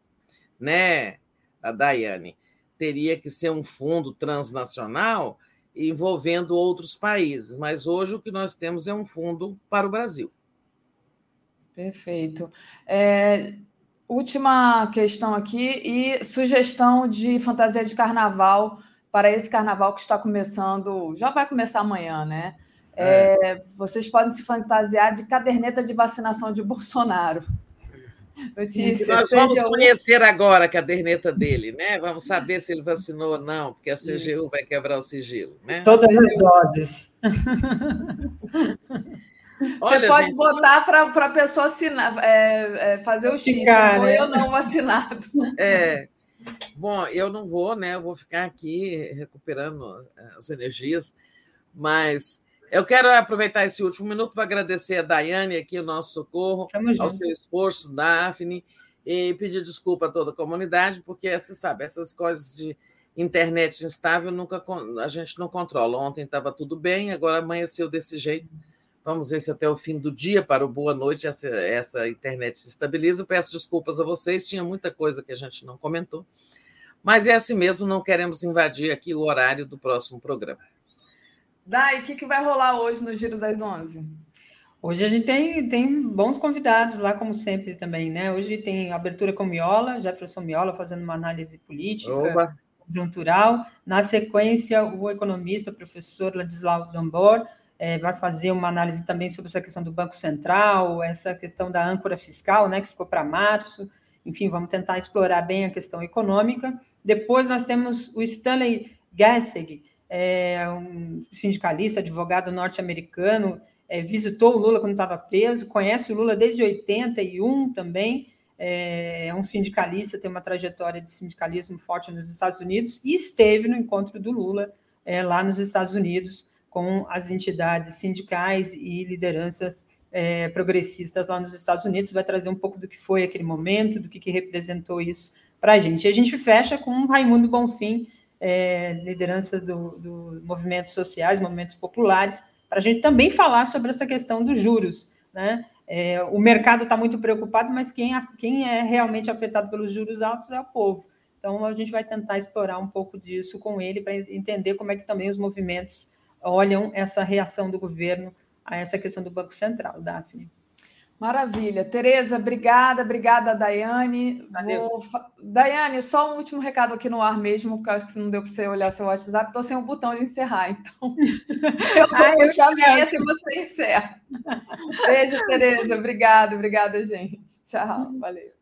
né, a Daiane? Teria que ser um fundo transnacional envolvendo outros países, mas hoje o que nós temos é um fundo para o Brasil. Perfeito. É, última questão aqui e sugestão de fantasia de carnaval para esse carnaval que está começando, já vai começar amanhã, né? É. É, vocês podem se fantasiar de caderneta de vacinação de [laughs] Bolsonaro. Notícia, nós vamos conhecer agora a caderneta dele, né? Vamos saber se ele vacinou ou não, porque a CGU Isso. vai quebrar o sigilo, né? Todas as doses. [laughs] Olha, Você pode gente, botar para a pessoa assinar, é, é, fazer o X, ficar, se foi né? ou não vacinado. É. Bom, eu não vou, né? Eu vou ficar aqui recuperando é, as energias, mas eu quero aproveitar esse último minuto para agradecer a Daiane aqui, o nosso socorro, ao seu esforço, Daphne, e pedir desculpa a toda a comunidade, porque você sabe, essas coisas de internet instável nunca a gente não controla. Ontem estava tudo bem, agora amanheceu desse jeito. Vamos ver se até o fim do dia, para o boa noite, essa, essa internet se estabiliza. Peço desculpas a vocês, tinha muita coisa que a gente não comentou. Mas é assim mesmo, não queremos invadir aqui o horário do próximo programa. Dai, o que, que vai rolar hoje no Giro das Onze? Hoje a gente tem, tem bons convidados lá, como sempre também, né? Hoje tem abertura com Miola, Jefferson Miola fazendo uma análise política, Oba. conjuntural. Na sequência, o economista, o professor Ladislau Dambor, é, vai fazer uma análise também sobre essa questão do Banco Central, essa questão da âncora fiscal, né, que ficou para março. Enfim, vamos tentar explorar bem a questão econômica. Depois nós temos o Stanley Gassig, é um sindicalista, advogado norte-americano, é, visitou o Lula quando estava preso, conhece o Lula desde 81 também, é, é um sindicalista, tem uma trajetória de sindicalismo forte nos Estados Unidos e esteve no encontro do Lula é, lá nos Estados Unidos com as entidades sindicais e lideranças é, progressistas lá nos Estados Unidos. Vai trazer um pouco do que foi aquele momento, do que, que representou isso para a gente. E a gente fecha com Raimundo Bonfim, é, liderança dos do movimentos sociais, movimentos populares, para a gente também falar sobre essa questão dos juros. Né? É, o mercado está muito preocupado, mas quem, quem é realmente afetado pelos juros altos é o povo. Então, a gente vai tentar explorar um pouco disso com ele para entender como é que também os movimentos olham essa reação do governo a essa questão do Banco Central, Daphne. Maravilha. Tereza, obrigada, obrigada, Daiane. Vou... Daiane, só um último recado aqui no ar mesmo, porque eu acho que não deu para você olhar seu WhatsApp, estou sem o botão de encerrar, então [laughs] eu vou Ai, puxar a vinheta e você encerra. Beijo, Tereza. Obrigada, obrigada, gente. Tchau, valeu.